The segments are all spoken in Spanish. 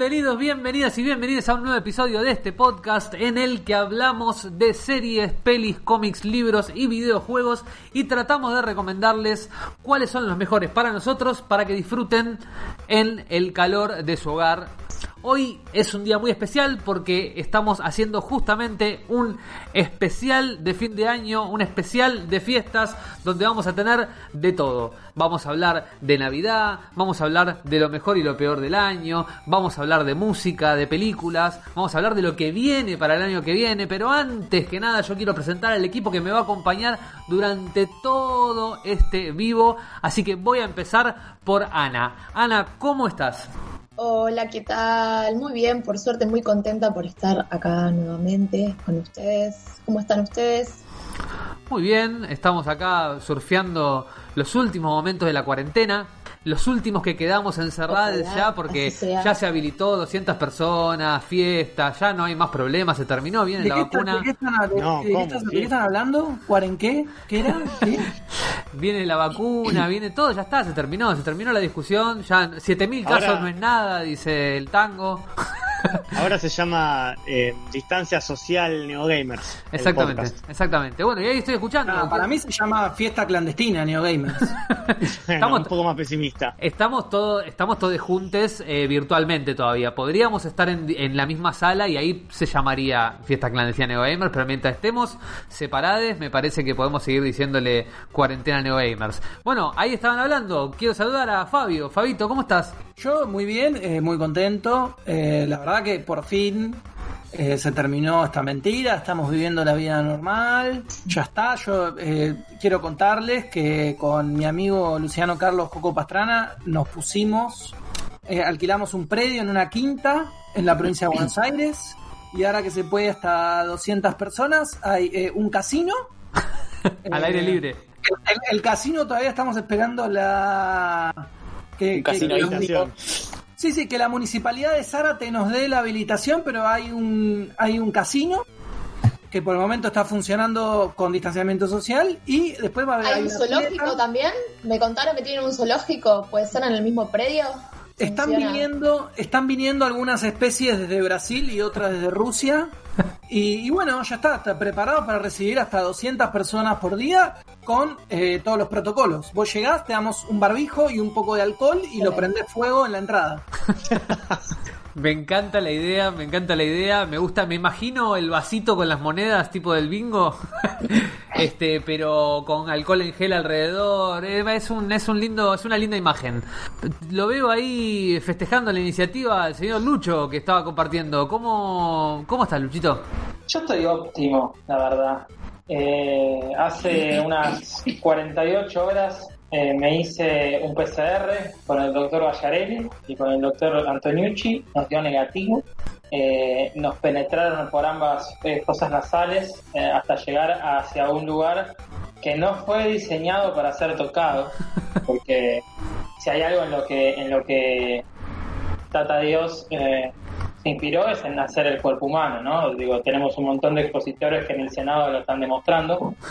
Bienvenidos, bienvenidas y bienvenidos a un nuevo episodio de este podcast en el que hablamos de series, pelis, cómics, libros y videojuegos y tratamos de recomendarles cuáles son los mejores para nosotros para que disfruten en el calor de su hogar Hoy es un día muy especial porque estamos haciendo justamente un especial de fin de año, un especial de fiestas donde vamos a tener de todo. Vamos a hablar de Navidad, vamos a hablar de lo mejor y lo peor del año, vamos a hablar de música, de películas, vamos a hablar de lo que viene para el año que viene, pero antes que nada yo quiero presentar al equipo que me va a acompañar durante todo este vivo, así que voy a empezar por Ana. Ana, ¿cómo estás? Hola, ¿qué tal? Muy bien, por suerte muy contenta por estar acá nuevamente con ustedes. ¿Cómo están ustedes? Muy bien, estamos acá surfeando los últimos momentos de la cuarentena los últimos que quedamos encerrados ya porque ya se habilitó 200 personas, fiestas, ya no hay más problemas, se terminó, viene la vacuna. ¿De qué están, hablando? ¿Cuaren qué? ¿Qué era? viene la vacuna, viene todo, ya está, se terminó, se terminó la discusión, ya 7000 casos no es nada, dice el tango. Ahora se llama eh, Distancia Social Neogamers. Exactamente, exactamente. Bueno, y ahí estoy escuchando. para mí se llama Fiesta Clandestina Neogamers. estamos un poco más pesimista. Estamos todos estamos todos juntos eh, virtualmente todavía. Podríamos estar en, la misma sala y ahí se llamaría Fiesta Clandestina Neogamers, pero mientras estemos separados, me parece que podemos seguir diciéndole cuarentena Neogamers. Bueno, ahí estaban hablando. Quiero saludar a Fabio. Fabito, ¿cómo estás? Yo muy bien, eh, muy contento. la verdad verdad que por fin eh, se terminó esta mentira, estamos viviendo la vida normal, ya está. Yo eh, quiero contarles que con mi amigo Luciano Carlos Coco Pastrana nos pusimos, eh, alquilamos un predio en una quinta en la provincia de Buenos Aires y ahora que se puede hasta 200 personas hay un casino. Al aire libre. El, casino todavía estamos esperando la... Que, casino Sí, sí, que la municipalidad de Zárate nos dé la habilitación, pero hay un, hay un casino que por el momento está funcionando con distanciamiento social y después va a haber... ¿Hay un zoológico también? Me contaron que tienen un zoológico, ¿puede ser en el mismo predio? Están viniendo, están viniendo algunas especies desde Brasil y otras desde Rusia. Y, bueno, ya está, está preparado para recibir hasta 200 personas por día con eh, todos los protocolos. Vos llegás, te damos un barbijo y un poco de alcohol y lo prendés fuego en la entrada. Me encanta la idea, me encanta la idea, me gusta, me imagino el vasito con las monedas tipo del bingo, este, pero con alcohol en gel alrededor, es un, es un lindo, es una linda imagen. Lo veo ahí festejando la iniciativa del señor Lucho que estaba compartiendo. ¿Cómo, cómo estás, Luchito? Yo estoy óptimo, la verdad. Eh, hace unas 48 horas eh, me hice un PCR con el doctor Vallarelli y con el doctor Antoniucci, nos dio negativo. Eh, nos penetraron por ambas eh, fosas nasales hasta llegar hacia un lugar que no fue diseñado para ser tocado, porque si hay algo en lo que en lo que Tata Dios se inspiró es en hacer el cuerpo humano, ¿no? Digo, tenemos un montón de expositores que en el Senado lo están demostrando.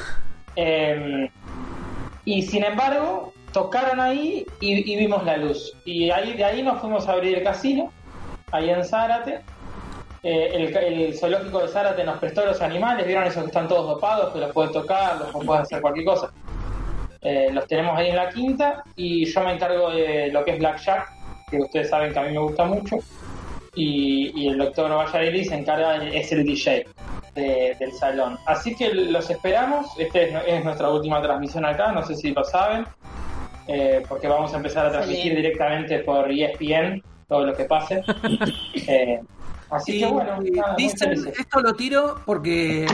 Y sin embargo, tocaron ahí y, vimos la luz. Y ahí de ahí nos fuimos a abrir el casino, ahí en Zárate. Eh, el, zoológico de Zárate nos prestó los animales, vieron esos que están todos dopados, que los puedes tocar, los puedes hacer cualquier cosa. Eh, los tenemos ahí en la quinta y yo me encargo de lo que es Blackjack, que ustedes saben que a mí me gusta mucho. Y, el doctor Vallarelli se encarga, es el DJ del salón. Así que los esperamos. Esta es, nuestra última transmisión acá, no sé si lo saben, eh, porque vamos a empezar a transmitir directamente por ESPN todo lo que pase. Eh, así que bueno. esto lo tiro porque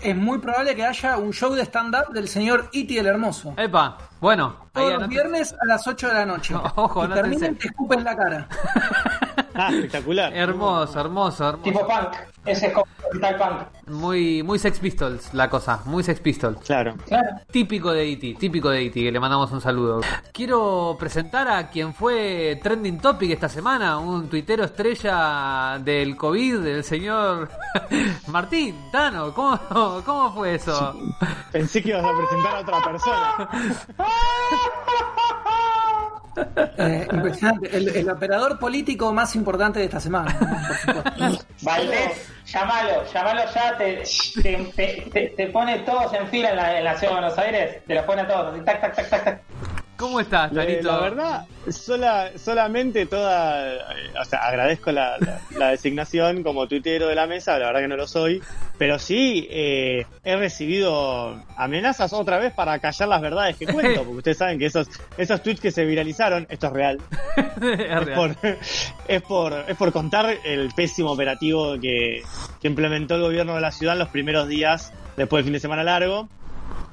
es muy probable que haya un show de stand-up del señor Iti el Hermoso. Epa, bueno. Todos los viernes a las 8 de la noche. ojo, no terminen, te escupen la cara. Ah, espectacular. hermoso, hermoso, hermoso. Tipo punk. Ese es como punk. Muy, muy Sex Pistols la cosa, muy Sex Pistols. Claro. Típico de E.T., típico de E.T., que le mandamos un saludo. Quiero presentar a quien fue trending topic esta semana, un tuitero estrella del COVID, el señor Martín Tano. ¿Cómo, ¿Cómo fue eso? Pensé que ibas a presentar a otra persona. Eh, impresionante. El, operador político más importante de esta semana. Valdés, llámalo, llámalo ya, te, te, pone todos en fila en la, ciudad de Buenos Aires, te los pone a todos, tac, tac, tac, tac, tac. ¿Cómo estás, Tanito? la verdad, sola, solamente toda. eh, O sea, agradezco la, la- la designación como tuitero de la mesa, la verdad que no lo soy. Pero sí, eh, he recibido amenazas otra vez para callar las verdades que cuento, porque ustedes saben que esos, esos tweets que se viralizaron, esto es real, Es es real. por, es por, es por contar el pésimo operativo que, que implementó el gobierno de la ciudad en los primeros días después del fin de semana largo.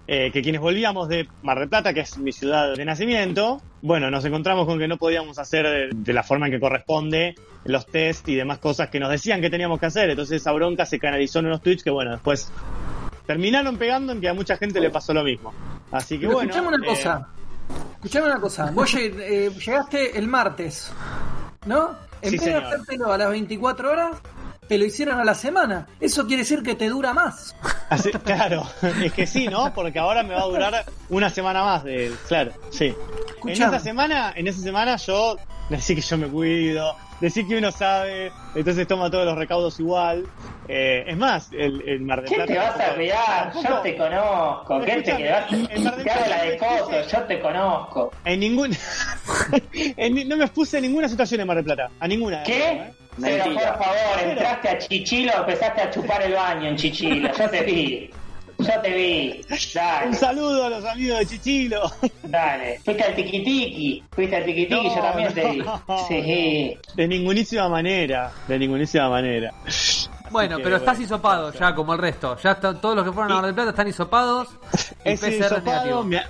Eh, que quienes volvíamos de Mar del Plata, que es mi ciudad de nacimiento, bueno, nos encontramos con que no podíamos hacer de, de la forma en que corresponde los test y demás cosas que nos decían que teníamos que hacer. Entonces esa bronca se canalizó en unos tweets que, bueno, después terminaron pegando en que a mucha gente le pasó lo mismo. Así que Pero bueno. escuchame una eh, cosa. Escuchame una cosa. Vos eh, llegaste el martes, ¿no? En Sí, vez de hacértelo a las 24 horas, te lo hicieron a la semana. Eso quiere decir que te dura más. Así- claro, es que sí, ¿no? Porque ahora me va a durar una semana más de, claro, sí. En esa semana, en esa semana yo decir que yo me cuido, decir que uno sabe, entonces toma todos los recaudos igual. Eh, es más, el, el Mar del ¿Qué Plata te vas a tampoco- cuidar? Yo te conozco. ¿Qué te quedas? en Mar del hago la Plata de coso, yo te conozco. En ningún, en no me expuse en ninguna situación en Mar del Plata, a ninguna. ¿Qué? ¿Eh? Pero por Mentira. favor, entraste a Chichilo, empezaste a chupar el baño en Chichilo. Yo te vi. Yo te vi. Un saludo a los amigos de Chichilo. dale. Fuiste al tiquitiqui. Fuiste al tiquitiqui, No, yo también te vi. no. Sí. De ningunísima manera, de ningunísima manera. Bueno, que, pero estás hisopado ya, como el resto. Ya está- todos los que fueron a Mar del Plata están hisopados. Y PCR hisopado negativo. me,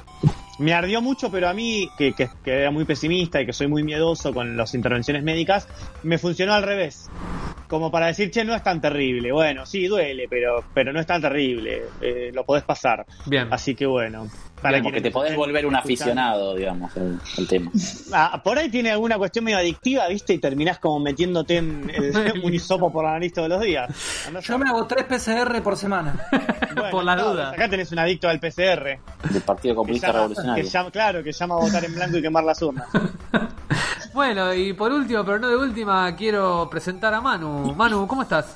me ardió mucho, pero a mí, que, que, que era muy pesimista y que soy muy miedoso con las intervenciones médicas, me funcionó al revés. Como para decir, che, no es tan terrible. Bueno, sí, duele, pero, pero no es tan terrible. Eh, lo podés pasar. Bien. Así que bueno. Como quienes que te podés volver un aficionado, digamos, el, el tema. Ah, por ahí tiene alguna cuestión medio adictiva, ¿viste? Y terminás como metiéndote en, en un hisopo por la nariz todos los días. A Yo me hago 3 PCR por semana. Bueno, Por la no, duda. Acá tenés un adicto al PCR. Del Partido Que Comunista llama, Revolucionario. que llama- claro, que llama a votar en blanco y quemar las urnas. Bueno, y por último, pero no de última, quiero presentar a Manu. Manu, ¿cómo estás?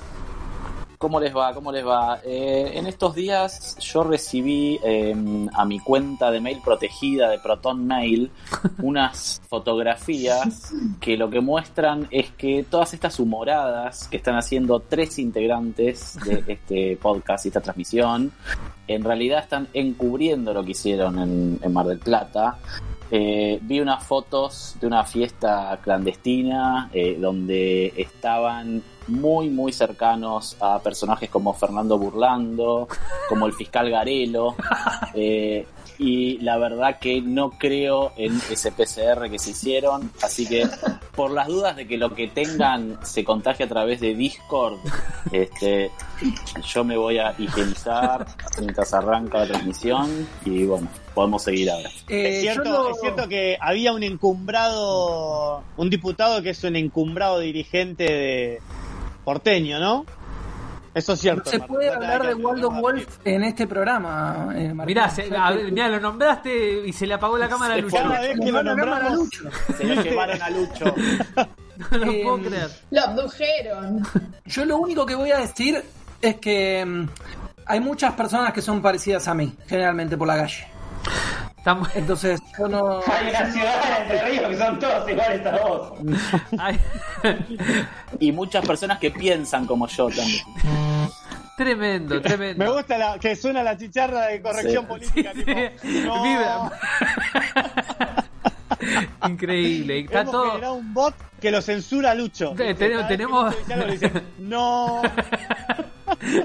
¿Cómo les va? ¿Cómo les va? Eh, en estos días yo recibí eh, a mi cuenta de mail protegida de Proton Mail unas fotografías que lo que muestran es que todas estas humoradas que están haciendo tres integrantes de este podcast y esta transmisión en realidad están encubriendo lo que hicieron en, en Mar del Plata. Eh, vi unas fotos de una fiesta clandestina eh, donde estaban muy muy cercanos a personajes como Fernando Burlando, como el fiscal Garelo, eh, y la verdad que no creo en ese PCR que se hicieron, así que por las dudas de que lo que tengan se contagie a través de Discord, este, yo me voy a higienizar mientras arranca la transmisión y bueno, podemos seguir ahora. Eh, es, cierto, es cierto que había un encumbrado, un diputado que es un encumbrado dirigente de porteño, ¿no? Eso es cierto. No se puede hablar de Waldo Wolf en este programa. Eh. Mirá, se- a ver, mirá, lo nombraste y se le apagó la cámara a Se Lucho. Cada vez que lo a nombramos, Lucho. Se lo llevaron a Lucho. No lo Eh, puedo creer. Lo abdujeron. Yo lo único que voy a decir es que mm, hay muchas personas que son parecidas a mí, generalmente por la calle. Estamos- Entonces, yo no. Hay una ciudad en Entre Ríos que son todos iguales a vos. Y muchas personas que piensan como yo también. tremendo, tremendo. Me gusta la, que suena la chicharra de corrección Sí. política. tipo, no, Viva. Increíble. Está hemos todo. generado un bot que lo censura a Lucho. Tenemos- Lucho no.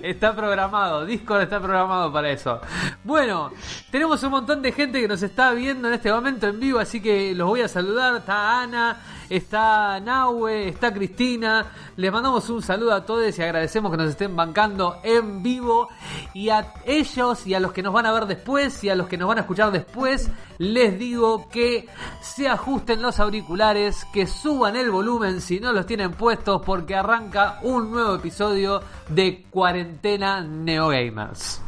Está programado, Discord está programado para eso. Bueno, tenemos un montón de gente que nos está viendo en este momento en vivo, así que los voy a saludar. Está Ana, está Nahue, está Cristina. Les mandamos un saludo a todos y agradecemos que nos estén bancando en vivo. Y a ellos y a los que nos van a ver después y a los que nos van a escuchar después, les digo que se ajusten los auriculares, que suban el volumen si no los tienen puestos, porque arranca un nuevo episodio de Cuarentena Neogamers.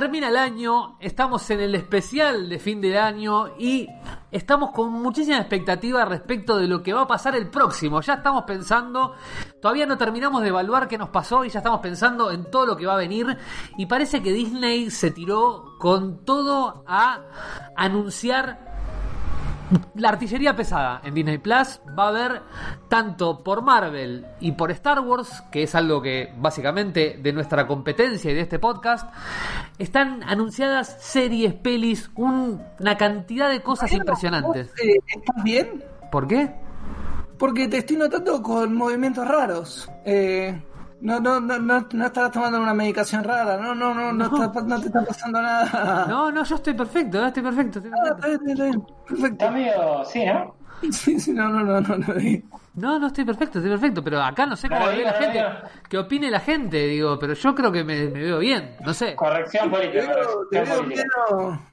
Termina el año, estamos en el especial de fin de año y estamos con muchísima expectativa respecto de lo que va a pasar el próximo. Ya estamos pensando, todavía no terminamos de evaluar qué nos pasó y ya estamos pensando en todo lo que va a venir y parece que Disney se tiró con todo a anunciar la artillería pesada en Disney Plus va a haber tanto por Marvel y por Star Wars, que es algo que básicamente de nuestra competencia y de este podcast, están anunciadas series, pelis, un- una cantidad de cosas impresionantes. ¿Vos, eh, ¿Estás bien? ¿Por qué? Porque te estoy notando con movimientos raros. Eh, no, no, no, no, no estás tomando una medicación rara. No, no, no, no, No. está- no te está pasando nada. No, no, yo estoy perfecto, eh, estoy perfecto. estoy Ah, perfecto. está bien, está bien, Perfecto. Está medio. Sí, ¿no? Sí, sí, no, no, no, no, no. No, no estoy perfecto, estoy perfecto, pero acá no sé cómo ve la gente, que opine la gente, digo, pero yo creo que me, me veo bien, no sé. Corrección política.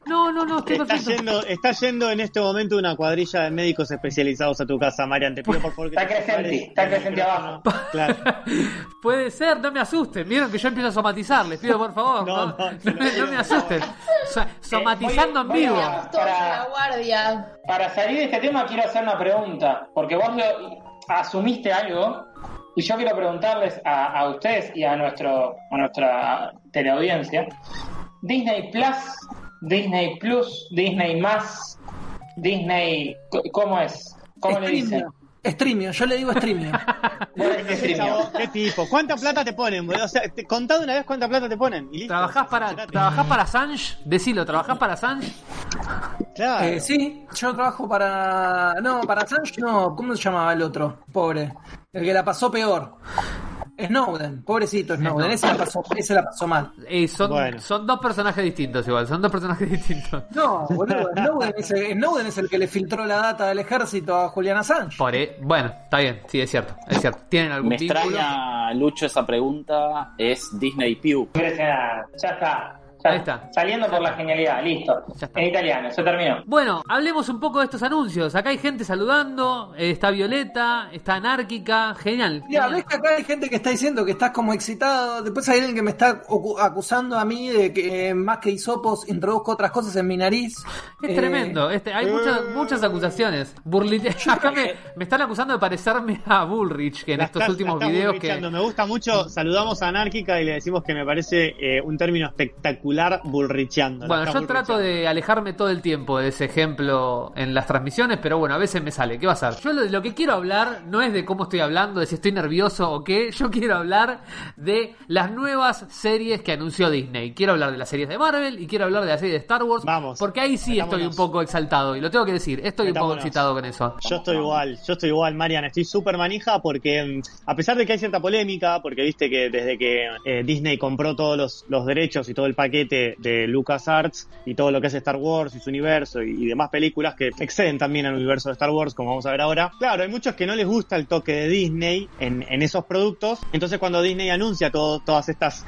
No, no, no, estoy Está perfecto. yendo, está yendo en este momento una cuadrilla de médicos especializados a tu casa, Marian. Te pido por favor que Está te creciente, separes está micrófono. abajo. Claro. Puede ser, no me asusten. Vieron que yo empiezo a somatizar, les pido por favor. No, No, no, me- asusten. So- somatizando en voy vivo. voy a- Para- en la guardia. Para salir de este tema quiero hacer una pregunta, porque vos lo, asumiste algo y yo quiero preguntarles a, a ustedes y a nuestro a nuestra teleaudiencia. Disney Plus, Disney Plus, Disney Más, Disney ¿cómo es? ¿Cómo le dicen? Streamio. Yo le digo streamio. ¿Qué, streaming. chavo? ¿Qué tipo? ¿Cuánta plata te ponen? boludo? O sea, te, contá de una vez cuánta plata te ponen. Y listo. ¿Trabajás para. ¿Trabajás para Sanj? Decilo, ¿trabajás para Sanj? Claro. Eh, sí, yo trabajo para. No, para Sanch no. ¿Cómo se llamaba el otro? Pobre. El que la pasó peor. Snowden, pobrecito Snowden. Ese la pasó, ese la pasó mal. Eh, son, Bueno. son dos personajes distintos igual, son dos personajes distintos. No, boludo, Snowden es, el, Snowden es el que le filtró la data del ejército a Julian Assange. Por, eh, bueno, está bien, sí, es cierto, es cierto. ¿Tienen algún Me vínculo? extraña, Lucho, esa pregunta. Es Disney Pew. Ya está. Ya Ahí está. Saliendo por la genialidad, listo. Ya está. En italiano, se terminó. Bueno, hablemos un poco de estos anuncios. Acá hay gente saludando, eh, está Violeta, está Anárquica, genial. Mira, genial. ves que acá hay gente que está diciendo que estás como excitado. Después hay alguien que me está acusando a mí de que eh, más que hisopos introduzco otras cosas en mi nariz. Es Eh, tremendo, este, hay muchas, muchas acusaciones. Burli- Acá me, me están acusando de parecerme a Bullrich, que en La estos estás- últimos videos que... Me gusta mucho. Saludamos a Anárquica y le decimos que me parece eh, un término espectacular bullricheando. La Bueno, yo trato de alejarme todo el tiempo de ese ejemplo en las transmisiones, pero bueno, a veces me sale. ¿Qué va a ser? Yo lo, lo que quiero hablar no es de cómo estoy hablando, de si estoy nervioso o qué. Yo quiero hablar de las nuevas series que anunció Disney. Quiero hablar de las series de Marvel y quiero hablar de la serie de Star Wars. Vamos, Porque ahí sí estoy un poco exaltado y lo tengo que decir. Estoy un poco excitado con eso. Yo estoy igual, yo estoy igual, Marian. Estoy súper manija porque, mm, a pesar de que hay cierta polémica, porque viste que desde que eh, Disney compró todos los, los derechos y todo el paquete de LucasArts y todo lo que es Star Wars y su universo y, demás películas que exceden también al universo de Star Wars, como vamos a ver ahora. Claro, hay muchos que no les gusta el toque de Disney en, esos productos. Entonces, cuando Disney anuncia todo, todas estas,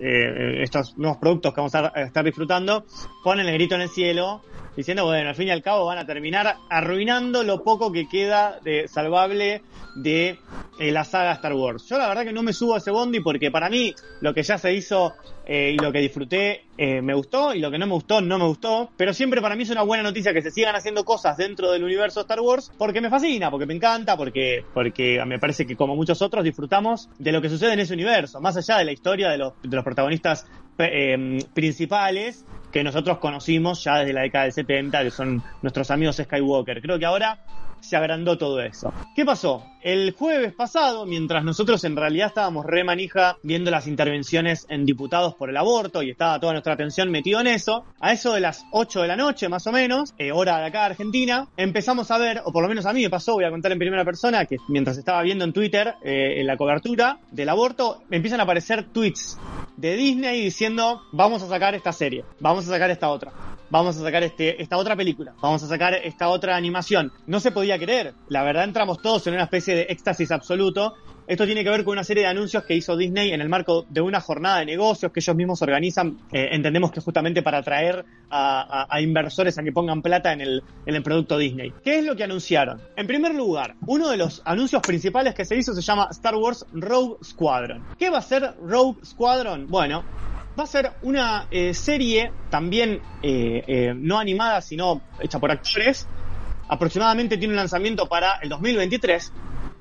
eh, estos nuevos productos que vamos a estar disfrutando, ponen el grito en el cielo diciendo, bueno, al fin y al cabo van a terminar arruinando lo poco que queda de salvable de eh, la saga Star Wars. Yo la verdad que no me subo a ese bondi porque para mí lo que ya se hizo eh, y lo que disfruté eh, me gustó y lo que no me gustó no me gustó, pero siempre para mí es una buena noticia que se sigan haciendo cosas dentro del universo Star Wars porque me fascina, porque me encanta, porque, porque me parece que como muchos otros disfrutamos de lo que sucede en ese universo, más allá de la historia de los, de los protagonistas eh, principales que nosotros conocimos ya desde la década del 70, que son nuestros amigos Skywalker. Creo que ahora se agrandó todo eso. ¿Qué pasó? El jueves pasado, mientras nosotros en realidad estábamos re manija viendo las intervenciones en diputados por el aborto y estaba toda nuestra atención metido en eso, a eso de las 8 de la noche más o menos, eh, hora de acá de Argentina, empezamos a ver, o por lo menos a mí me pasó, voy a contar en primera persona, que mientras estaba viendo en Twitter eh, la cobertura del aborto, empiezan a aparecer tweets de Disney diciendo vamos a sacar esta serie, vamos a sacar esta otra, vamos a sacar este, esta otra película, vamos a sacar esta otra animación. No se podía creer, la verdad entramos todos en una especie de éxtasis absoluto. Esto tiene que ver con una serie de anuncios que hizo Disney en el marco de una jornada de negocios que ellos mismos organizan. Eh, entendemos que justamente para atraer a, inversores a que pongan plata en el, producto Disney. ¿Qué es lo que anunciaron? En primer lugar, uno de los anuncios principales que se hizo se llama Star Wars Rogue Squadron. ¿Qué va a ser Rogue Squadron? Bueno, va a ser una eh, serie también eh, no animada, sino hecha por actores. Aproximadamente tiene un lanzamiento para el 2023.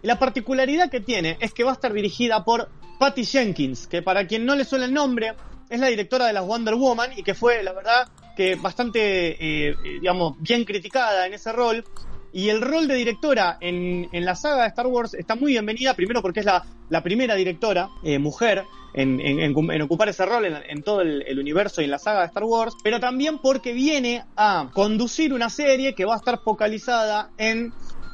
Y la particularidad que tiene es que va a estar dirigida por Patty Jenkins, que para quien no le suena el nombre, es la directora de las Wonder Woman y que fue, la verdad, que bastante, eh, digamos, bien criticada en ese rol. Y el rol de directora en, en, la saga de Star Wars está muy bienvenida, primero porque es la, la primera directora eh, mujer en, en, en, ocupar ese rol en, todo el, el, universo y en la saga de Star Wars, pero también porque viene a conducir una serie que va a estar focalizada en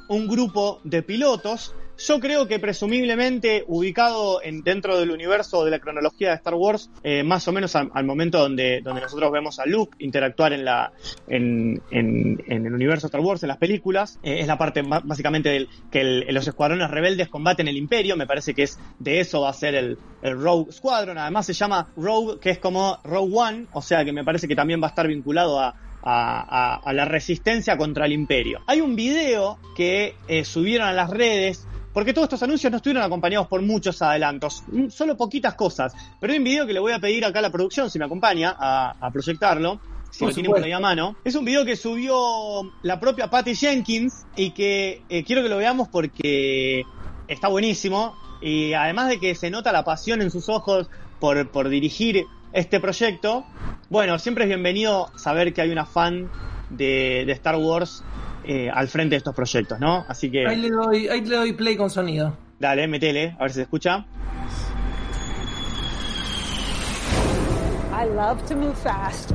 un grupo de pilotos. Yo creo que presumiblemente ubicado en, dentro del universo de la cronología de Star Wars, eh, más o menos al, momento donde, donde nosotros vemos a Luke interactuar en la en, en, el universo Star Wars, en las películas, eh, es la parte básicamente del que los escuadrones rebeldes combaten el imperio, me parece que es de eso va a ser el, el Rogue Squadron, además se llama Rogue, que es como Rogue One, o sea que me parece que también va a estar vinculado a, a, a, a, la resistencia contra el imperio. Hay un video que eh, subieron a las redes porque todos estos anuncios no estuvieron acompañados por muchos adelantos, solo poquitas cosas. Pero hay un video que le voy a pedir acá a la producción, si me acompaña, a, a proyectarlo. Si por lo tienen por ahí a mano. Es un video que subió la propia Patty Jenkins y que eh, quiero que lo veamos porque está buenísimo. Y además de que se nota la pasión en sus ojos por, por dirigir este proyecto, bueno, siempre es bienvenido saber que hay una fan de, de Star Wars eh, al frente de estos proyectos, ¿no? Así que. Ahí le, doy, ahí le doy play con sonido. Dale, metele, a ver si se escucha. I love to move fast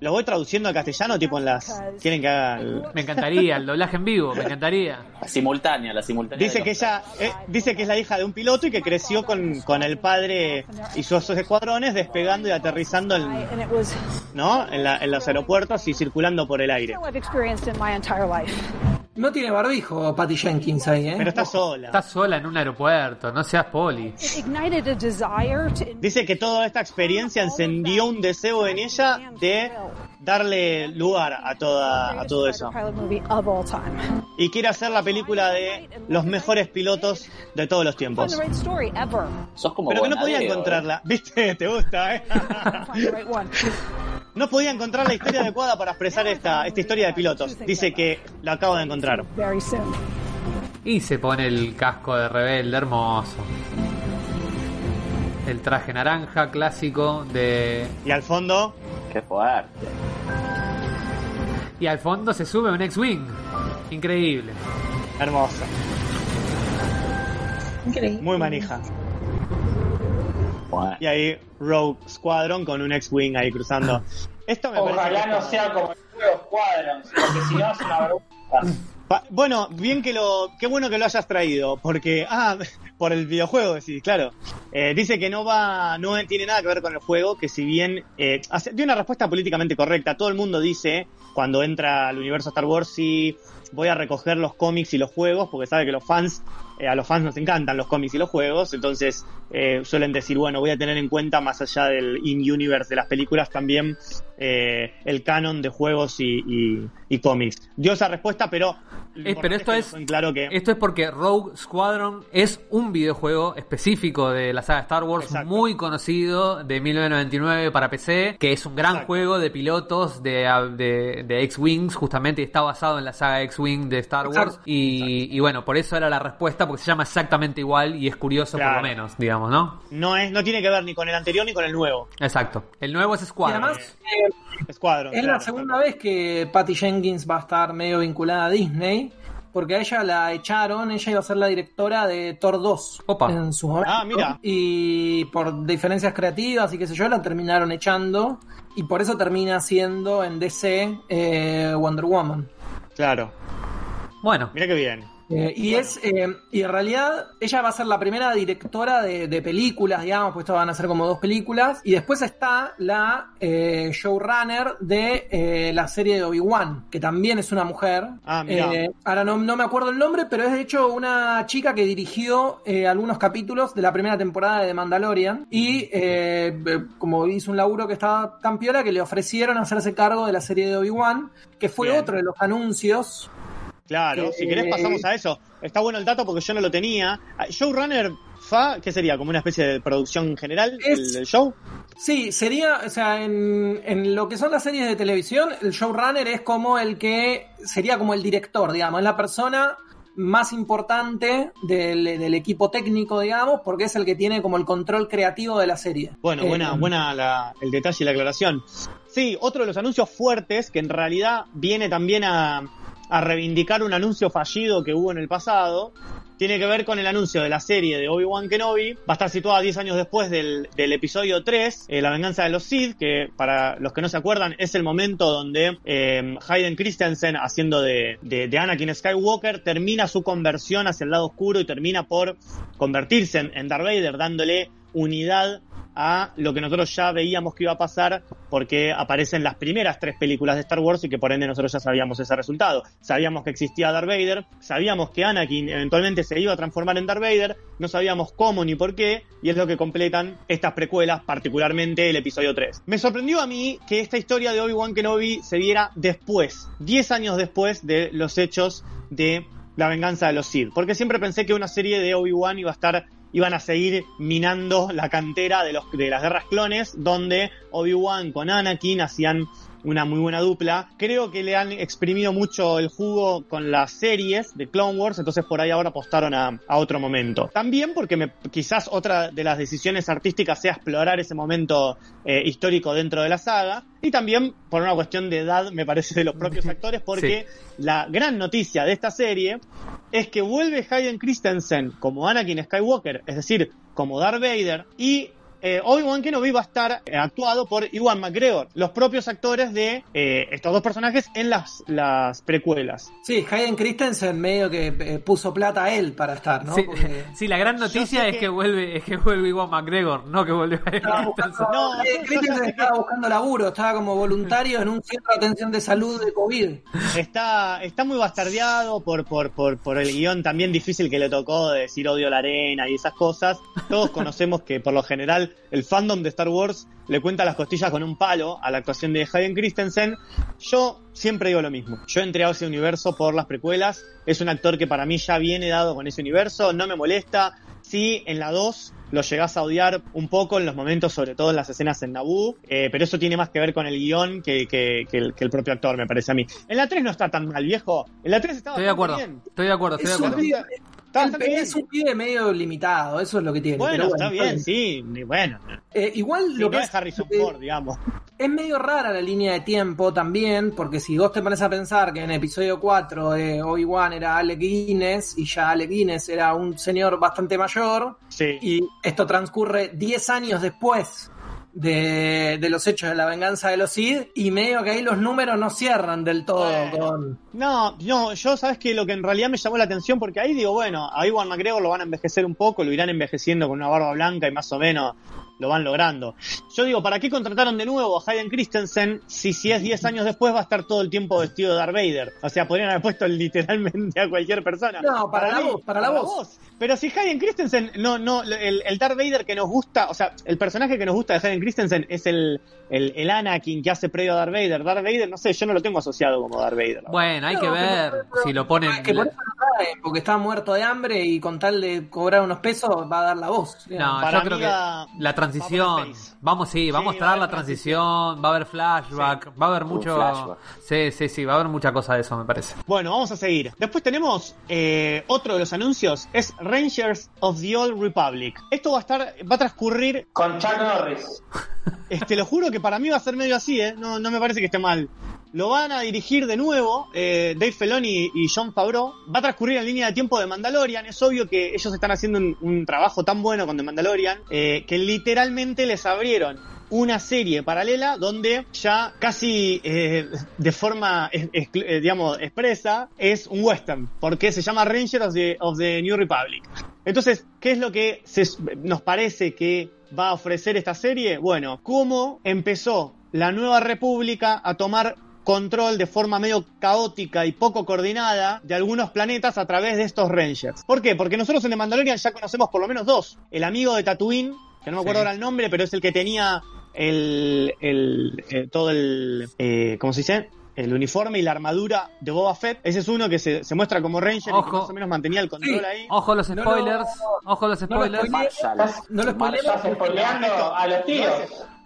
Lo voy traduciendo al castellano, tipo en las. ¿Quieren que haga el... Me encantaría, el doblaje en vivo, me encantaría. La simultánea, la simultánea. Dice que ella eh, dice que es la hija de un piloto y que creció con, con el padre y sus escuadrones despegando y aterrizando en, ¿no? en, la, en los aeropuertos y circulando por el aire. No tiene barbijo Patty Jenkins ahí, ¿eh? Pero está sola. Está sola en un aeropuerto, no seas poli. Dice que toda esta experiencia encendió un deseo en ella de darle lugar a toda a todo eso. Y quiere hacer la película de los mejores pilotos de todos los tiempos. Sos como Pero que no podía encontrarla. ¿Viste? ¿Te gusta, eh? No podía encontrar la historia adecuada para expresar esta, esta historia de pilotos. Dice que la acabo de encontrar. Y se pone el casco de rebelde hermoso. El traje naranja clásico de... Y al fondo, Qué fuerte. Y al fondo se sube un X-Wing. Increíble. hermosa. Increíble. Muy manija. Bueno. Y ahí Rogue Squadron con un X-Wing ahí cruzando. Esto me Ojalá no sea como el juego Squadrons, porque si no es una vergüenza. Bueno, bien que lo, qué bueno que lo hayas traído, porque, ah, por el videojuego, decís, claro. Eh, dice que no va, no tiene nada que ver con el juego, que si bien, eh, hace- dio una respuesta políticamente correcta. Todo el mundo dice, cuando entra al universo Star Wars, sí, voy a recoger los cómics y los juegos, porque sabe que los fans, eh, a los fans nos encantan los cómics y los juegos, entonces eh, suelen decir, bueno, voy a tener en cuenta, más allá del in-universe de las películas, también eh, el canon de juegos y, y- y cómics. Dio esa respuesta, pero... pero esto es, claro que... esto es porque Rogue Squadron es un videojuego específico de la saga Star Wars, Exacto. muy conocido de 1999 para PC, que es un gran Exacto. juego de pilotos de, de, de X-Wings, justamente y está basado en la saga X-Wing de Star Wars. Y bueno, por eso era la respuesta, porque se llama exactamente igual y es curioso por lo menos, digamos, ¿no? No, es, no tiene que ver ni con el anterior ni con el nuevo. Exacto. El nuevo es Y Squadron. además, eh, Squadron. es claro. la segunda vez que Patty Jenkins va a estar medio vinculada a Disney. Porque a ella la echaron, ella iba a ser la directora de Thor 2 Opa. en su momento. Ah, mira. Y por diferencias creativas y qué sé yo, la terminaron echando. Y por eso termina siendo en DC eh, Wonder Woman. Claro. Bueno, Mira qué bien. Eh, y es eh, y en realidad ella va a ser la primera directora de, de películas, digamos, pues esto van a ser como dos películas. Y después está la eh, showrunner de eh, la serie de Obi-Wan, que también es una mujer. Ah. Eh, ahora no, no me acuerdo el nombre, pero es de hecho una chica que dirigió eh, algunos capítulos de la primera temporada de The Mandalorian. Y eh, como hizo un laburo que estaba tan piola que le ofrecieron hacerse cargo de la serie de Obi-Wan, que fue Bien. otro de los anuncios Claro, Eh, si querés pasamos a eso. Está bueno el dato porque yo no lo tenía. Ah, Showrunner FA, ¿qué sería? ¿Como una especie de producción general Es- del show? Sí, sería, o sea, en, en lo que son las series de televisión, el showrunner es como el que sería como el director, digamos, es la persona más importante del, del equipo técnico, digamos, porque es el que tiene como el control creativo de la serie. Bueno, Eh, buena, buena la- el detalle y la aclaración. Sí, otro de los anuncios fuertes que en realidad viene también a, a reivindicar un anuncio fallido que hubo en el pasado. Tiene que ver con el anuncio de la serie de Obi-Wan Kenobi. Va a estar situada 10 años después del, del episodio 3, eh, La venganza de los Sith, que para los que no se acuerdan es el momento donde eh, Hayden Christensen, haciendo de, de, Anakin Skywalker, termina su conversión hacia el lado oscuro y termina por convertirse en, en Darth Vader, dándole unidad a lo que nosotros ya veíamos que iba a pasar porque aparecen las primeras tres películas de Star Wars y que por ende nosotros ya sabíamos ese resultado. Sabíamos que existía Darth Vader, sabíamos que Anakin eventualmente se iba a transformar en Darth Vader, no sabíamos cómo ni por qué, y es lo que completan estas precuelas, particularmente el episodio 3. Me sorprendió a mí que esta historia de Obi-Wan Kenobi se diera después, 10 años después de los hechos de la venganza de los Sith, porque siempre pensé que una serie de Obi-Wan iba a estar iban a seguir minando la cantera de, los, de las guerras clones, donde Obi-Wan con Anakin hacían una muy buena dupla. Creo que le han exprimido mucho el jugo con las series de Clone Wars, entonces por ahí ahora apostaron a, a otro momento. También porque me, quizás otra de las decisiones artísticas sea explorar ese momento eh, histórico dentro de la saga, y también por una cuestión de edad, me parece, de los propios actores, porque la gran noticia de esta serie es que vuelve Hayden Christensen como Anakin Skywalker, es decir, como Darth Vader, y eh, Obi-Wan Kenobi va a estar eh, actuado por Iwan McGregor, los propios actores de eh, estos dos personajes en las, las precuelas. Sí, Hayden Christensen medio que eh, puso plata a él para estar, ¿no? Sí, Porque- sí, la gran noticia es que... que- vuelve es que vuelve Iwan McGregor, no que vuelve Estaba buscando, No, Hayden Christensen que- estaba buscando laburo, estaba como voluntario en un centro de atención de salud de COVID. Está, está muy bastardeado por, por, por, por el guion también difícil que le tocó de decir odio la arena y esas cosas. Todos conocemos que por lo general el fandom de Star Wars le cuenta las costillas con un palo a la actuación de Hayden Christensen. Yo siempre digo lo mismo. Yo entré a ese universo por las precuelas. Es un actor que para mí ya viene dado con ese universo. No me molesta. Sí, en la 2 lo llegás a odiar un poco en los momentos, sobre todo en las escenas en Naboo, eh, pero eso tiene más que ver con el guion que, que, que el, que el propio actor, me parece a mí. En la 3 no está tan mal, viejo. En la 3 está Estoy de acuerdo, bien. estoy de acuerdo, estoy de acuerdo. El es un pibe medio limitado, eso es lo que tiene. Bueno, pero está bien, sí, ni- bueno. Eh, igual Sí, lo no que es es, Harrison eh, Ford, digamos. es medio rara la línea de tiempo también, porque si vos te pones a pensar que en episodio 4 de Obi-Wan era Alec Guinness y ya Alec Guinness era un señor bastante mayor, Sí. y esto transcurre 10 años después de, de los hechos de la venganza de los Sith, y medio que ahí los números no cierran del todo Bueno. con... No, no, yo sabes que lo que en realidad me llamó la atención, porque ahí digo, bueno, a Iwan McGregor lo van a envejecer un poco, lo irán envejeciendo con una barba blanca y más o menos lo van logrando. Yo digo, ¿para qué contrataron de nuevo a Hayden Christensen si si es 10 años después va a estar todo el tiempo vestido de Darth Vader? O sea, podrían haber puesto literalmente a cualquier persona. No, para la voz, para la voz. Pero si Hayden Christensen, no, no, el, el Darth Vader que nos gusta, o sea, el personaje que nos gusta de Hayden Christensen es el, el, el Anakin que hace previo a Darth Vader. Darth Vader, no sé, yo no lo tengo asociado como Darth Vader. Bueno, hay No, que ver pero- si lo ponen. Que por eso lo porque está muerto de hambre y con tal de cobrar unos pesos va a dar la voz. No, Para yo creo que va- la transición. va. Vamos, sí, vamos Sí, a va a traer la transición, va a haber flashback, va a haber mucho. flashback. Sí, sí, sí, va a haber mucha cosa de eso, me parece. Bueno, vamos a seguir. Después tenemos eh, otro de los anuncios, es Rangers of the Old Republic. Esto va a estar, va a transcurrir, Con Chuck Norris. este, lo juro que para mí va a ser medio así, ¿eh? No, no me parece que esté mal. Lo van a dirigir de nuevo eh, Dave Filoni y John Favreau. Va a transcurrir en línea de tiempo de Mandalorian. Es obvio que ellos están haciendo un, un trabajo tan bueno con The Mandalorian eh, que literalmente les abrieron una serie paralela donde ya casi eh, de forma, eh, digamos, expresa es un western, porque se llama Ranger of the, of the New Republic. Entonces, ¿qué es lo que se- nos parece que va a ofrecer esta serie? Bueno, cómo empezó la nueva república a tomar control de forma medio caótica y poco coordinada de algunos planetas a través de estos Rangers. ¿Por qué? Porque nosotros en The Mandalorian ya conocemos por lo menos dos. El amigo de Tatooine, que no me acuerdo Sí. ahora el nombre, pero es el que tenía el, el- eh, todo el, eh, ¿cómo se dice? el uniforme y la armadura de Boba Fett. Ese es uno que se, se muestra como Ranger y Ojo. que más o menos mantenía el control Sí. ahí. Ojo los No lo- spoilers. Ojo los no lo spoilers. No lo spoilemos. Estás spoileando a los tiros.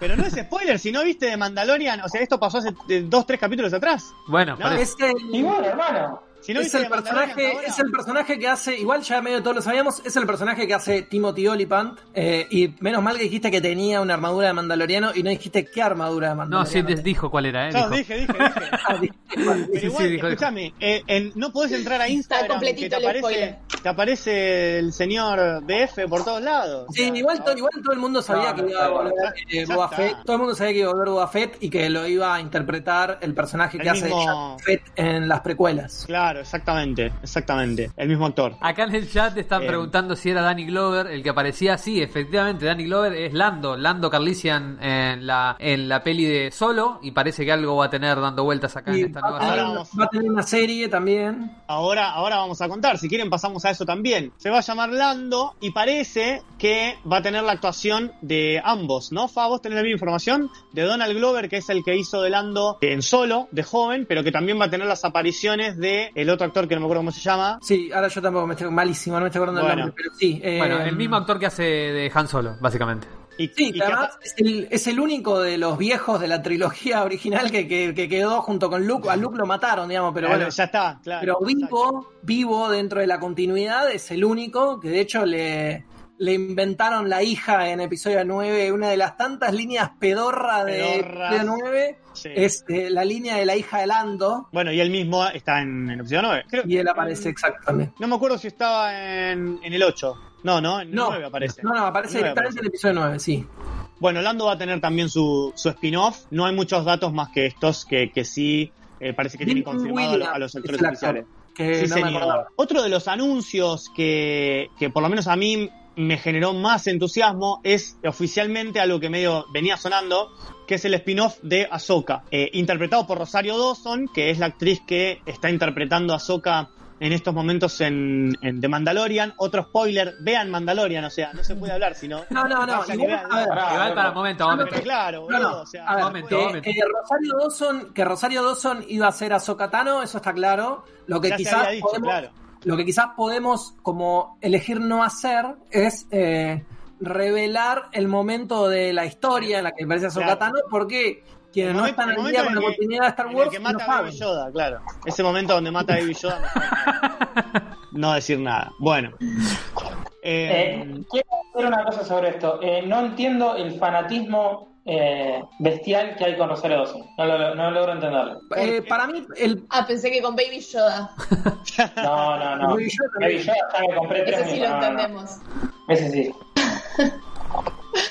Pero no es spoiler, si no viste de Mandalorian, o sea, esto pasó hace eh, dos, tres capítulos atrás. Bueno, No. Es Y bueno, hermano. Si no es el personaje, ahora, es el personaje que hace, igual ya medio todos lo sabíamos, es el personaje que hace Timothy Olyphant. eh, y menos mal que dijiste que tenía una armadura de mandaloriano y no dijiste qué armadura de No, mandaloriano. sí, te dijo cuál era, ¿eh? No, Dijo. dije, dije, dije. Ah, cuál. Pero Sí, igual, sí, dijo, dijo. escúchame, eh, en- no podés entrar a Instagram que completito te el aparece, spoiler. Te aparece el señor BF por todos lados. O Sí, sea, igual, to- igual todo el mundo sabía No, que iba a volver eh, Boba. Fett. Todo el mundo sabía que iba a volver Boba Fett y que lo iba a interpretar el personaje que El hace mismo- Jango Fett en las precuelas. Claro, exactamente, exactamente. El mismo actor. Acá en el chat están Eh. preguntando si era Danny Glover el que aparecía. Sí, efectivamente, Danny Glover es Lando, Lando Carlisian en la, en la peli de Solo. Y parece que algo va a tener dando vueltas acá Y en esta va, nueva a tener, serie. Va a tener una serie también. Ahora, ahora vamos a contar, si quieren pasamos a eso también. Se va a llamar Lando y parece que va a tener la actuación de ambos, ¿no? Fa, vos tenés la misma información de Donald Glover, que es el que hizo de Lando en solo, de joven, pero que también va a tener las apariciones de el otro actor que no me acuerdo cómo se llama. Sí, ahora yo tampoco me estoy malísimo, no me estoy acordando Bueno. el nombre, pero sí. eh, Bueno, el mismo actor que hace de Han Solo, básicamente. Y, Sí, y que que además es el, es el único de los viejos de la trilogía original que, que- que quedó junto con Luke. A Luke lo mataron, digamos, pero Claro, bueno. ya está, claro. Pero vivo, vivo dentro de la continuidad, es el único que de hecho le, le inventaron la hija en episodio 9, una de las tantas líneas pedorra de episodio 9, Sí. es eh, la línea de la hija de Lando, Bueno, y él mismo está en, en episodio 9. Creo- y él aparece exactamente. No me acuerdo si estaba en, en el 8. No, no, en el No, 9 aparece. no, no, aparece En el 9 directamente en el episodio 9, sí. Bueno, Lando va a tener también su, su spin-off. No hay muchos datos más que estos que, que sí eh, parece que tienen confirmado a, los es actores oficiales. que Sí, no me. Otro de los anuncios que, que por lo menos a mí me generó más entusiasmo es oficialmente algo que medio venía sonando, que es el spin-off de Ahsoka, eh, interpretado por Rosario Dawson, que es la actriz que está interpretando a Ahsoka en estos momentos en, en The Mandalorian. Otro spoiler, vean Mandalorian, o sea, no se puede hablar sino... No, no, no, igual- vean. a ver, Pará, Igual para un momento, no, momento. Pero claro, No, boludo, no, o sea, a ver, momento, que, momento. eh, Rosario Dawson, que Rosario Dawson iba a ser Ahsoka Tano, eso está claro. Lo que ya se quizás había dicho, podemos, claro. lo que quizás podemos como elegir no hacer es eh, revelar el momento de la historia en la que aparece Ahsoka Claro. Tano, porque quienes no momento- están el al día con la en el que- continuidad de Star En el Wars que no mata a saben. Baby Yoda, claro. Ese momento donde mata a Baby Yoda, no, no decir nada. Bueno. Eh, Eh, quiero decir una cosa sobre esto. Eh, no entiendo el fanatismo eh, bestial que hay con Rosario Dawson. No, lo- no logro entenderlo. Eh, para mí, el, Ah, pensé que con Baby Yoda. No, no, no. Baby Yoda. Baby Yoda ya me compré tres Ese sí mil. lo No, no, no. entendemos. Ese sí.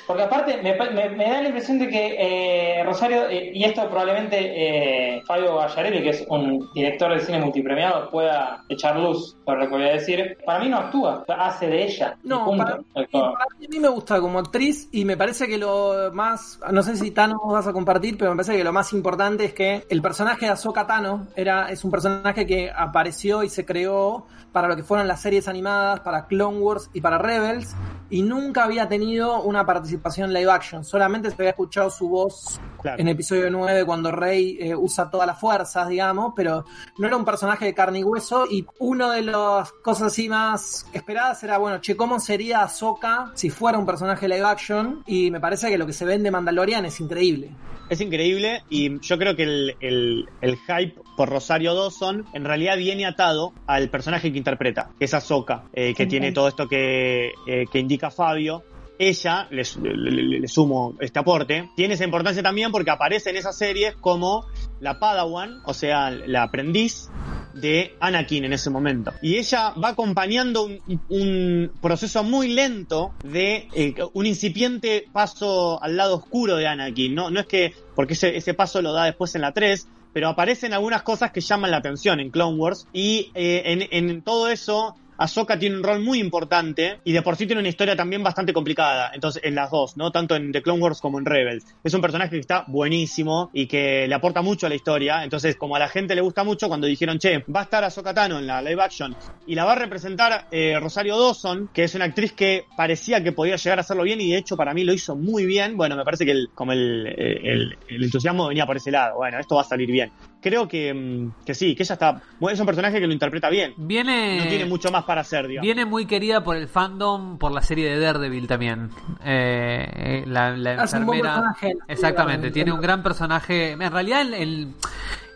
Porque aparte me, me- me da la impresión de que eh, Rosario, eh, y esto probablemente eh, Fabio Gallarelli, que es un director de cine multipremiado, pueda echar luz sobre lo que voy a decir, para mí no actúa, hace de ella. No, punto. para mí, para mí- a mí me gusta como actriz y me parece que lo más, no sé si Tano vas a compartir, pero me parece que lo más importante es que el personaje de Ahsoka Tano era, es un personaje que apareció y se creó para lo que fueron las series animadas, para Clone Wars y para Rebels, y nunca había tenido una participación live action, solamente se había escuchado su voz Claro. en episodio 9 cuando Rey eh, usa todas las fuerzas, digamos, pero no era un personaje de carne y hueso y una de las cosas así más esperadas era, bueno, che, ¿cómo sería Ahsoka si fuera un personaje live action? Y me parece que lo que se ve en The Mandalorian es increíble. Es increíble y yo creo que el, el- el hype por Rosario Dawson en realidad viene atado al personaje que interpreta, que es Ahsoka, eh, que tiene todo esto que, eh, que indica Fabio. Ella, le, le- le- le sumo este aporte, tiene esa importancia también porque aparece en esa serie como la Padawan, o sea, la aprendiz de Anakin en ese momento. Y ella va acompañando un, un proceso muy lento de eh, un incipiente paso al lado oscuro de Anakin. No, no es que, porque ese, ese paso lo da después en la 3, pero aparecen algunas cosas que llaman la atención en Clone Wars. Y eh, en, en todo eso, Ahsoka tiene un rol muy importante y de por sí tiene una historia también bastante complicada. Entonces, en las dos, ¿no? Tanto en The Clone Wars como en Rebels. Es un personaje que está buenísimo y que le aporta mucho a la historia. Entonces, como a la gente le gusta mucho, cuando dijeron, che, va a estar Ahsoka Tano en la live action y la va a representar eh, Rosario Dawson, que es una actriz que parecía que podía llegar a hacerlo bien y de hecho para mí lo hizo muy bien. Bueno, me parece que el, como el, el, el entusiasmo venía por ese lado. Bueno, esto va a salir bien. Creo que, mm, que sí, que ella está. bueno, Es un personaje que lo interpreta bien. Viene. No tiene mucho más para hacer, digamos. Viene muy querida por el fandom, por la serie de Daredevil también. Eh, eh, la, la Hace un buen enfermera. personaje. Exactamente, tiene un gran personaje. En realidad, en-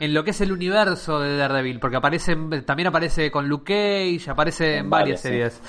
en lo que es el universo de Daredevil, porque aparece también aparece con Luke Cage, aparece en, En varias sí. series.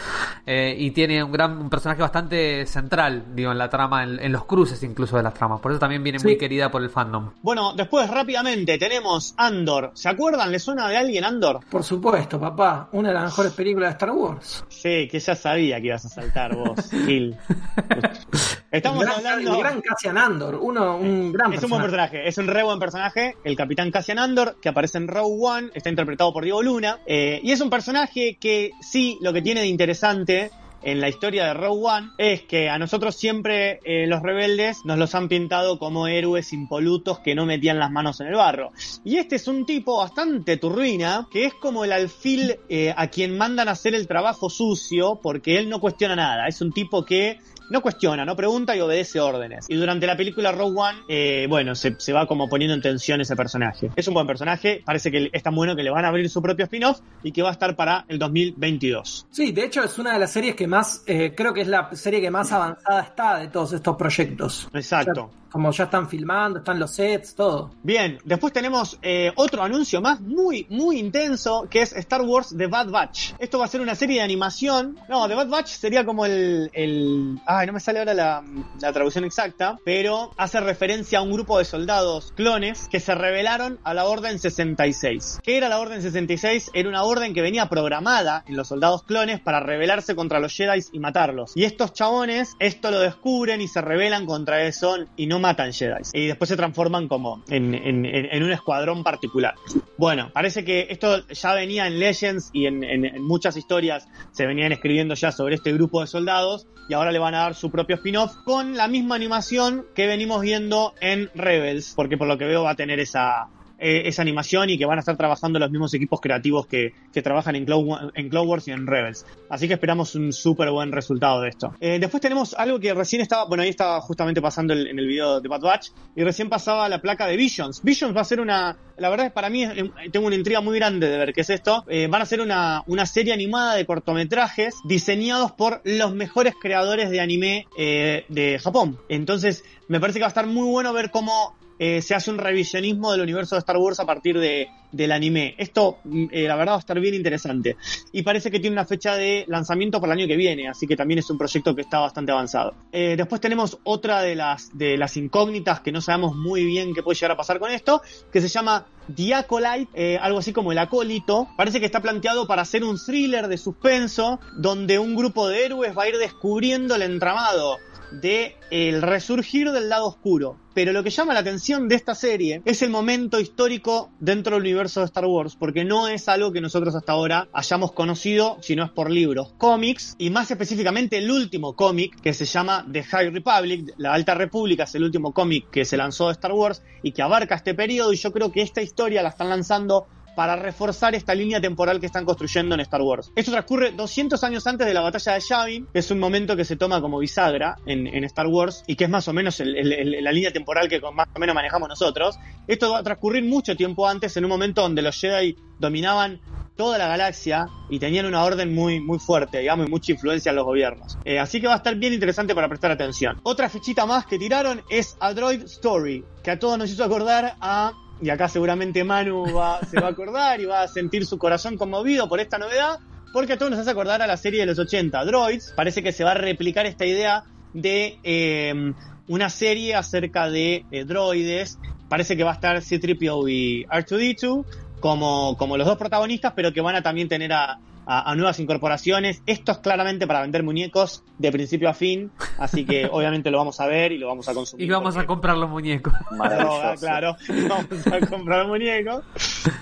Eh, y tiene un gran un personaje bastante central, digo, en la trama, en, en los cruces incluso de las tramas. Por eso también viene Sí. muy querida por el fandom. Bueno, después rápidamente tenemos Andor. ¿Se acuerdan? ¿Le suena de alguien Andor? Por supuesto, papá. Una de las mejores películas de Star Wars. Sí, que ya sabía que ibas a saltar vos, Gil. Estamos gran, hablando. el gran Cassian Andor. Uno, un gran Es un buen personaje, es un re buen personaje, el capitán Cassian Andor, que aparece en Rogue One, está interpretado por Diego Luna, eh, y es un personaje que sí, lo que tiene de interesante en la historia de Rogue One es que a nosotros siempre eh, los rebeldes nos los han pintado como héroes impolutos que no metían las manos en el barro. Y este es un tipo bastante turruina, que es como el alfil eh, a quien mandan a hacer el trabajo sucio, porque él no cuestiona nada, es un tipo que no cuestiona, no pregunta y obedece órdenes. Y durante la película Rogue One, eh, bueno, se, se va como poniendo en tensión ese personaje. Es un buen personaje, parece que es tan bueno que le van a abrir su propio spin-off y que va a estar para el 2022. Sí, de hecho es una de las series que más, eh, creo que es la serie que más avanzada está de todos estos proyectos. Exacto. O sea, como ya están filmando, están los sets, todo. Bien, después tenemos eh, otro anuncio más muy, muy intenso, que es Star Wars The Bad Batch. Esto va a ser una serie de animación. No, The Bad Batch sería como el... el... Ay, no me sale ahora la, la traducción exacta, pero hace referencia a un grupo de soldados clones que se rebelaron a la Orden 66. ¿Qué era la Orden 66? Era una orden que venía programada en los soldados clones para rebelarse contra los Jedi y matarlos. Y estos chabones esto lo descubren y se rebelan contra eso y no matan Jedi. Y después se transforman como en, un escuadrón particular. Bueno, parece que esto ya venía en Legends y en muchas historias se venían escribiendo ya sobre este grupo de soldados y ahora le van a dar su propio spin-off con la misma animación que venimos viendo en Rebels, porque por lo que veo va a tener esa, eh, esa animación y que van a estar trabajando los mismos equipos creativos que, que trabajan en Wa- en Wars y en Rebels. Así que esperamos un súper buen resultado de esto. Eh, después tenemos algo que recién estaba, bueno, ahí estaba justamente pasando en el video de Bad Batch y recién pasaba la placa de Visions. Visions va a ser una, la verdad es para mí es- tengo una intriga muy grande de ver qué es esto. Eh, van a ser una, una serie animada de cortometrajes diseñados por los mejores creadores de anime eh, de Japón. Entonces me parece que va a estar muy bueno ver cómo eh, se hace un revisionismo del universo de Star Wars a partir de, del anime. Esto, mm, eh, la verdad, va a estar bien interesante. Y parece que tiene una fecha de lanzamiento para el año que viene, así que también es un proyecto que está bastante avanzado. Eh, después tenemos otra de las, de las incógnitas que no sabemos muy bien qué puede llegar a pasar con esto, que se llama The Acolyte, eh, algo así como el acólito. Parece que está planteado para ser un thriller de suspenso, donde un grupo de héroes va a ir descubriendo el entramado de el resurgir del lado oscuro. Pero lo que llama la atención de esta serie es el momento histórico dentro del universo de Star Wars, porque no es algo que nosotros hasta ahora hayamos conocido, sino es por libros, cómics, y más específicamente el último cómic que se llama The High Republic, La Alta República, es el último cómic que se lanzó de Star Wars y que abarca este periodo, y yo creo que esta historia la están lanzando para reforzar esta línea temporal que están construyendo en Star Wars. Esto transcurre 200 años antes de la batalla de Yavin, es un momento que se toma como bisagra en, Star Wars y que es más o menos la línea temporal que más o menos manejamos nosotros. Esto va a transcurrir mucho tiempo antes, en un momento donde los Jedi dominaban toda la galaxia y tenían una orden muy, muy fuerte, digamos, y mucha influencia en los gobiernos. Eh, así que va a estar bien interesante para prestar atención. Otra fichita más que tiraron es A Droid Story, que a todos nos hizo acordar a y acá seguramente Manu va- se va a acordar y va a sentir su corazón conmovido por esta novedad, porque a todos nos hace acordar a la serie de los 80, Droids. Parece que se va a replicar esta idea de eh, una serie acerca de eh, droides. Parece que va a estar C-3PO y R2D2 como, como los dos protagonistas, pero que van a también tener a, a- a nuevas incorporaciones. Esto es claramente para vender muñecos de principio a fin, así que obviamente lo vamos a ver y lo vamos a consumir. Y vamos a comprar los muñecos. Maravilloso. Claro, vamos a comprar muñecos.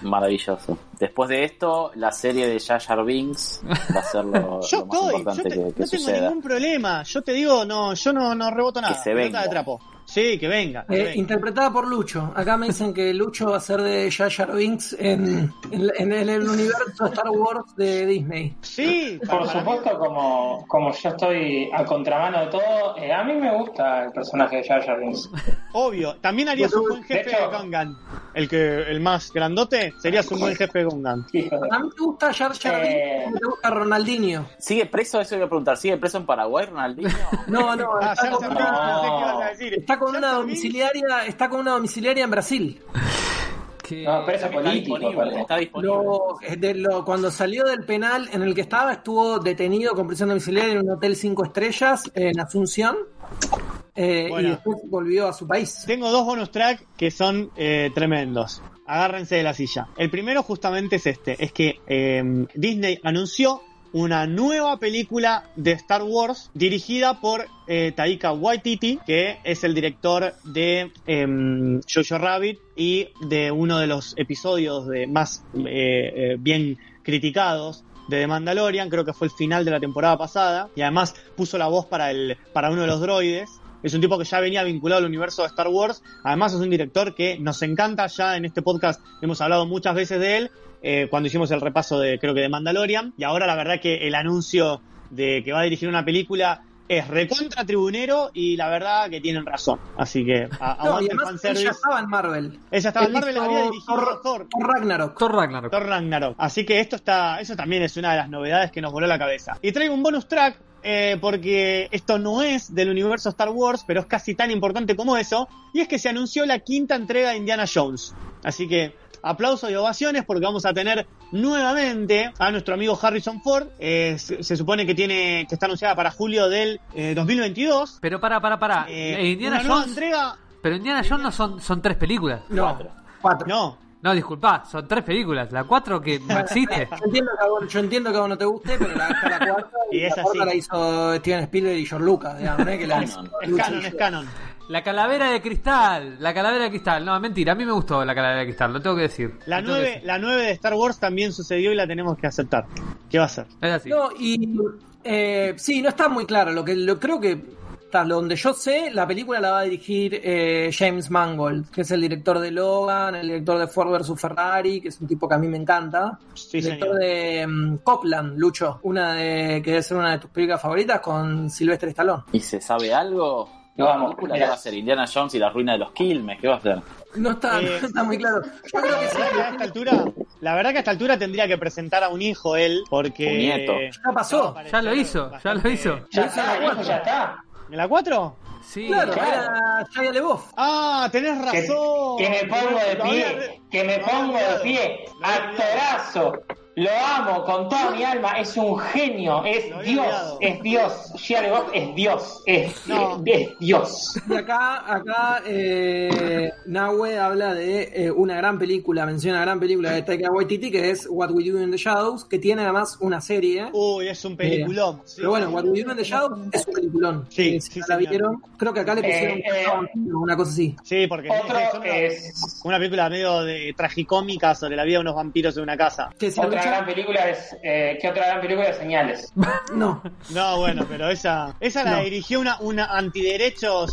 Maravilloso. Después de esto, la serie de Jar Binks va a ser lo, Yo lo más estoy, yo importante te- que, que no tengo suceda. ningún problema. Yo te digo, no, yo no, no reboto nada. se Pelota venga. de trapo. Sí, que venga. que Eh, venga. interpretada por Lucho. Acá me dicen que Lucho va a ser de Jar Jar Binks en, en, en el, el universo Star Wars de Disney. Sí, Por supuesto, como, como yo estoy a contramano de todo, eh, a mí me gusta el personaje de Jar Jar Binks. obvio. También harías un buen jefe De hecho- de Gungan. el que el más grandote, serías un buen jefe de de- A mí te gusta Jar Jar Eh. Binks, te gusta Ronaldinho. ¿Sigue preso? Eso iba a preguntar. ¿Sigue preso en Paraguay, Ronaldinho? No, no, Ah, está ya con sé, que ibas a decir. Está con una domiciliaria, está con una domiciliaria en Brasil. Que- No, Está político, disponible. Está disponible. Lo, de lo- cuando salió del penal en el que estaba, estuvo detenido con prisión domiciliaria en un hotel cinco estrellas en Asunción. eh, Bueno. Y después volvió a su país. Tengo dos bonus track que son eh, tremendos. Agárrense de la silla. El primero justamente es este, es que eh, Disney anunció una nueva película de Star Wars dirigida por eh, Taika Waititi, que es el director de em, Jojo Rabbit y de uno de los episodios de más eh, eh, bien criticados de The Mandalorian, creo que fue el final de la temporada pasada, y además puso la voz para, el, para uno de los droides. Es un tipo que ya venía vinculado al universo de Star Wars. Además es un director que nos encanta. Ya en este podcast hemos hablado muchas veces de él. Eh, cuando hicimos el repaso de creo que de Mandalorian. Y ahora la verdad que el anuncio de que va a dirigir una película es recontra tribunero y la verdad que tienen razón. Así que a- No, y aguante el además ya estaba en Marvel. Ella estaba en Marvel, había dirigido Thor- Thor. Thor Ragnarok. Thor Ragnarok. Thor Ragnarok. Así que esto está, eso también es una de las novedades que nos voló la cabeza. Y traigo un bonus track eh, porque esto no es del universo Star Wars, pero es casi tan importante como eso. Y es que se anunció la quinta entrega de Indiana Jones. Así que aplausos y ovaciones porque vamos a tener nuevamente a nuestro amigo Harrison Ford. Eh, se, se supone que tiene que está anunciada para julio del eh, 2022. Pero para, para, para. Eh, Indiana una nueva Jones. entrega. Pero Indiana Jones no son, son tres películas. No, Cuatro. cuatro. No, No, disculpa, son tres películas. La cuatro que no existe. Yo entiendo, que a vos, yo entiendo que a vos no te guste, pero la, la cuarta y, Y es la cuarta así. la hizo Steven Spielberg y George Lucas, digamos, que la Canon. es canon, es canon. La calavera de cristal. La calavera de cristal. No, mentira. A mí me gustó la calavera de cristal. Lo tengo que decir. La Lo tengo que 9, decir. la 9 de Star Wars también sucedió y la tenemos que aceptar. ¿Qué va a ser? Es así. No, y eh, sí, no está muy claro. Lo que lo, creo que hasta donde yo sé, la película la va a dirigir eh, James Mangold, que es el director de Logan, el director de Ford vs Ferrari, que es un tipo que a mí me encanta. Sí, director señor. de mm, Copland, Lucho, una de que debe ser una de tus películas favoritas con Sylvester Stallone. ¿Y se sabe algo? Lo ¿La amo. película Mirá. qué va a ser? ¿Indiana Jones y la ruina de los Quilmes? ¿Qué va a ser? No está, Eh, no está muy claro. Yo creo que sí. La verdad que a esta altura, la verdad que a esta altura tendría que presentar a un hijo él, porque Un nieto. Ya pasó. Ya lo hizo, ya lo hizo. Ya está, el hijo ya está. ¿En la 4? Sí. Claro, claro. era. Ah, tenés Que, razón. que me pongo de pie, que me pongo de pie. Actorazo. Lo amo con toda mi alma. Es un genio. Es Dios. olvidado. Es Dios. Shia LaBeouf es Dios. Es, No. es Dios. Y acá, acá eh, Nahue habla de eh, una gran película, menciona una gran película de Taika Waititi que es What We Do in the Shadows, que tiene además una serie. Uy, es un peliculón. Sí. Pero bueno, What We Do in the Shadows es un peliculón. Sí, Eh, si sí, no la vieron, creo que acá le pusieron Eh, eh, una cosa así. Sí, porque Otro es una, es. una película medio de tragicómica sobre la vida de unos vampiros en una casa. Que si Otra lucha- gran película es. Eh, ¿Qué otra gran película de señales? No, No, bueno, pero esa, esa la No. dirigió una, una antiderechos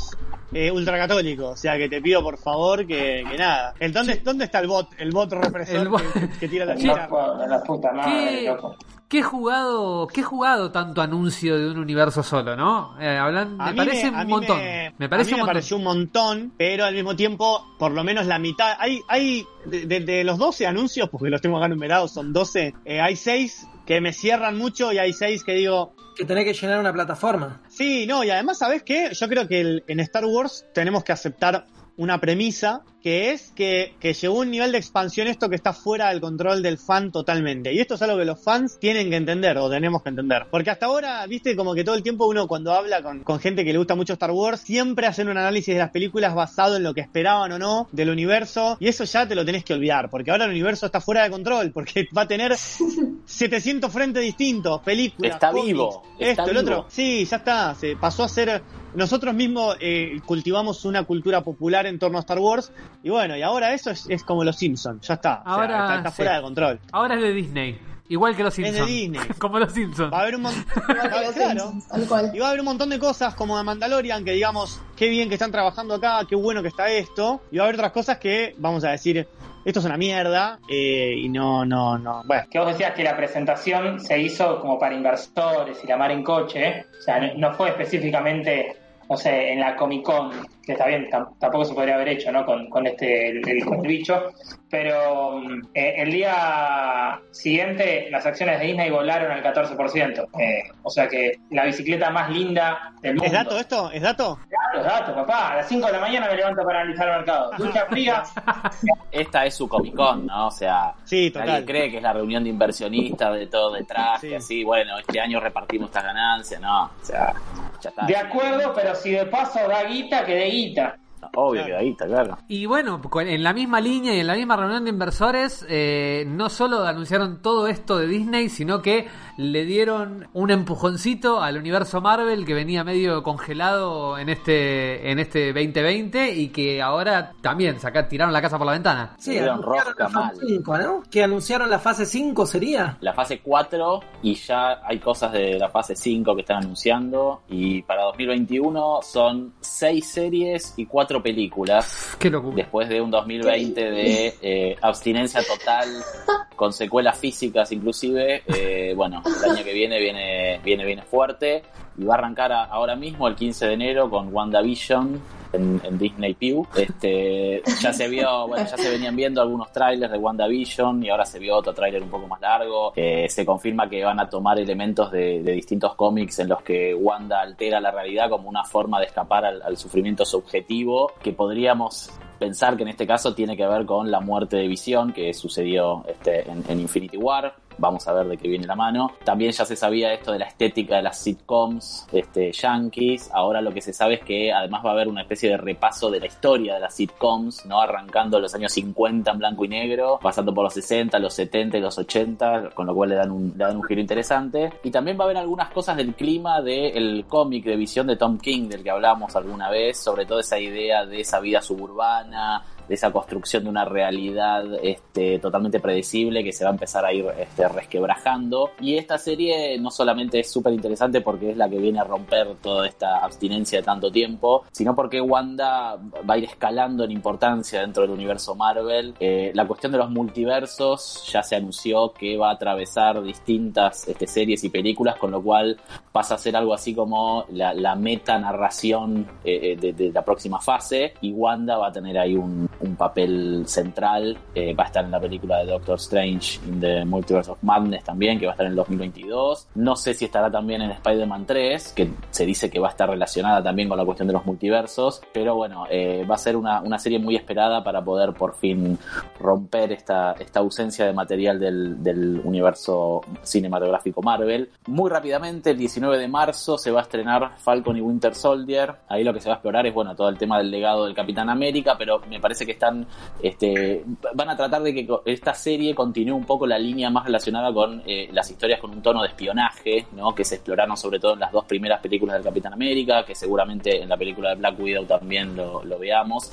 eh, ultracatólico. O sea que te pido por favor que, que nada. El, ¿dónde, ¿Dónde está el bot? El bot represor El bot. Que, que tira la Sí. chica. Loco, la puta madre, ¿Qué, loco. qué jugado, qué jugado tanto anuncio de un universo solo, ¿no? Eh, hablan, me parece un montón. Me, Me, parece a mí un me montón. pareció un montón, pero al mismo tiempo, por lo menos la mitad. Hay, hay de, de- de los 12 anuncios, porque los tengo acá numerados, son 12. eh, hay 6 que me cierran mucho y hay 6 que digo, que tenés que llenar una plataforma. Sí, no, y además, ¿sabes qué? Yo creo que el- en Star Wars tenemos que aceptar una premisa que es que, que llegó a un nivel de expansión esto que está fuera del control del fan totalmente. Y esto es algo que los fans tienen que entender o tenemos que entender. Porque hasta ahora, viste, como que todo el tiempo uno cuando habla con, con gente que le gusta mucho Star Wars, siempre hacen un análisis de las películas basado en lo que esperaban o no del universo. Y eso ya te lo tenés que olvidar, porque ahora el universo está fuera de control, porque va a tener 700 frentes distintos, películas. Está cómics, vivo, está esto, el vivo. otro. Sí, ya está. Se pasó a ser. Nosotros mismos eh, cultivamos una cultura popular en torno a Star Wars. Y bueno, y ahora eso es, es como los Simpsons. Ya está. O sea, Ahora, está, está sí. fuera de control. Ahora es de Disney. Igual que los Es de Simpsons. Disney. Como los Simpsons. Va a haber un montón. Claro. Simpsons. Y va a haber un montón de cosas como de Mandalorian que digamos, qué bien que están trabajando acá, qué bueno que está esto. Y va a haber otras cosas que vamos a decir, esto es una mierda. eh, y no, no, no. Bueno. Que vos decías que la presentación se hizo como para inversores y la mar en coche, ¿eh? o sea, no- no fue específicamente no sé, en la Comic Con, que está bien, tam- tampoco se podría haber hecho, ¿no? Con, con este, el, el- el bicho, pero mm, eh, el día siguiente las acciones de Disney volaron al 14%, eh, o sea que la bicicleta más linda del mundo. ¿Es dato esto? ¿Es dato? Datos, datos, papá, a las 5 de la mañana me levanto para analizar el mercado. Ducha fría, Esta es su Comic Con, ¿no? O sea, Sí, nadie total. cree que es la reunión de inversionistas, de todo detrás, Sí. que así, bueno, este año repartimos estas ganancias, no, o sea, ya está. de acuerdo, pero si de paso da guita, que dé guita. Obvio que ahí está, claro. Y bueno, en la misma línea y en la misma reunión de inversores, eh, no solo anunciaron todo esto de Disney, sino que le dieron un empujoncito al universo Marvel que venía medio congelado en este en este 2020 y que ahora también saca, tiraron la casa por la ventana. Sí, anunciaron rosca la fase mal. 5, ¿no? Que anunciaron la fase 5 sería. La fase 4 y ya hay cosas de la fase 5 que están anunciando y para 2021 son 6 series y 4 películas. Qué locura. después de un 2020 de eh, abstinencia total con secuelas físicas inclusive eh, bueno el año que viene viene viene viene fuerte y va a arrancar ahora mismo el 15 de enero con WandaVision en, en Disney Pew este ya se vio bueno ya se venían viendo algunos trailers de WandaVision y ahora se vio otro tráiler un poco más largo Eh, se confirma que van a tomar elementos de, distintos cómics en los que Wanda altera la realidad como una forma de escapar al, sufrimiento subjetivo que podríamos pensar que en este caso tiene que ver con la muerte de Visión que sucedió este, en Infinity War. Vamos a ver de qué viene la mano. También ya se sabía esto de la estética de las sitcoms este, yankees. Ahora lo que se sabe es que además va a haber una especie de repaso de la historia de las sitcoms, ¿no? Arrancando los años 50 en blanco y negro, pasando por los 60, los 70 y los 80, con lo cual le dan un, le dan un giro interesante. Y también va a haber algunas cosas del clima del cómic de visión de Tom King, del que hablamos alguna vez, sobre todo esa idea de esa vida suburbana, de esa construcción de una realidad este, totalmente predecible que se va a empezar a ir este, resquebrajando. Y esta serie no solamente es súper interesante porque es la que viene a romper toda esta abstinencia de tanto tiempo, sino porque Wanda va a ir escalando en importancia dentro del universo Marvel. Eh, la cuestión de los multiversos ya se anunció que va a atravesar distintas este, series y películas, con lo cual pasa a ser algo así como la, meta narración eh, de, de la próxima fase y Wanda va a tener ahí un, un papel central, eh, va a estar en la película de Doctor Strange in the Multiverse of Madness también, que va a estar en el 2022. No sé si estará también en Spider-Man 3, que se dice que va a estar relacionada también con la cuestión de los multiversos, pero bueno, eh, va a ser una, una serie muy esperada para poder por fin romper esta, esta ausencia de material del, del universo cinematográfico Marvel. Muy rápidamente, el 19 de marzo se va a estrenar Falcon y Winter Soldier. Ahí lo que se va a explorar es bueno todo el tema del legado del Capitán América, pero me parece que están este, van a tratar de que esta serie continúe un poco la línea más relacionada con eh, las historias con un tono de espionaje, ¿no? que se exploraron sobre todo en las dos primeras películas del Capitán América, que seguramente en la película de Black Widow también lo veamos.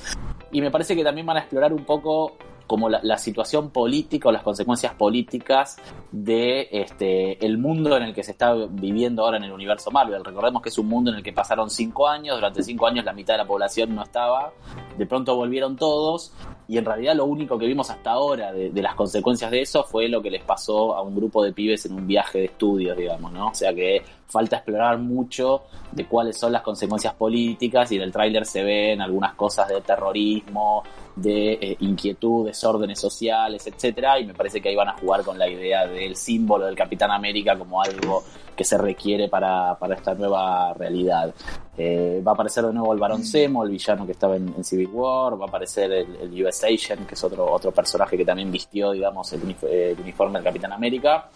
Y me parece que también van a explorar un poco como la, situación política o las consecuencias políticas de este el mundo en el que se está viviendo ahora en el universo Marvel. Recordemos que es un mundo en el que pasaron cinco años, durante cinco años la mitad de la población no estaba, de pronto volvieron todos y en realidad lo único que vimos hasta ahora de, de las consecuencias de eso fue lo que les pasó a un grupo de pibes en un viaje de estudios, digamos, ¿no? O sea que falta explorar mucho de cuáles son las consecuencias políticas y en el tráiler se ven algunas cosas de terrorismo, de eh, inquietud, desórdenes sociales, etcétera, y me parece que ahí van a jugar con la idea del símbolo del Capitán América como algo que se requiere para, para esta nueva realidad. Eh, va a aparecer de nuevo el Barón Zemo, el villano que estaba en, en Civil War, va a aparecer el, el US Agent, que es otro, otro personaje que también vistió, digamos, el, unif- el uniforme del Capitán América.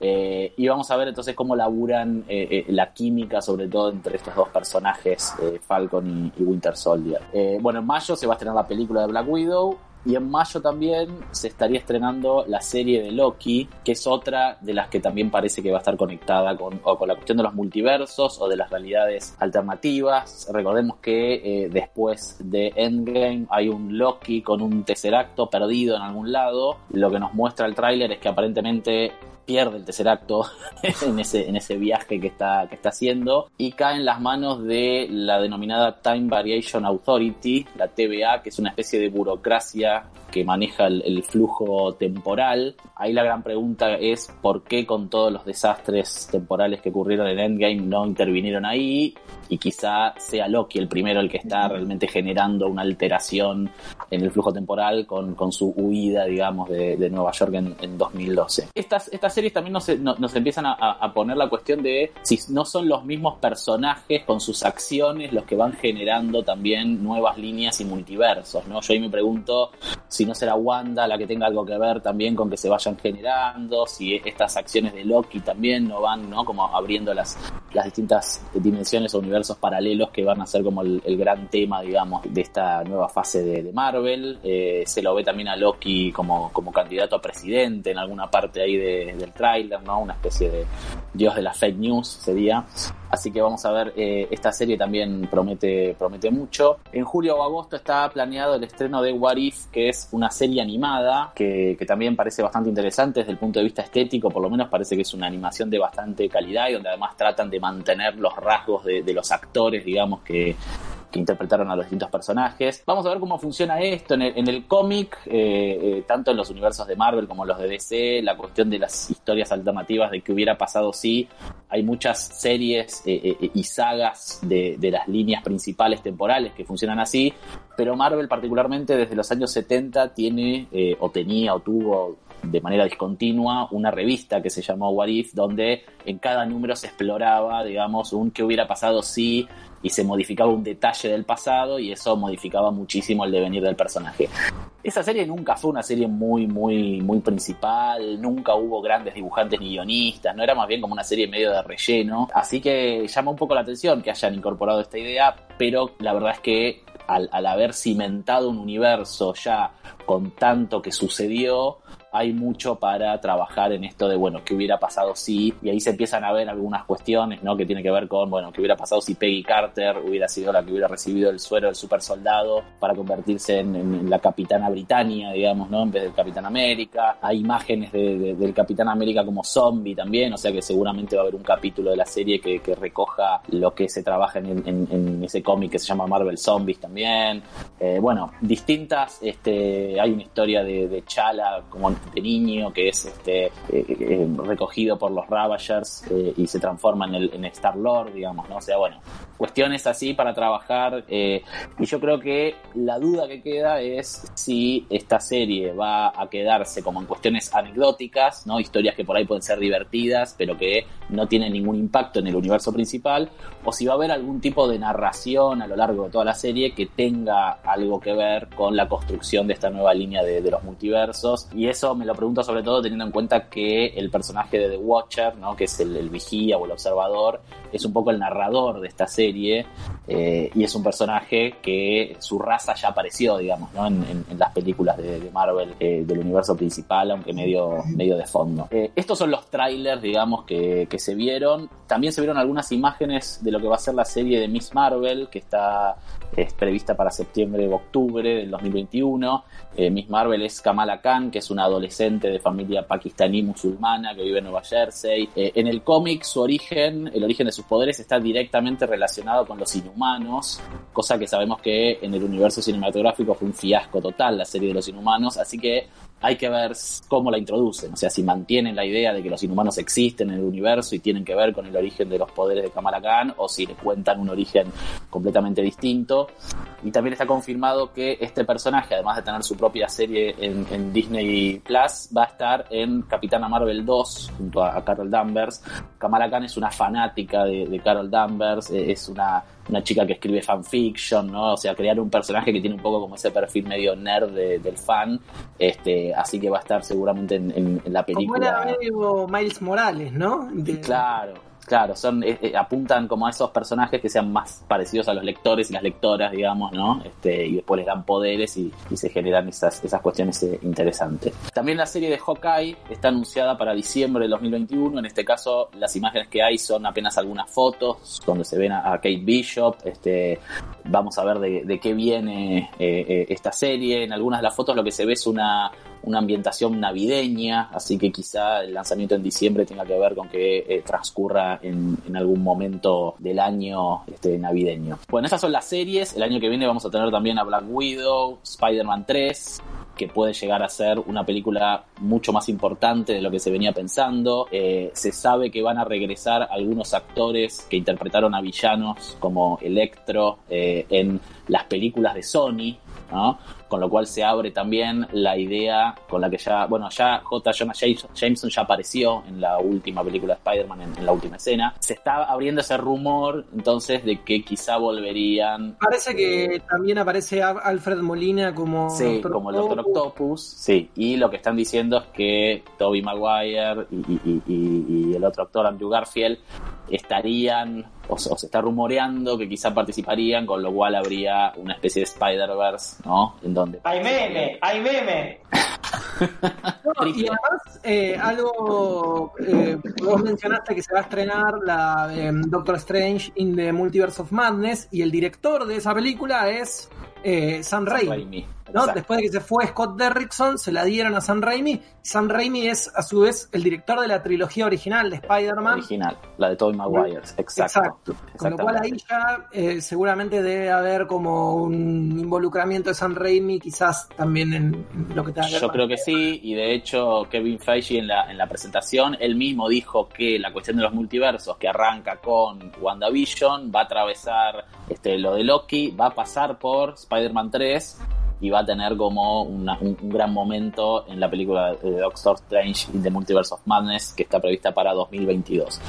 Eh, y vamos a ver entonces cómo laburan eh, eh, la química, sobre todo entre estos dos personajes, eh, Falcon y, Winter Soldier. Bueno, en mayo se va a estrenar la película de Black Widow. Y en mayo también se estaría estrenando la serie de Loki, que es otra de las que también parece que va a estar conectada con, o con la cuestión de los multiversos o de las realidades alternativas. Recordemos que después de Endgame hay un Loki con un Tesseracto perdido en algún lado. Lo que nos muestra el tráiler es que aparentemente pierde el tercer acto en ese, en ese viaje que está, que está haciendo y cae en las manos de la denominada Time Variation Authority, la TVA, que es una especie de burocracia que maneja el, el flujo temporal. Ahí la gran pregunta es por qué con todos los desastres temporales que ocurrieron en Endgame no intervinieron ahí y quizá sea Loki el primero el que está realmente generando una alteración en el flujo temporal con, con su huida, digamos, de, de Nueva York en, en 2012. Estas, estas series también nos, no- nos empiezan a, a poner la cuestión de si no son los mismos personajes con sus acciones los que van generando también nuevas líneas y multiversos, ¿no? Yo ahí me pregunto si no será Wanda la que tenga algo que ver también con que se vayan generando, si estas acciones de Loki también no van, ¿no? Como abriendo las, las distintas dimensiones o universos paralelos que van a ser como el, gran tema, digamos, de esta nueva fase de, Marvel. Eh, se lo ve también a Loki como, como candidato a presidente en alguna parte ahí de- del tráiler, ¿no? Una especie de dios de la fake news sería. Así que vamos a ver, eh, esta serie también promete, promete mucho. En julio o agosto está planeado el estreno de What If, que es una serie animada que, también parece bastante interesante desde el punto de vista estético, por lo menos parece que es una animación de bastante calidad y donde además tratan de mantener los rasgos de, de los actores, digamos, que, que interpretaron a los distintos personajes. Vamos a ver cómo funciona esto en el, en el cómic, eh, eh, tanto en los universos de Marvel como los de DC, la cuestión de las historias alternativas de qué hubiera pasado si hay muchas series eh, y sagas de, de las líneas principales temporales que funcionan así, pero Marvel particularmente desde los años 70 tiene o tenía o tuvo de manera discontinua una revista que se llamó What If, donde en cada número se exploraba, digamos, un qué hubiera pasado si y se modificaba un detalle del pasado y eso modificaba muchísimo el devenir del personaje. Esa serie nunca fue una serie muy, muy, muy principal, nunca hubo grandes dibujantes ni guionistas, no era más bien como una serie medio de relleno, así que llama un poco la atención que hayan incorporado esta idea, pero la verdad es que al, al haber cimentado un universo ya con tanto que sucedió, hay mucho para trabajar en esto de, bueno, qué hubiera pasado si, y ahí se empiezan a ver algunas cuestiones, ¿no? Que tiene que ver con, bueno, qué hubiera pasado si Peggy Carter hubiera sido la que hubiera recibido el suero del super soldado para convertirse en, la capitana Britannia, digamos, ¿no? En vez del Capitán América. Hay imágenes de- de- del Capitán América como zombie también, o sea que seguramente va a haber un capítulo de la serie que, que recoja lo que se trabaja en ese cómic que se llama Marvel Zombies también. Eh, bueno, distintas, este, hay una historia de, de Chala como de niño que es este, eh, eh, recogido por los Ravagers eh, y se transforma en el en Star Lord, digamos, ¿no? O sea, bueno, cuestiones así para trabajar y yo creo que la duda que queda es si esta serie va a quedarse como en cuestiones anecdóticas, ¿no? Historias que por ahí pueden ser divertidas, pero que no tienen ningún impacto en el universo principal, o si va a haber algún tipo de narración a lo largo de toda la serie que tenga algo que ver con la construcción de esta nueva línea de, de los multiversos. Y eso me lo pregunto sobre todo teniendo en cuenta que el personaje de The Watcher, ¿no? que es el, vigía o el observador, es un poco el narrador de esta serie eh, y es un personaje que su raza ya apareció, digamos, ¿no? en, las películas de, de Marvel eh, del universo principal, aunque medio, medio de fondo. Eh, estos son los trailers, digamos, que, que se vieron. También se vieron algunas imágenes de lo que va a ser la serie de Miss Marvel, que está es prevista para septiembre o octubre del 2021. Eh, Miss Marvel es Kamala Khan, que es una adolescente de familia pakistaní musulmana que vive en Nueva Jersey. Eh, en el cómic, su origen, el origen de sus poderes está directamente relacionado con los inhumanos, cosa que sabemos que en el universo cinematográfico fue un fiasco total la serie de los inhumanos, así que hay que ver cómo la introducen, o sea, si mantienen la idea de que los inhumanos existen en el universo y tienen que ver con el origen de los poderes de Kamala Khan, o si le cuentan un origen completamente distinto. Y también está confirmado que este personaje, además de tener su propia serie en, Disney Plus, va a estar en Capitana Marvel 2 junto a, Carol Danvers. Kamala Khan es una fanática de, de Carol Danvers, eh, es una, una chica que escribe fanfiction, ¿no? O sea, crear un personaje que tiene un poco como ese perfil medio nerd de- del fan. Este, así que va a estar seguramente en, en- en la Como película. era medio Miles Morales, ¿no? De- Claro, claro, son eh, eh, apuntan como a esos personajes que sean más parecidos a los lectores y las lectoras, digamos, ¿no? Este, y después les dan poderes y, se generan esas, esas cuestiones eh, interesantes. También la serie de Hawkeye está anunciada para diciembre del 2021. En este caso, las imágenes que hay son apenas algunas fotos donde se ven a, Kate Bishop. Este, vamos a ver de, de qué viene esta serie. En algunas de las fotos lo que se ve es una, una ambientación navideña, así que quizá el lanzamiento en diciembre tenga que ver con que eh, transcurra en, algún momento del año este, navideño. Bueno, esas son las series. El año que viene vamos a tener también a Black Widow, Spider-Man 3. que puede llegar a ser una película mucho más importante de lo que se venía pensando. Eh, se sabe que van a regresar algunos actores que interpretaron a villanos como Electro eh, en las películas de Sony, ¿no? Con lo cual se abre también la idea con la que ya, bueno, ya J. Jonah Jameson ya apareció en la última película de Spider-Man, en, en la última escena. Se está abriendo ese rumor entonces de que quizá volverían Parece que también aparece Alfred Molina como Sí, Doctor como el Doctor Octopus. Sí. Y lo que están diciendo es que Toby Maguire y- y- y- y el otro actor, Andrew Garfield, estarían, o, se- o se está rumoreando que quizá participarían, con lo cual habría una especie de Spider-Verse, ¿no? En donde... ¡Hay meme! ¡Hay meme! No, y además, eh, algo, eh, vos mencionaste que se va a estrenar la eh, Doctor Strange in the Multiverse of Madness y el director de esa película es eh, Sam Raimi. Raimi, ¿no? Después de que se fue Scott Derrickson, se la dieron a Sam Raimi. Sam Raimi es, a su vez, el director de la trilogía original de Spider-Man. original, la de Toby Maguire, exacto. Exacto. Con lo cual ahí ya eh, seguramente debe haber como un involucramiento de Sam Raimi, quizás también en, lo que ver Yo creo que sí, y de hecho Kevin Feige en la, en la presentación, él mismo dijo que la cuestión de los multiversos, que arranca con WandaVision, va a atravesar este, lo de Loki, va a pasar por Spider-Man 3 y va a tener como un, gran momento en la película de Doctor Strange in the Multiverse of Madness, que está prevista para 2022.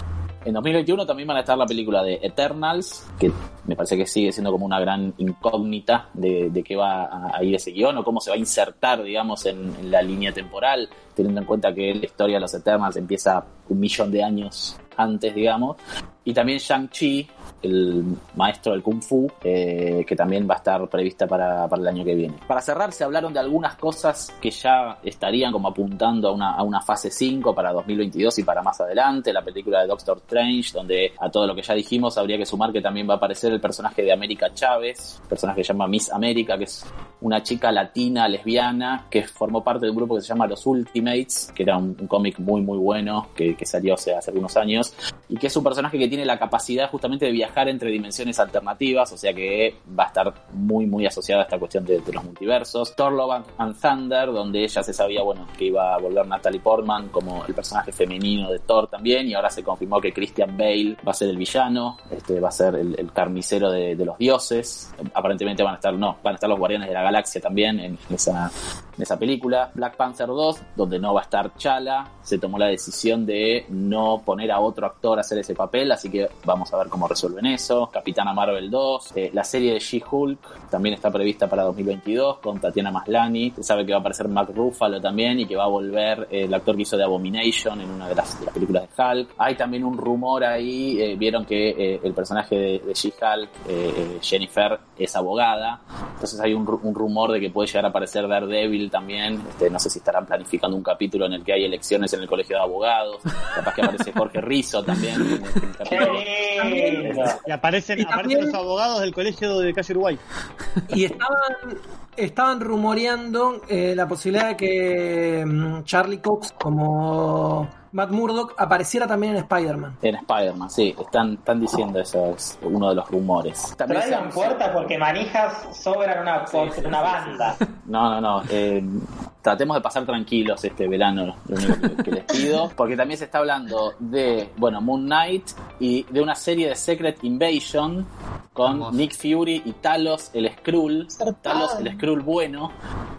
En 2021 también van a estar la película de Eternals, que me parece que sigue siendo como una gran incógnita de, de qué va a, a ir ese guion o cómo se va a insertar, digamos, en, en la línea temporal, teniendo en cuenta que la historia de los Eternals empieza un millón de años antes, digamos. Y también Shang-Chi, el maestro del Kung Fu, eh, que también va a estar prevista para, para el año que viene. Para cerrar, se hablaron de algunas cosas que ya estarían como apuntando a una, a una fase 5 para 2022 y para más adelante. La película de Doctor Strange, donde a todo lo que ya dijimos habría que sumar que también va a aparecer el personaje de América Chávez, personaje que se llama Miss América, que es una chica latina, lesbiana, que formó parte de un grupo que se llama Los Ultimates, que era un, un cómic muy muy bueno, que, que salió hace, hace algunos años, y que es un personaje que tiene la capacidad justamente de viajar entre dimensiones alternativas, o sea que va a estar muy muy asociada a esta cuestión de, los multiversos. Thor Love and- Thunder, donde ya se sabía, bueno, que iba a volver Natalie Portman como el personaje femenino de Thor también, y ahora se confirmó que Christian Bale va a ser el villano, este va a ser el, carnicero de, de los dioses. Aparentemente van a estar, no, van a estar los Guardianes de la Galaxia también en esa, en esa película. Black Panther 2, donde no va a estar Chala, se tomó la decisión de no poner a otro actor a hacer ese papel, así que vamos a ver cómo resuelven eso. Capitana Marvel 2, eh, la serie de She-Hulk también está prevista para 2022 con Tatiana Maslany. Se sabe que va a aparecer Mark Ruffalo también y que va a volver eh, el actor que hizo de Abomination en una de las, películas de Hulk. Hay también un rumor ahí, eh, vieron que el personaje de, She-Hulk, eh, eh, Jennifer, es abogada. Entonces hay un rumor de que puede llegar a aparecer Daredevil también. Este, no sé si estarán planificando un capítulo en el que hay elecciones en el colegio de abogados. Capaz que aparece Jorge Rizzo también. en el- en el Y aparecen, Y aparecen también- los abogados del colegio de Calle Uruguay. Y estaban, estaban rumoreando eh, la posibilidad de que mm, Charlie Cox, como Matt Murdock, apareciera también en Spider-Man. En Spider-Man, sí, están, están diciendo eso, es uno de los rumores. También se Traigan anunció- puerta porque manijas sobran una, una banda. No, no, no. eh, tratemos de pasar tranquilos este verano, lo único que, que les pido. Porque también se está hablando de, bueno, Moon Knight y de una serie de Secret Invasion con Vamos. Nick Fury y Talos, el Skrull. Talos, el Skrull bueno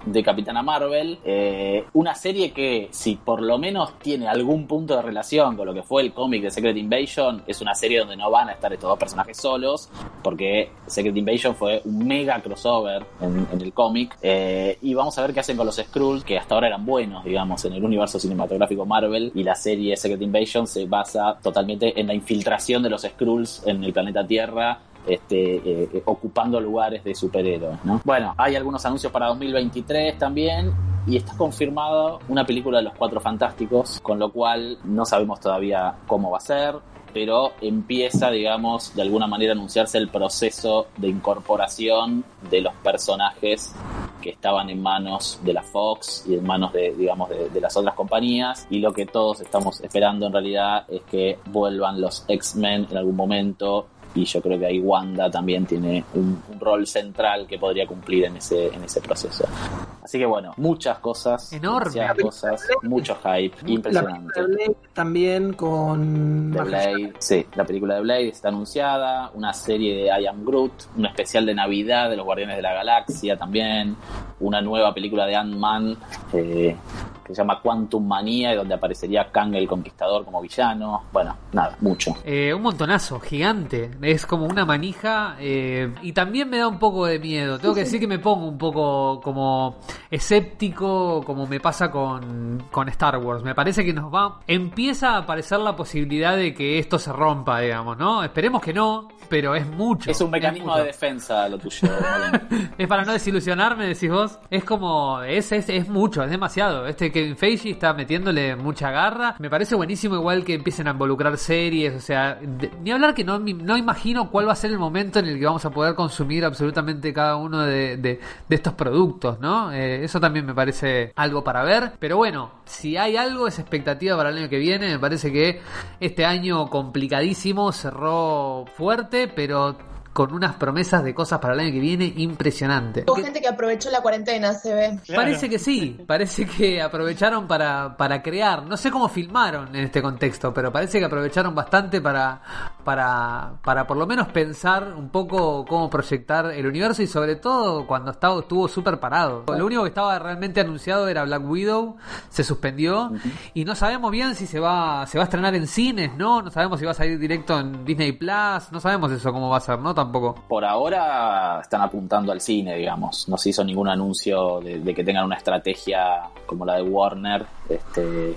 de Capitana Marvel. Eh, una serie que, si por lo menos tiene algún punto de relación con lo que fue el cómic de Secret Invasion, es una serie donde no van a estar estos dos personajes solos, porque Secret Invasion fue un mega crossover en, el cómic. Eh, y vamos a ver qué hacen con los Skrulls, que hasta ahora eran buenos, digamos, en el universo cinematográfico Marvel. Y la serie Secret Invasion se basa totalmente en la infiltración de los Skrulls en el planeta Tierra este, eh, eh, ocupando lugares de superhéroes. ¿no? Bueno, hay algunos anuncios para 2023 también. Y está confirmado una película de los Cuatro Fantásticos, con lo cual no sabemos todavía cómo va a ser, pero empieza, digamos, de alguna manera a anunciarse el proceso de incorporación de los personajes que estaban en manos de la Fox y en manos de, digamos, de, de las otras compañías. Y lo que todos estamos esperando en realidad es que vuelvan los X-Men en algún momento y yo creo que ahí Wanda también tiene un, un rol central que podría cumplir en ese, en ese proceso. Así que bueno, muchas cosas. Enorme. demasiadas cosas, mucho hype, impresionante. Blade también con de Blade, sí, la película de Blade está anunciada, una serie de I Am Groot, un especial de Navidad de los Guardianes de la Galaxia también, una nueva película de Ant-Man eh, que se llama Quantum Manía y donde aparecería Kang el Conquistador como villano. Bueno, nada, mucho. Eh, un montonazo, gigante. Es como una manija. eh, y también me da un poco de miedo. Tengo que decir que me pongo un poco como escéptico, como me pasa con, con Star Wars. Me parece que nos va. Empieza a aparecer la posibilidad de que esto se rompa, digamos, ¿no? Esperemos que no, pero es mucho. Es un mecanismo de defensa lo tuyo. Es para no desilusionarme, decís vos. Es como, es, es, es mucho, es demasiado. Este Kevin Feige está metiéndole mucha garra. Me parece buenísimo igual que empiecen a involucrar series. O sea, de- ni hablar que no, no imagino cuál va a ser el momento en el que vamos a poder consumir absolutamente cada uno de, de- de estos productos, ¿no? Eh, eso también me parece algo para ver. Pero bueno, si hay algo, es expectativa para el año que viene. Me parece que este año complicadísimo cerró fuerte, pero con unas promesas de cosas para el año que viene impresionante. Hubo gente que aprovechó la cuarentena, se ve. Claro. Parece que sí, parece que aprovecharon para, para crear, no sé cómo filmaron en este contexto, pero parece que aprovecharon bastante para, para, para por lo menos pensar un poco cómo proyectar el universo y sobre todo cuando estaba, estuvo súper parado. Lo único que estaba realmente anunciado era Black Widow, se suspendió y no sabemos bien si se va, se va a estrenar en cines, ¿no? No sabemos si va a salir directo en Disney Plus, no sabemos eso cómo va a ser, ¿no? Tampoco. Por ahora están apuntando al cine, digamos. No se hizo ningún anuncio de, de que tengan una estrategia como la de Warner. Este,